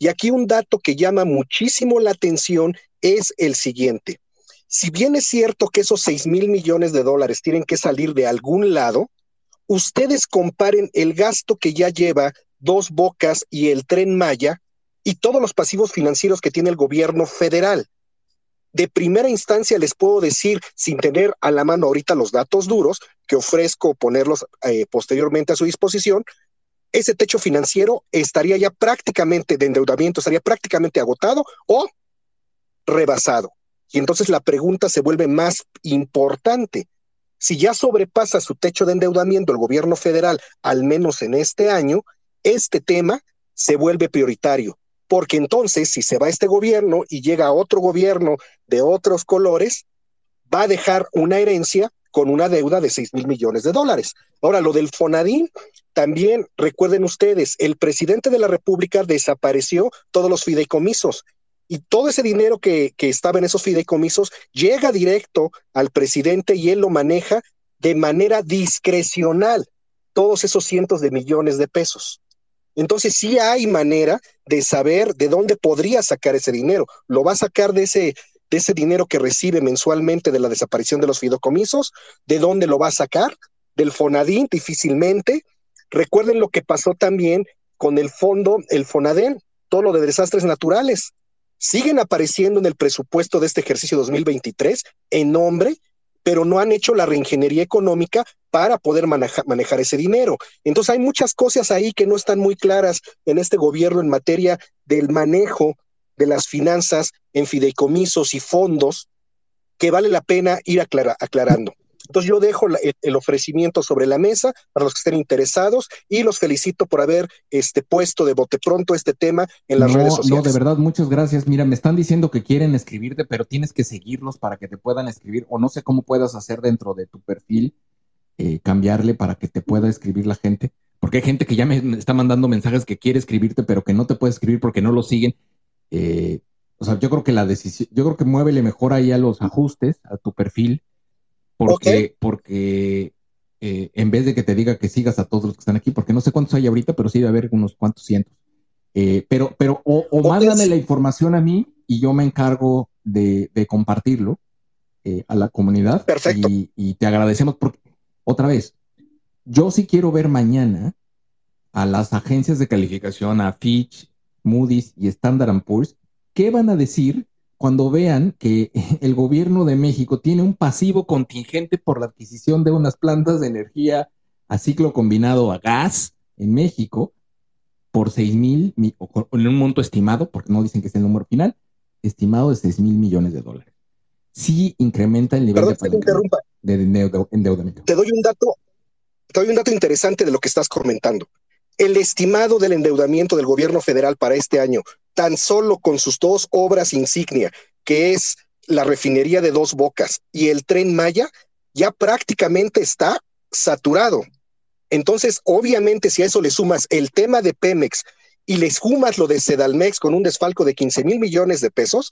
Y aquí un dato que llama muchísimo la atención es el siguiente. Si bien es cierto que esos 6 mil millones de dólares tienen que salir de algún lado, ustedes comparen el gasto que ya lleva Dos Bocas y el tren Maya y todos los pasivos financieros que tiene el gobierno federal. De primera instancia les puedo decir, sin tener a la mano ahorita los datos duros, que ofrezco ponerlos eh, posteriormente a su disposición, ese techo financiero estaría ya prácticamente de endeudamiento, estaría prácticamente agotado o rebasado. Y entonces la pregunta se vuelve más importante. Si ya sobrepasa su techo de endeudamiento el gobierno federal, al menos en este año, este tema se vuelve prioritario. Porque entonces, si se va este gobierno y llega otro gobierno de otros colores, va a dejar una herencia con una deuda de 6 mil millones de dólares. Ahora, lo del Fonadín, también recuerden ustedes, el presidente de la República desapareció todos los fideicomisos y todo ese dinero que, que, estaba en esos fideicomisos llega directo al presidente y él lo maneja de manera discrecional, todos esos cientos de millones de pesos. Entonces sí hay manera de saber de dónde podría sacar ese dinero. Lo va a sacar de ese, de ese dinero que recibe mensualmente de la desaparición de los fideicomisos, de dónde lo va a sacar, del Fonadín difícilmente. Recuerden lo que pasó también con el fondo, el Fonadén, todo lo de desastres naturales siguen apareciendo en el presupuesto de este ejercicio 2023 en nombre, pero no han hecho la reingeniería económica para poder manejar ese dinero. Entonces hay muchas cosas ahí que no están muy claras en este gobierno en materia del manejo de las finanzas en fideicomisos y fondos que vale la pena ir aclarando. Entonces yo dejo el, ofrecimiento sobre la mesa para los que estén interesados y los felicito por haber este, puesto de bote pronto este tema en las redes sociales. No, de verdad, muchas gracias. Mira, me están diciendo que quieren escribirte, pero tienes que seguirlos para que te puedan escribir o no sé cómo puedas hacer dentro de tu perfil, eh, cambiarle para que te pueda escribir la gente. Porque hay gente que ya me está mandando mensajes que quiere escribirte, pero que no te puede escribir porque no lo siguen. Eh, o sea, yo creo que la decisión, yo creo que muévele mejor ahí a los ajustes, a tu perfil, porque, porque eh, en vez de que te diga que sigas a todos los que están aquí, porque no sé cuántos hay ahorita, pero sí debe haber unos cuantos cientos. Eh, pero, pero, o, mándame la información a mí y yo me encargo de, compartirlo eh, a la comunidad. Perfecto. Y, te agradecemos porque, otra vez, yo sí quiero ver mañana a las agencias de calificación, a Fitch, Moody's y Standard Poor's, ¿qué van a decir cuando vean que el gobierno de México tiene un pasivo contingente por la adquisición de unas plantas de energía a ciclo combinado a gas en México por 6 mil, en un monto estimado, porque no dicen que es el número final, estimado de 6 mil millones de dólares. Sí incrementa el nivel de, endeudamiento. Te doy un dato, te doy un dato interesante de lo que estás comentando. El estimado del endeudamiento del gobierno federal para este año tan solo con sus dos obras insignia, que es la refinería de dos bocas y el tren Maya, ya prácticamente está saturado. Entonces, obviamente, si a eso le sumas el tema de Pemex y le sumas lo de Sedalmex con un desfalco de 15 mil millones de pesos,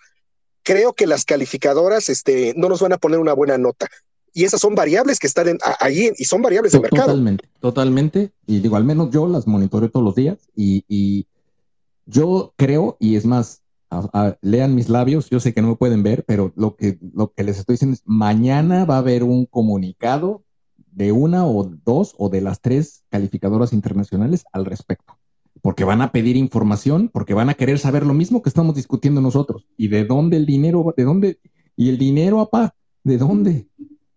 creo que las calificadoras este, no nos van a poner una buena nota. Y esas son variables que están ahí y son variables de mercado. Totalmente, totalmente. Y digo, al menos yo las monitoreo todos los días y yo creo, y es más, lean mis labios, yo sé que no me pueden ver, pero lo que, lo que les estoy diciendo es, mañana va a haber un comunicado de una o dos o de las tres calificadoras internacionales al respecto, porque van a pedir información, porque van a querer saber lo mismo que estamos discutiendo nosotros, y de dónde el dinero, de dónde, y el dinero, apá, ¿de dónde?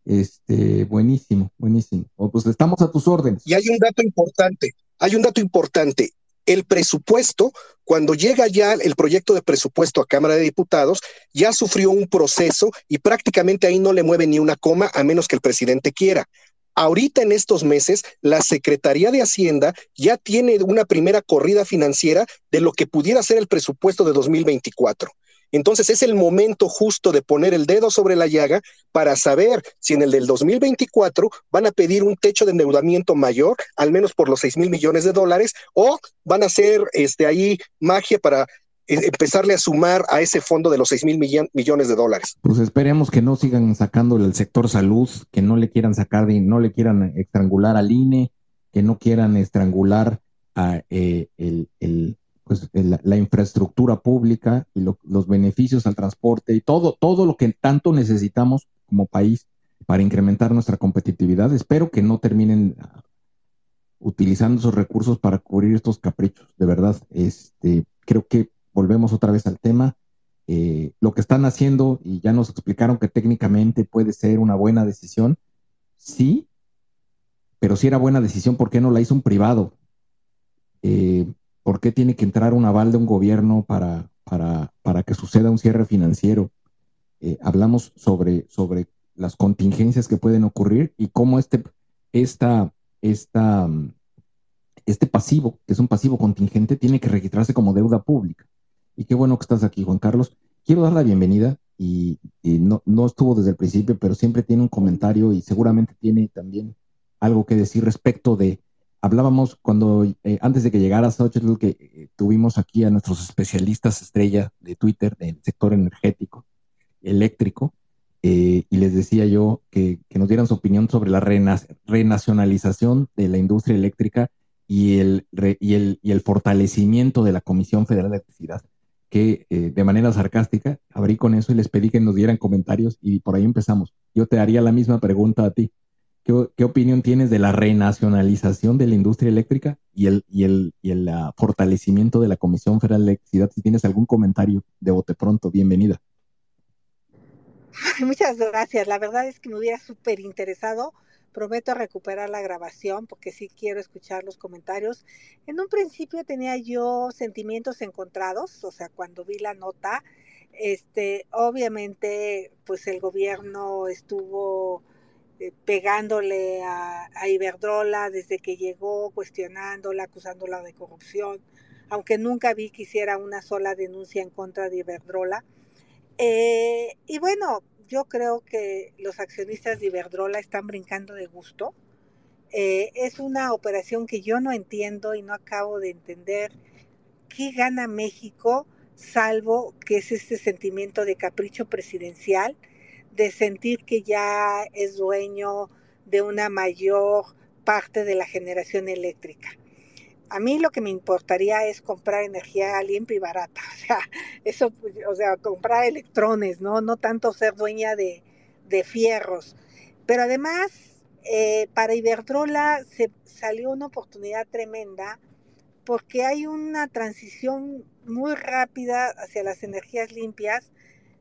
Este, buenísimo, buenísimo. Pues estamos a tus órdenes. Y hay un dato importante, hay un dato importante el presupuesto, cuando llega ya el proyecto de presupuesto a Cámara de Diputados, ya sufrió un proceso y prácticamente ahí no le mueve ni una coma a menos que el presidente quiera. Ahorita en estos meses, la Secretaría de Hacienda ya tiene una primera corrida financiera de lo que pudiera ser el presupuesto de 2024. Entonces es el momento justo de poner el dedo sobre la llaga para saber si en el del 2024 van a pedir un techo de endeudamiento mayor, al menos por los 6 mil millones de dólares, o van a hacer este, ahí magia para eh, empezarle a sumar a ese fondo de los 6 mil millones de dólares. Pues esperemos que no sigan sacándole al sector salud, que no le quieran sacar, de, no le quieran estrangular al INE, que no quieran estrangular a, eh, el, pues, la, infraestructura pública y los beneficios al transporte y todo, todo lo que tanto necesitamos como país para incrementar nuestra competitividad. Espero que no terminen ah, utilizando esos recursos para cubrir estos caprichos. De verdad, este, creo que volvemos otra vez al tema. Eh, lo que están haciendo, y ya nos explicaron que técnicamente puede ser una buena decisión, sí, pero si era buena decisión, ¿por qué no la hizo un privado? Eh, ¿Por qué tiene que entrar un aval de un gobierno para, para, que suceda un cierre financiero? Eh, hablamos sobre, sobre las contingencias que pueden ocurrir y cómo este, esta, esta, este pasivo, que es un pasivo contingente, tiene que registrarse como deuda pública. Y qué bueno que estás aquí, Juan Carlos. Quiero dar la bienvenida y, no, no, estuvo desde el principio, pero siempre tiene un comentario y seguramente tiene también algo que decir respecto de hablábamos cuando, eh, antes de que llegara Xochitl, que eh, tuvimos aquí a nuestros especialistas estrella de Twitter del sector energético, eléctrico, eh, y les decía yo que, nos dieran su opinión sobre la renacionalización de la industria eléctrica y el, y el, y el fortalecimiento de la Comisión Federal de Electricidad, que de manera sarcástica abrí con eso y les pedí que nos dieran comentarios y por ahí empezamos. Yo te haría la misma pregunta a ti. ¿Qué, opinión tienes de la renacionalización de la industria eléctrica y el, y el, y el ah, fortalecimiento de la Comisión Federal de Electricidad? Si tienes algún comentario de bote pronto, bienvenida. Muchas gracias. La verdad es que me hubiera súper interesado. Prometo recuperar la grabación porque sí quiero escuchar los comentarios. En un principio tenía yo sentimientos encontrados, o sea, cuando vi la nota, este, obviamente, pues el gobierno estuvo pegándole a, a, Iberdrola desde que llegó, cuestionándola, acusándola de corrupción, aunque nunca vi que hiciera una sola denuncia en contra de Iberdrola. Eh, y bueno, yo creo que los accionistas de Iberdrola están brincando de gusto. Eh, es una operación que yo no entiendo y no acabo de entender qué gana México, salvo que es este sentimiento de capricho presidencial, de sentir que ya es dueño de una mayor parte de la generación eléctrica. A mí lo que me importaría es comprar energía limpia y barata, o sea, eso, pues, o sea, comprar electrones, ¿no? No tanto ser dueña de, fierros. Pero además, eh, para Iberdrola se salió una oportunidad tremenda porque hay una transición muy rápida hacia las energías limpias.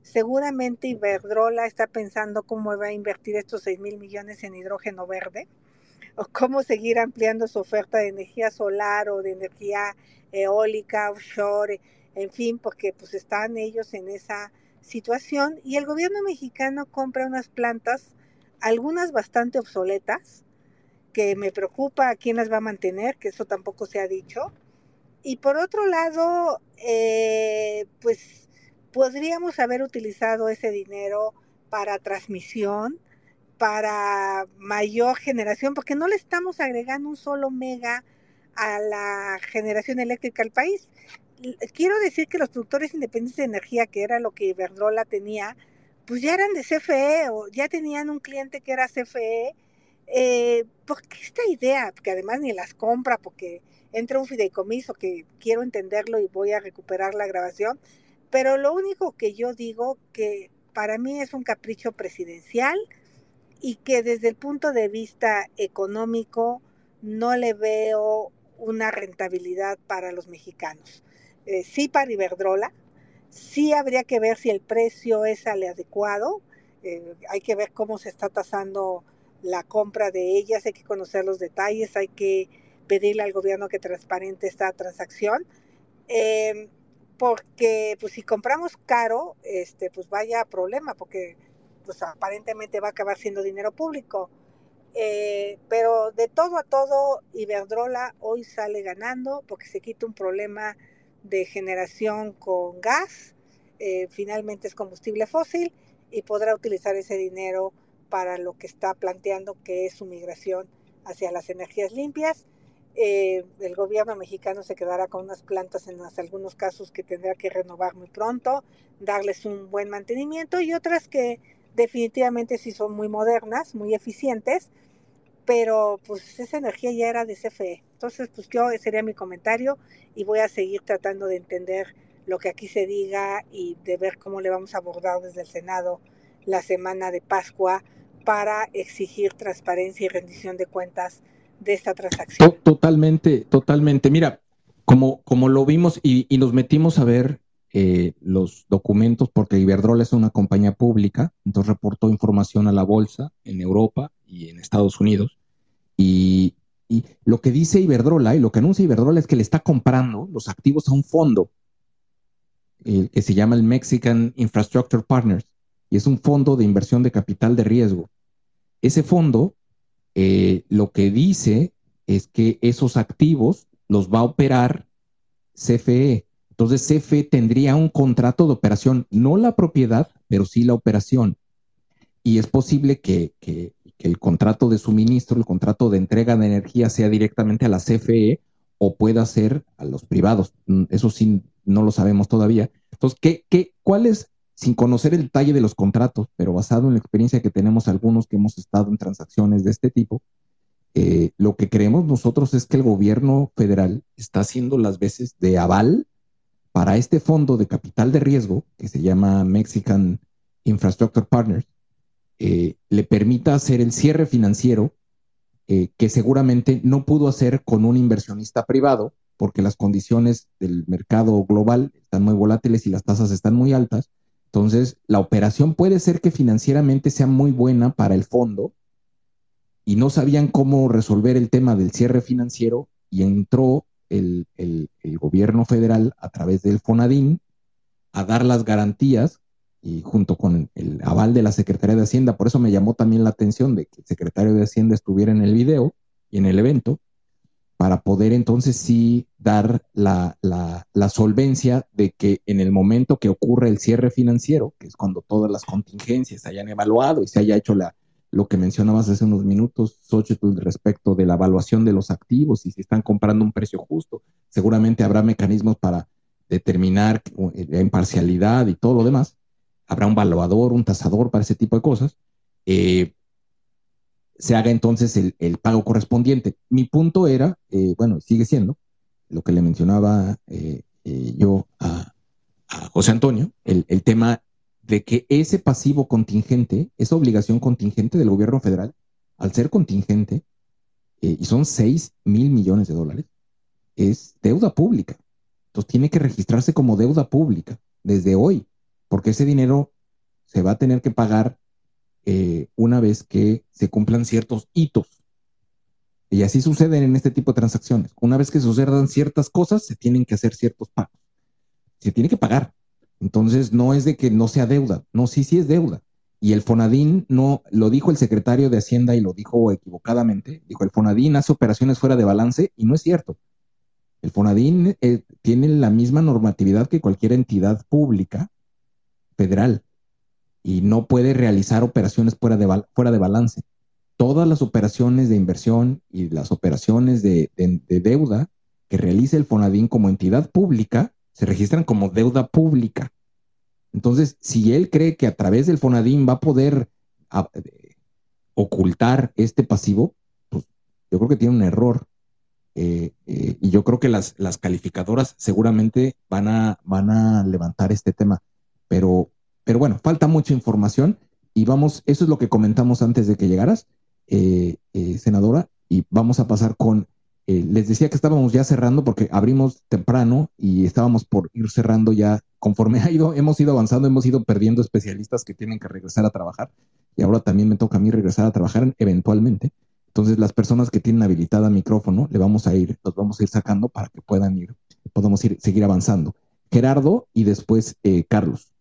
Seguramente Iberdrola está pensando cómo va a invertir estos 6 mil millones en hidrógeno verde o cómo seguir ampliando su oferta de energía solar o de energía eólica, offshore, en fin, porque pues están ellos en esa situación y el gobierno mexicano compra unas plantas, algunas bastante obsoletas, que me preocupa a quién las va a mantener, que eso tampoco se ha dicho. Y por otro lado, eh, pues podríamos haber utilizado ese dinero para transmisión, para mayor generación, porque no le estamos agregando un solo mega a la generación eléctrica al país. Quiero decir que los productores independientes de energía, que era lo que Iberdrola tenía, pues ya eran de CFE o ya tenían un cliente que era CFE. Eh, ¿Por qué esta idea? Que además ni las compra porque entra un fideicomiso que quiero entenderlo y voy a recuperar la grabación. Pero lo único que yo digo que para mí es un capricho presidencial, y que desde el punto de vista económico no le veo una rentabilidad para los mexicanos. Eh, sí para Iberdrola, sí habría que ver si el precio es al adecuado, eh, hay que ver cómo se está tasando la compra de ellas, hay que conocer los detalles, hay que pedirle al gobierno que transparente esta transacción, eh, porque pues si compramos caro, este, pues vaya problema, porque pues aparentemente va a acabar siendo dinero público. Eh, pero de todo a todo, Iberdrola hoy sale ganando porque se quita un problema de generación con gas, eh, finalmente es combustible fósil y podrá utilizar ese dinero para lo que está planteando que es su migración hacia las energías limpias. Eh, el gobierno mexicano se quedará con unas plantas en algunos casos que tendrá que renovar muy pronto, darles un buen mantenimiento y otras que definitivamente sí son muy modernas, muy eficientes, pero pues esa energía ya era de CFE. Entonces, pues yo sería mi comentario y voy a seguir tratando de entender lo que aquí se diga y de ver cómo le vamos a abordar desde el Senado la semana de Pascua para exigir transparencia y rendición de cuentas de esta transacción. Totalmente, totalmente. Mira, como, como lo vimos y, y nos metimos a ver eh, los documentos porque Iberdrola es una compañía pública, entonces reportó información a la bolsa en Europa y en Estados Unidos. Y, lo que dice Iberdrola y lo que anuncia Iberdrola es que le está comprando los activos a un fondo que se llama el Mexican Infrastructure Partners y es un fondo de inversión de capital de riesgo. Ese fondo eh, lo que dice es que esos activos los va a operar CFE, entonces, CFE tendría un contrato de operación, no la propiedad, pero sí la operación. Y es posible que, el contrato de suministro, el contrato de entrega de energía sea directamente a la CFE o pueda ser a los privados. Mm, eso sí, no lo sabemos todavía. Entonces, ¿qué, qué, ¿cuál es, sin conocer el detalle de los contratos, pero basado en la experiencia que tenemos algunos que hemos estado en transacciones de este tipo, eh, lo que creemos nosotros es que el gobierno federal está haciendo las veces de aval para este fondo de capital de riesgo, que se llama Mexican Infrastructure Partners, eh, le permita hacer el cierre financiero eh, que seguramente no pudo hacer con un inversionista privado, porque las condiciones del mercado global están muy volátiles y las tasas están muy altas. Entonces, la operación puede ser que financieramente sea muy buena para el fondo y no sabían cómo resolver el tema del cierre financiero y entró el, gobierno federal a través del FONADIN a dar las garantías y junto con el aval de la Secretaría de Hacienda. Por eso me llamó también la atención de que el secretario de Hacienda estuviera en el video y en el evento para poder entonces sí dar la, solvencia de que en el momento que ocurre el cierre financiero, que es cuando todas las contingencias se hayan evaluado y se haya hecho la, lo que mencionabas hace unos minutos, Xochitl, respecto de la evaluación de los activos y si están comprando un precio justo, seguramente habrá mecanismos para determinar eh, la imparcialidad y todo lo demás. Habrá un valuador, un tasador para ese tipo de cosas. Eh, se haga entonces el, pago correspondiente. Mi punto era, eh, bueno, sigue siendo lo que le mencionaba eh, eh, yo a, José Antonio, el, tema de que ese pasivo contingente, esa obligación contingente del gobierno federal, al ser contingente, y son 6 mil millones de dólares, es deuda pública. Entonces tiene que registrarse como deuda pública desde hoy, porque ese dinero se va a tener que pagar eh, una vez que se cumplan ciertos hitos. Y así suceden en este tipo de transacciones. Una vez que sucedan ciertas cosas, se tienen que hacer ciertos pagos. Se tiene que pagar. Entonces, no es de que no sea deuda. No, sí, sí es deuda. Y el Fonadín no, lo dijo el secretario de Hacienda y lo dijo equivocadamente. Dijo, el Fonadín hace operaciones fuera de balance y no es cierto. El Fonadín eh, tiene la misma normatividad que cualquier entidad pública federal y no puede realizar operaciones fuera de, fuera de balance. Todas las operaciones de inversión y las operaciones de, deuda que realice el FONADIN como entidad pública se registran como deuda pública. Entonces, si él cree que a través del FONADIN va a poder ocultar este pasivo, pues yo creo que tiene un error. Eh, eh, y yo creo que las, las calificadoras seguramente van a, van a levantar este tema. Pero pero bueno, falta mucha información y vamos, eso es lo que comentamos antes de que llegaras, eh, eh, senadora, y vamos a pasar con, eh, les decía que estábamos ya cerrando porque abrimos temprano y estábamos por ir cerrando ya conforme ha ido, hemos ido avanzando, hemos ido perdiendo especialistas que tienen que regresar a trabajar y ahora también me toca a mí regresar a trabajar eventualmente. Entonces, las personas que tienen habilitada micrófono, le vamos a ir, los vamos a ir sacando para que puedan ir, podamos ir, seguir avanzando. Gerardo y después Carlos.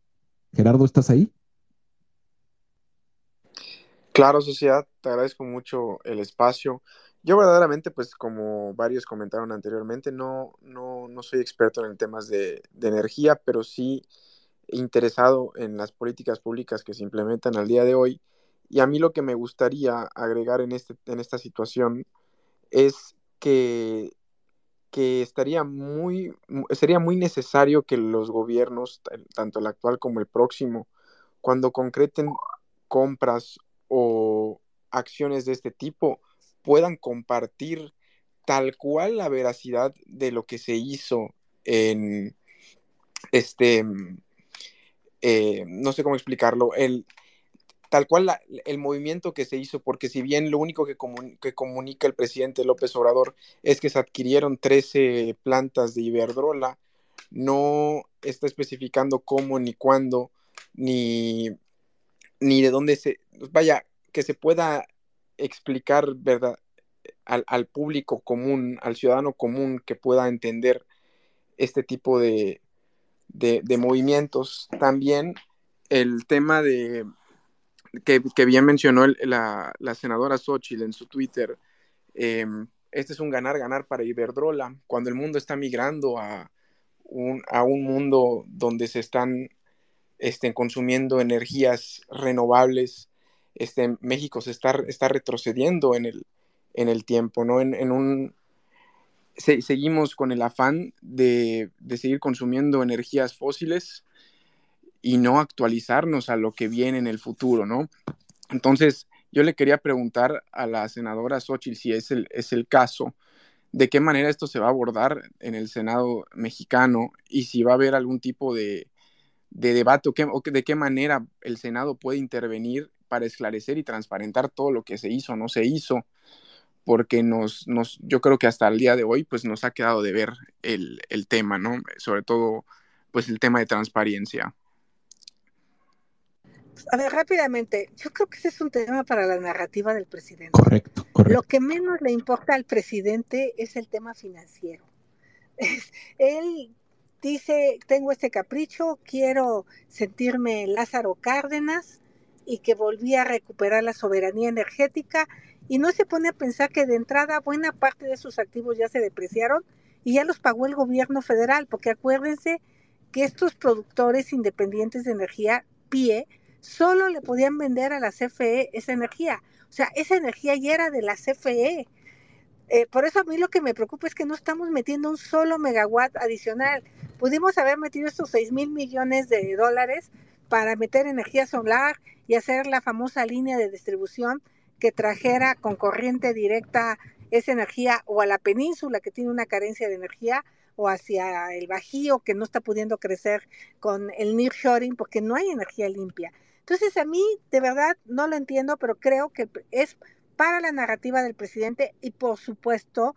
Gerardo, ¿estás ahí? Claro, sociedad, te agradezco mucho el espacio. Yo verdaderamente, pues como varios comentaron anteriormente, no, no, no soy experto en temas de, energía, pero sí interesado en las políticas públicas que se implementan al día de hoy. Y a mí lo que me gustaría agregar en, este, en esta situación es que que estaría muy, sería muy necesario que los gobiernos, tanto el actual como el próximo, cuando concreten compras o acciones de este tipo, puedan compartir tal cual la veracidad de lo que se hizo en este, eh, no sé cómo explicarlo, el, tal cual el movimiento que se hizo, porque si bien lo único que, que, comunica el presidente López Obrador es que se adquirieron 13 plantas de Iberdrola, no está especificando cómo ni cuándo, ni, ni de dónde se, vaya, que se pueda explicar, ¿verdad? Al, al público común, al ciudadano común que pueda entender este tipo de, de, de movimientos. También el tema de, que, bien mencionó la, senadora Xochitl en su Twitter, em, este es un ganar-ganar para Iberdrola, cuando el mundo está migrando a un, a un mundo donde se están este, consumiendo energías renovables, este, México se está, está retrocediendo en el, en el tiempo, ¿no? En, un, seguimos con el afán de, de seguir consumiendo energías fósiles y no actualizarnos a lo que viene en el futuro, ¿no? Entonces, yo le quería preguntar a la senadora Xochitl si es el, es el caso, de qué manera esto se va a abordar en el Senado mexicano y si va a haber algún tipo de, de debate o, qué, o, de qué manera el Senado puede intervenir para esclarecer y transparentar todo lo que se hizo o no se hizo, porque nos, nos, yo creo que hasta el día de hoy, pues nos ha quedado de ver el, el tema, ¿no? Sobre todo, pues el tema de transparencia. A ver, rápidamente, yo creo que ese es un tema para la narrativa del presidente. Correcto, correcto. Lo que menos le importa al presidente es el tema financiero. él dice, tengo este capricho, quiero sentirme Lázaro Cárdenas y que volví a recuperar la soberanía energética y no se pone a pensar que de entrada buena parte de sus activos ya se depreciaron y ya los pagó el gobierno federal, porque acuérdense que estos productores independientes de energía, PIE, solo le podían vender a la CFE esa energía. O sea, esa energía ya era de la CFE. Eh, por eso a mí lo que me preocupa es que no estamos metiendo un solo megawatt adicional. Pudimos haber metido estos 6 mil millones de dólares para meter energía solar y hacer la famosa línea de distribución que trajera con corriente directa esa energía o a la península que tiene una carencia de energía o hacia el Bajío que no está pudiendo crecer con el nearshoring porque no hay energía limpia. Entonces a mí de verdad no lo entiendo, pero creo que es para la narrativa del presidente y por supuesto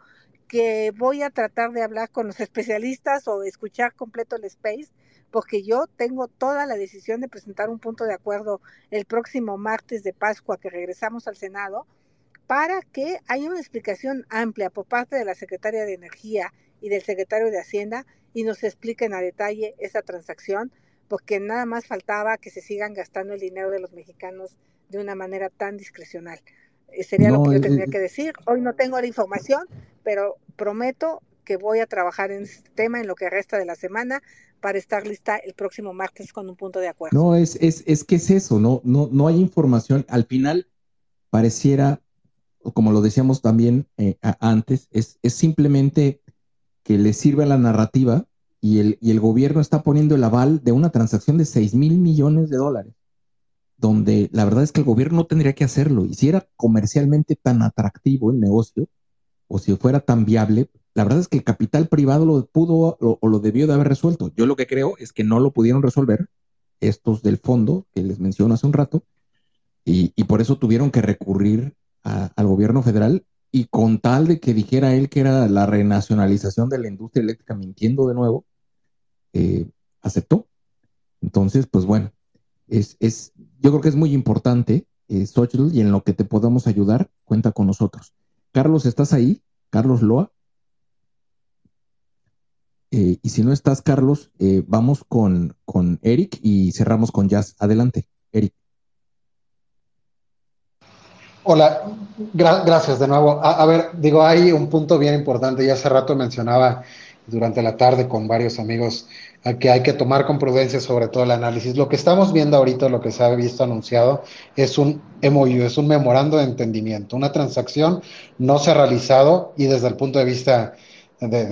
que voy a tratar de hablar con los especialistas o escuchar completo el space porque yo tengo toda la decisión de presentar un punto de acuerdo el próximo martes de Pascua que regresamos al Senado para que haya una explicación amplia por parte de la Secretaria de Energía y del Secretario de Hacienda y nos expliquen a detalle esa transacción porque nada más faltaba que se sigan gastando el dinero de los mexicanos de una manera tan discrecional. Eh, sería lo que yo tendría que decir. Hoy no tengo la información, pero prometo que voy a trabajar en este tema en lo que resta de la semana para estar lista el próximo martes con un punto de acuerdo. No, es, es, es que es eso, no, no, no hay información. Al final pareciera, como lo decíamos también eh, antes, es, es simplemente que le sirve a la narrativa y el, y el gobierno está poniendo el aval de una transacción de 6 mil millones de dólares, donde la verdad es que el gobierno no tendría que hacerlo. Y si era comercialmente tan atractivo el negocio, o si fuera tan viable, la verdad es que el capital privado lo pudo o lo debió de haber resuelto. Yo lo que creo es que no lo pudieron resolver estos del fondo que les menciono hace un rato, y, y por eso tuvieron que recurrir al gobierno federal y con tal de que dijera él que era la renacionalización de la industria eléctrica, mintiendo de nuevo, eh, aceptó. Entonces, pues bueno, es, es, yo creo que es muy importante, eh, y en lo que te podamos ayudar, cuenta con nosotros. Carlos, ¿estás ahí? Carlos Loa. Eh, y si no estás, Carlos, eh, vamos con, con Eric y cerramos con Jazz. Adelante, Eric. Hola, gracias de nuevo. A, a, ver, digo, hay un punto bien importante, ya hace rato mencionaba durante la tarde con varios amigos que hay que tomar con prudencia sobre todo el análisis. Lo que estamos viendo ahorita, lo que se ha visto anunciado, es un MOU, es un memorando de entendimiento. Una transacción no se ha realizado y desde el punto de vista de,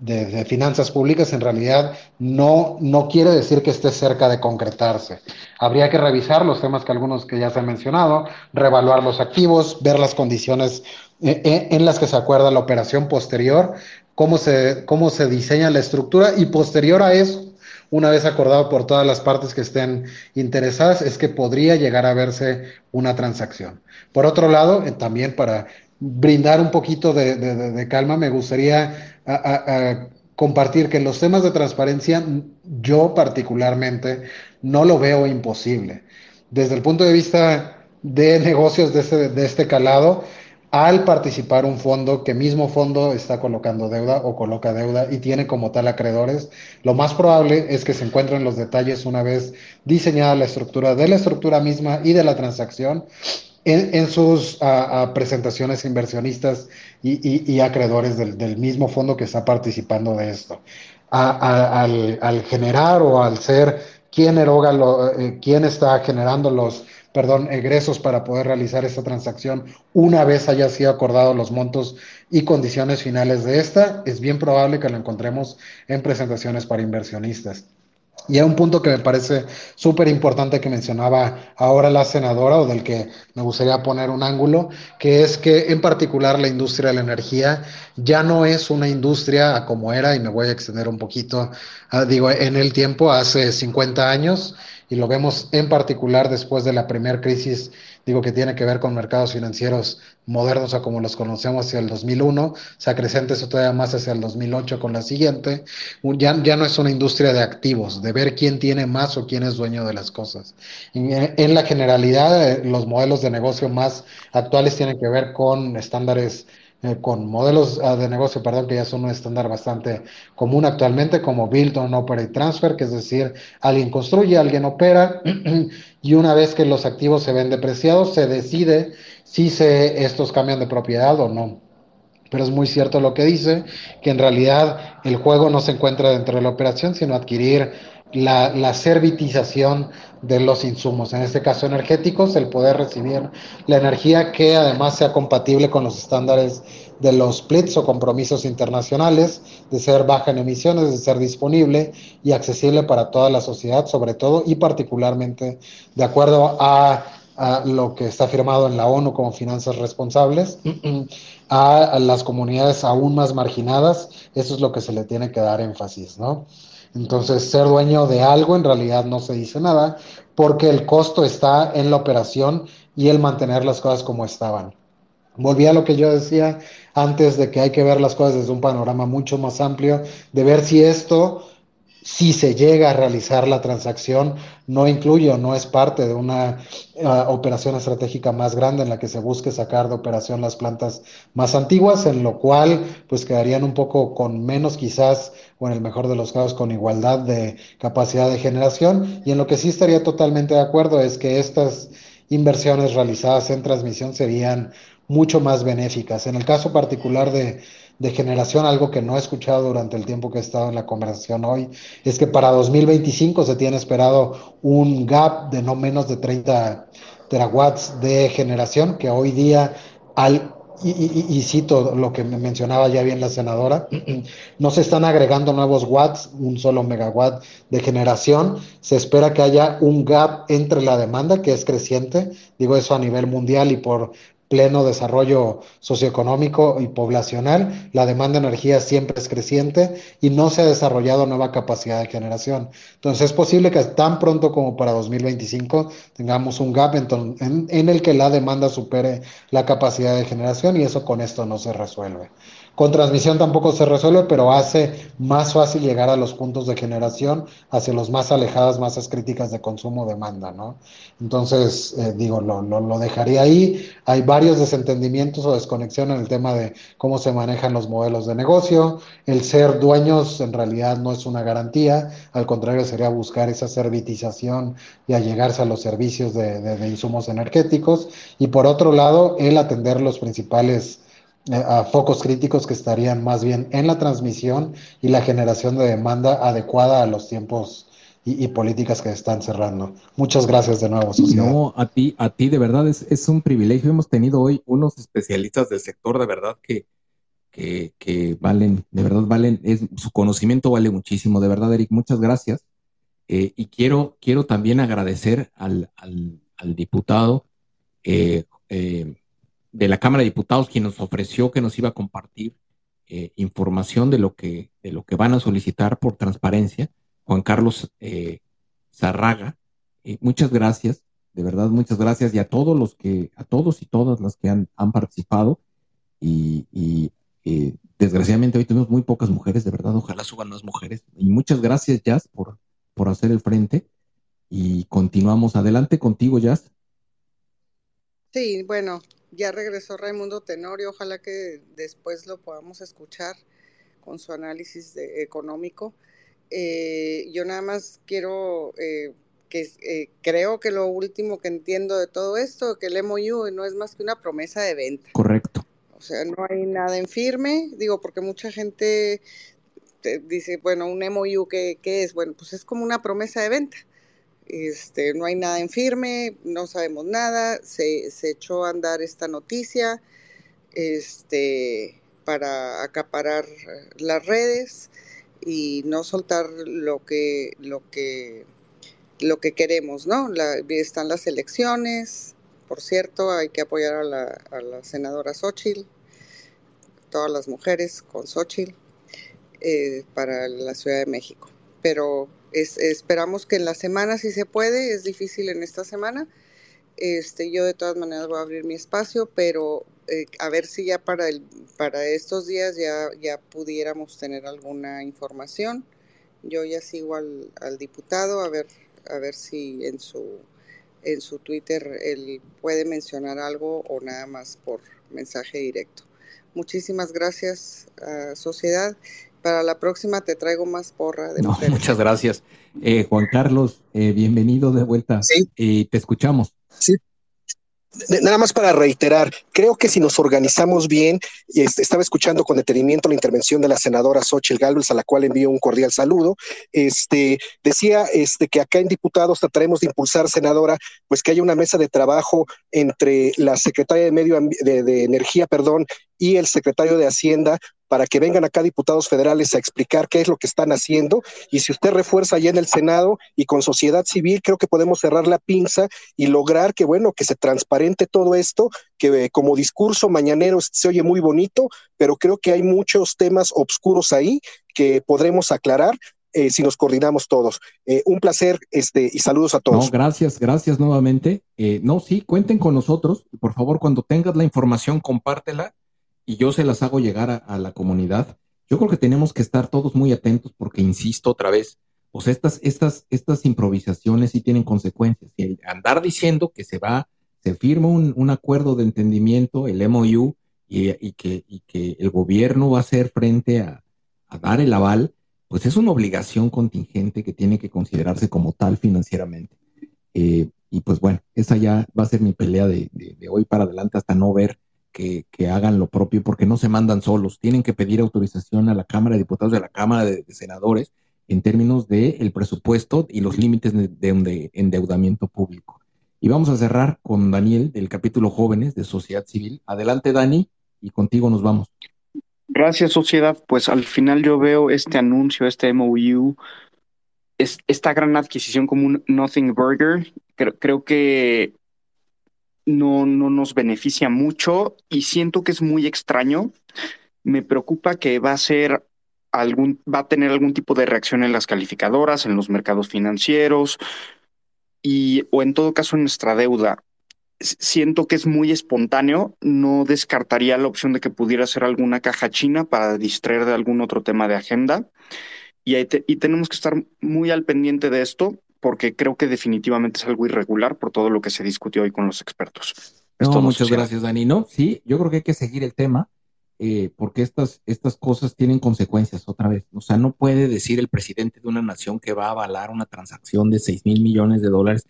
de, de, finanzas públicas en realidad no, no quiere decir que esté cerca de concretarse. Habría que revisar los temas que algunos que ya se han mencionado, reevaluar los activos, ver las condiciones eh, eh, en las que se acuerda la operación posterior, cómo se, cómo se diseña la estructura y posterior a eso, una vez acordado por todas las partes que estén interesadas, es que podría llegar a verse una transacción. Por otro lado, eh, también para brindar un poquito de, de, de calma, me gustaría compartir que los temas de transparencia, yo particularmente no lo veo imposible. Desde el punto de vista de negocios de este, de este calado, al participar un fondo que mismo fondo está colocando deuda o coloca deuda y tiene como tal acreedores, lo más probable es que se encuentren los detalles una vez diseñada la estructura de la estructura misma y de la transacción en, sus presentaciones inversionistas y, y, acreedores del, del, mismo fondo que está participando de esto. Al, al, generar o al ser quien eroga, lo, eh, quien está generando los perdón, egresos para poder realizar esta transacción una vez haya sido acordado los montos y condiciones finales de esta, es bien probable que lo encontremos en presentaciones para inversionistas. Y hay un punto que me parece súper importante que mencionaba ahora la senadora o del que me gustaría poner un ángulo, que es que en particular la industria de la energía ya no es una industria como era, y me voy a extender un poquito, digo, en el tiempo, hace 50 años, y lo vemos en particular después de la primera crisis, digo que tiene que ver con mercados financieros modernos a como los conocemos hacia el 2001, se acrecenta eso todavía más hacia el 2008 con la siguiente, ya, ya no es una industria de activos, de ver quién tiene más o quién es dueño de las cosas. En, en la generalidad, eh, los modelos de negocio más actuales tienen que ver con estándares eh, con modelos ah, de negocio, perdón, que ya son un estándar bastante común actualmente, como Build, on Operate, Transfer, que es decir, alguien construye, alguien opera, y una vez que los activos se ven depreciados, se decide si se, estos cambian de propiedad o no. Pero es muy cierto lo que dice, que en realidad el juego no se encuentra dentro de la operación, sino adquirir la, la, servitización de los insumos, en este caso energéticos, el poder recibir la energía que además sea compatible con los estándares de los splits o compromisos internacionales, de ser baja en emisiones, de ser disponible y accesible para toda la sociedad, sobre todo y particularmente de acuerdo a, lo que está firmado en la ONU como finanzas responsables, a, a las comunidades aún más marginadas, eso es lo que se le tiene que dar énfasis, ¿no? Entonces, ser dueño de algo en realidad no se dice nada porque el costo está en la operación y el mantener las cosas como estaban. Volví a lo que yo decía antes de que hay que ver las cosas desde un panorama mucho más amplio, de ver si esto si se llega a realizar la transacción, no incluye o no es parte de una uh, operación estratégica más grande en la que se busque sacar de operación las plantas más antiguas, en lo cual pues quedarían un poco con menos quizás, o en el mejor de los casos, con igualdad de capacidad de generación. Y en lo que sí estaría totalmente de acuerdo es que estas inversiones realizadas en transmisión serían mucho más benéficas. En el caso particular de de generación, algo que no he escuchado durante el tiempo que he estado en la conversación hoy, es que para 2025 se tiene esperado un gap de no menos de 30 terawatts de generación, que hoy día al y, y, y, cito lo que me mencionaba ya bien la senadora, no se están agregando nuevos watts, un solo megawatt de generación, se espera que haya un gap entre la demanda, que es creciente, digo eso a nivel mundial y por pleno desarrollo socioeconómico y poblacional, la demanda de energía siempre es creciente y no se ha desarrollado nueva capacidad de generación. Entonces es posible que tan pronto como para 2025 tengamos un gap en, en, en el que la demanda supere la capacidad de generación y eso con esto no se resuelve. Con transmisión tampoco se resuelve, pero hace más fácil llegar a los puntos de generación hacia los más alejadas, masas críticas de consumo demanda, ¿no? Entonces, eh, digo, lo, lo, lo, dejaría ahí. Hay varios desentendimientos o desconexión en el tema de cómo se manejan los modelos de negocio. El ser dueños en realidad no es una garantía, al contrario sería buscar esa servitización y allegarse a los servicios de, de, de insumos energéticos. Y por otro lado, el atender los principales a focos críticos que estarían más bien en la transmisión y la generación de demanda adecuada a los tiempos y, y políticas que están cerrando. Muchas gracias de nuevo, sociedad. No, a ti, a ti de verdad es, es un privilegio. Hemos tenido hoy unos especialistas del sector de verdad que, que, que valen, de verdad valen, es, su conocimiento vale muchísimo. De verdad, Eric, muchas gracias. Eh, y quiero, quiero también agradecer al, al, al diputado eh, eh, de la Cámara de Diputados quien nos ofreció que nos iba a compartir eh, información de lo, que, de lo que van a solicitar por transparencia, Juan Carlos eh, Zarraga. Eh, muchas gracias, de verdad, muchas gracias y a todos los que, a todos y todas las que han, han participado y, y eh, desgraciadamente hoy tenemos muy pocas mujeres, de verdad, ojalá suban más mujeres. Y muchas gracias, Jazz, por, por hacer el frente y continuamos adelante contigo, Jazz. Sí, bueno, ya regresó Raimundo Tenorio, ojalá que después lo podamos escuchar con su análisis de, económico. Eh, yo nada más quiero eh, que eh, creo que lo último que entiendo de todo esto, que el MOU no es más que una promesa de venta. Correcto. O sea, no hay nada en firme, digo, porque mucha gente dice, bueno, un MOU, ¿qué, ¿qué es? Bueno, pues es como una promesa de venta este, no hay nada en firme, no sabemos nada, se, se echó a andar esta noticia este, para acaparar las redes y no soltar lo que, lo que, lo que queremos, ¿no? La, están las elecciones, por cierto, hay que apoyar a la, a la senadora Xochitl, todas las mujeres con Xochitl, eh, para la Ciudad de México. Pero esperamos que en la semana si se puede, es difícil en esta semana. Este, yo de todas maneras voy a abrir mi espacio, pero eh, a ver si ya para, el, para estos días ya, ya pudiéramos tener alguna información. Yo ya sigo al, diputado a ver, a ver si en su, en su Twitter él puede mencionar algo o nada más por mensaje directo. Muchísimas gracias, sociedad. Para la próxima te traigo más porra de no, Muchas gracias. Eh, Juan Carlos, eh, bienvenido de vuelta. Sí. Y te escuchamos. Sí, Nada más para reiterar, creo que si nos organizamos bien, y estaba escuchando con detenimiento la intervención de la senadora Xochitl Gálvez, a la cual envío un cordial saludo, este, decía este, que acá en diputados trataremos de impulsar, senadora, pues que haya una mesa de trabajo entre la secretaria de Medio de, de Energía, perdón, y el secretario de Hacienda para que vengan acá diputados federales a explicar qué es lo que están haciendo. Y si usted refuerza allá en el Senado y con sociedad civil, creo que podemos cerrar la pinza y lograr que, bueno, que se transparente todo esto, que eh, como discurso mañanero se oye muy bonito, pero creo que hay muchos temas oscuros ahí que podremos aclarar eh, si nos coordinamos todos. Eh, un placer este, y saludos a todos. No, gracias, gracias nuevamente. no, sí, cuenten con nosotros. Por favor, cuando tengas la información, compártela y yo se las hago llegar a, la comunidad, yo creo que tenemos que estar todos muy atentos porque, insisto otra vez, pues estas, estas, estas improvisaciones sí tienen consecuencias. Y andar diciendo que se va, se firma un, acuerdo de entendimiento, el MOU, y, que, y que el gobierno va a hacer frente a, dar el aval, pues es una obligación contingente que tiene que considerarse como tal financieramente. Eh, y pues bueno, esa ya va a ser mi pelea de, de hoy para adelante hasta no ver que, hagan lo propio porque no se mandan solos. Tienen que pedir autorización a la Cámara de Diputados y a la Cámara de, Senadores en términos del el presupuesto y los límites de, endeudamiento público. Y vamos a cerrar con Daniel del capítulo Jóvenes de Sociedad Civil. Adelante, Dani, y contigo nos vamos. Gracias, sociedad. Pues al final yo veo este anuncio, este MOU, es, esta gran adquisición como un Nothing Burger. creo que no, no nos beneficia mucho y siento que es muy extraño. Me preocupa que va a ser algún, va a tener algún tipo de reacción en las calificadoras, en los mercados financieros y, o en todo caso en nuestra deuda. Siento que es muy espontáneo, no descartaría la opción de que pudiera ser alguna caja china para distraer de algún otro tema de agenda. Y, y tenemos que estar muy al pendiente de esto porque creo que definitivamente es algo irregular por todo lo que se discutió hoy con los expertos. muchas gracias, Dani. No, sí, yo creo que hay que seguir el tema, eh, porque estas, estas cosas tienen consecuencias otra vez. O sea, no puede decir el presidente de una nación que va a avalar una transacción de 6 mil millones de dólares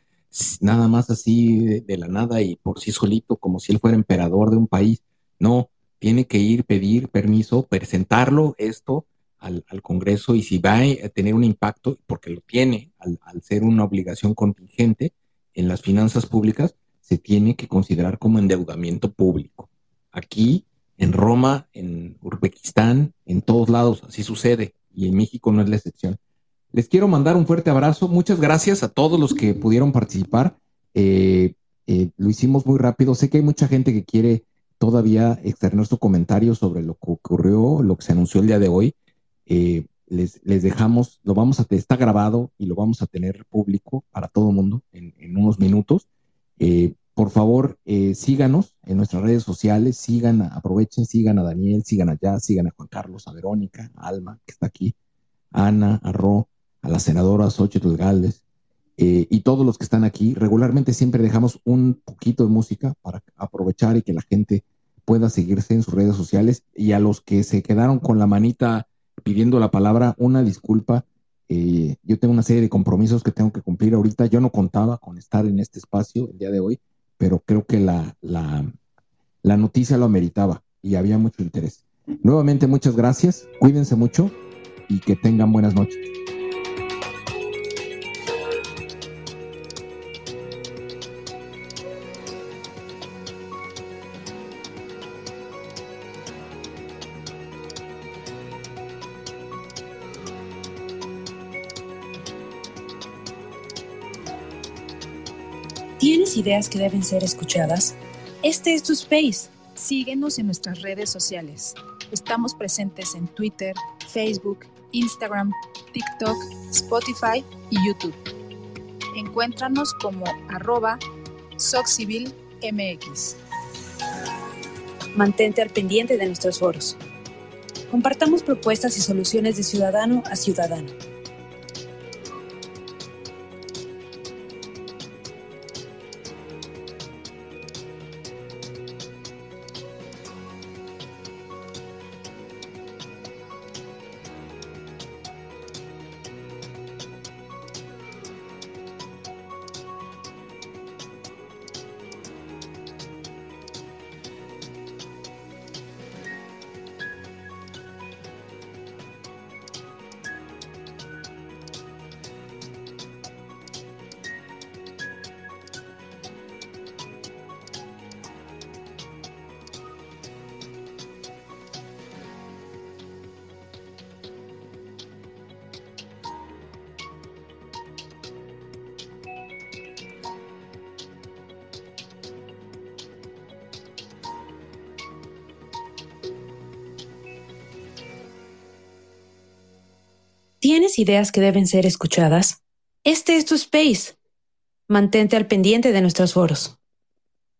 nada más así de, la nada y por sí solito, como si él fuera emperador de un país. No, tiene que ir, pedir permiso, presentarlo esto al, Congreso y si va a tener un impacto, porque lo tiene al, ser una obligación contingente en las finanzas públicas, se tiene que considerar como endeudamiento público. Aquí, en Roma, en Uzbekistán, en todos lados, así sucede y en México no es la excepción. Les quiero mandar un fuerte abrazo. Muchas gracias a todos los que pudieron participar. Eh, eh, lo hicimos muy rápido. Sé que hay mucha gente que quiere todavía externar su comentario sobre lo que ocurrió, lo que se anunció el día de hoy. Eh, les, dejamos, lo vamos a, está grabado y lo vamos a tener público para todo el mundo en, unos minutos. Eh, por favor, eh, síganos en nuestras redes sociales, sigan, aprovechen, sigan a Daniel, sigan allá, sigan a Juan Carlos, a Verónica, a Alma, que está aquí, a Ana, a Ro, a la senadora Xochitl Galvez, y todos los que están aquí. Regularmente siempre dejamos un poquito de música para aprovechar y que la gente pueda seguirse en sus redes sociales. Y a los que se quedaron con la manita pidiendo la palabra, una disculpa. Eh, yo tengo una serie de compromisos que tengo que cumplir ahorita. Yo no contaba con estar en este espacio el día de hoy, pero creo que la, la, la noticia lo ameritaba y había mucho interés. Nuevamente, muchas gracias. Cuídense mucho y que tengan buenas noches. Ideas que deben ser escuchadas? Este es tu space. Síguenos en nuestras redes sociales. Estamos presentes en Twitter, Facebook, Instagram, TikTok, Spotify y YouTube. Encuéntranos como arroba SocCivilMX. Mantente al pendiente de nuestros foros. Compartamos propuestas y soluciones de ciudadano a ciudadano. Ideas que deben ser escuchadas? Este es tu space. Mantente al pendiente de nuestros foros.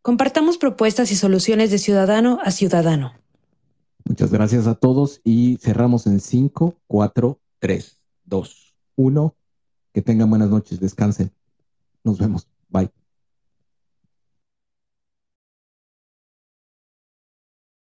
Compartamos propuestas y soluciones de ciudadano a ciudadano. Muchas gracias a todos y cerramos en 5, 4, 3, 2, 1. Que tengan buenas noches, descansen. Nos vemos. Bye.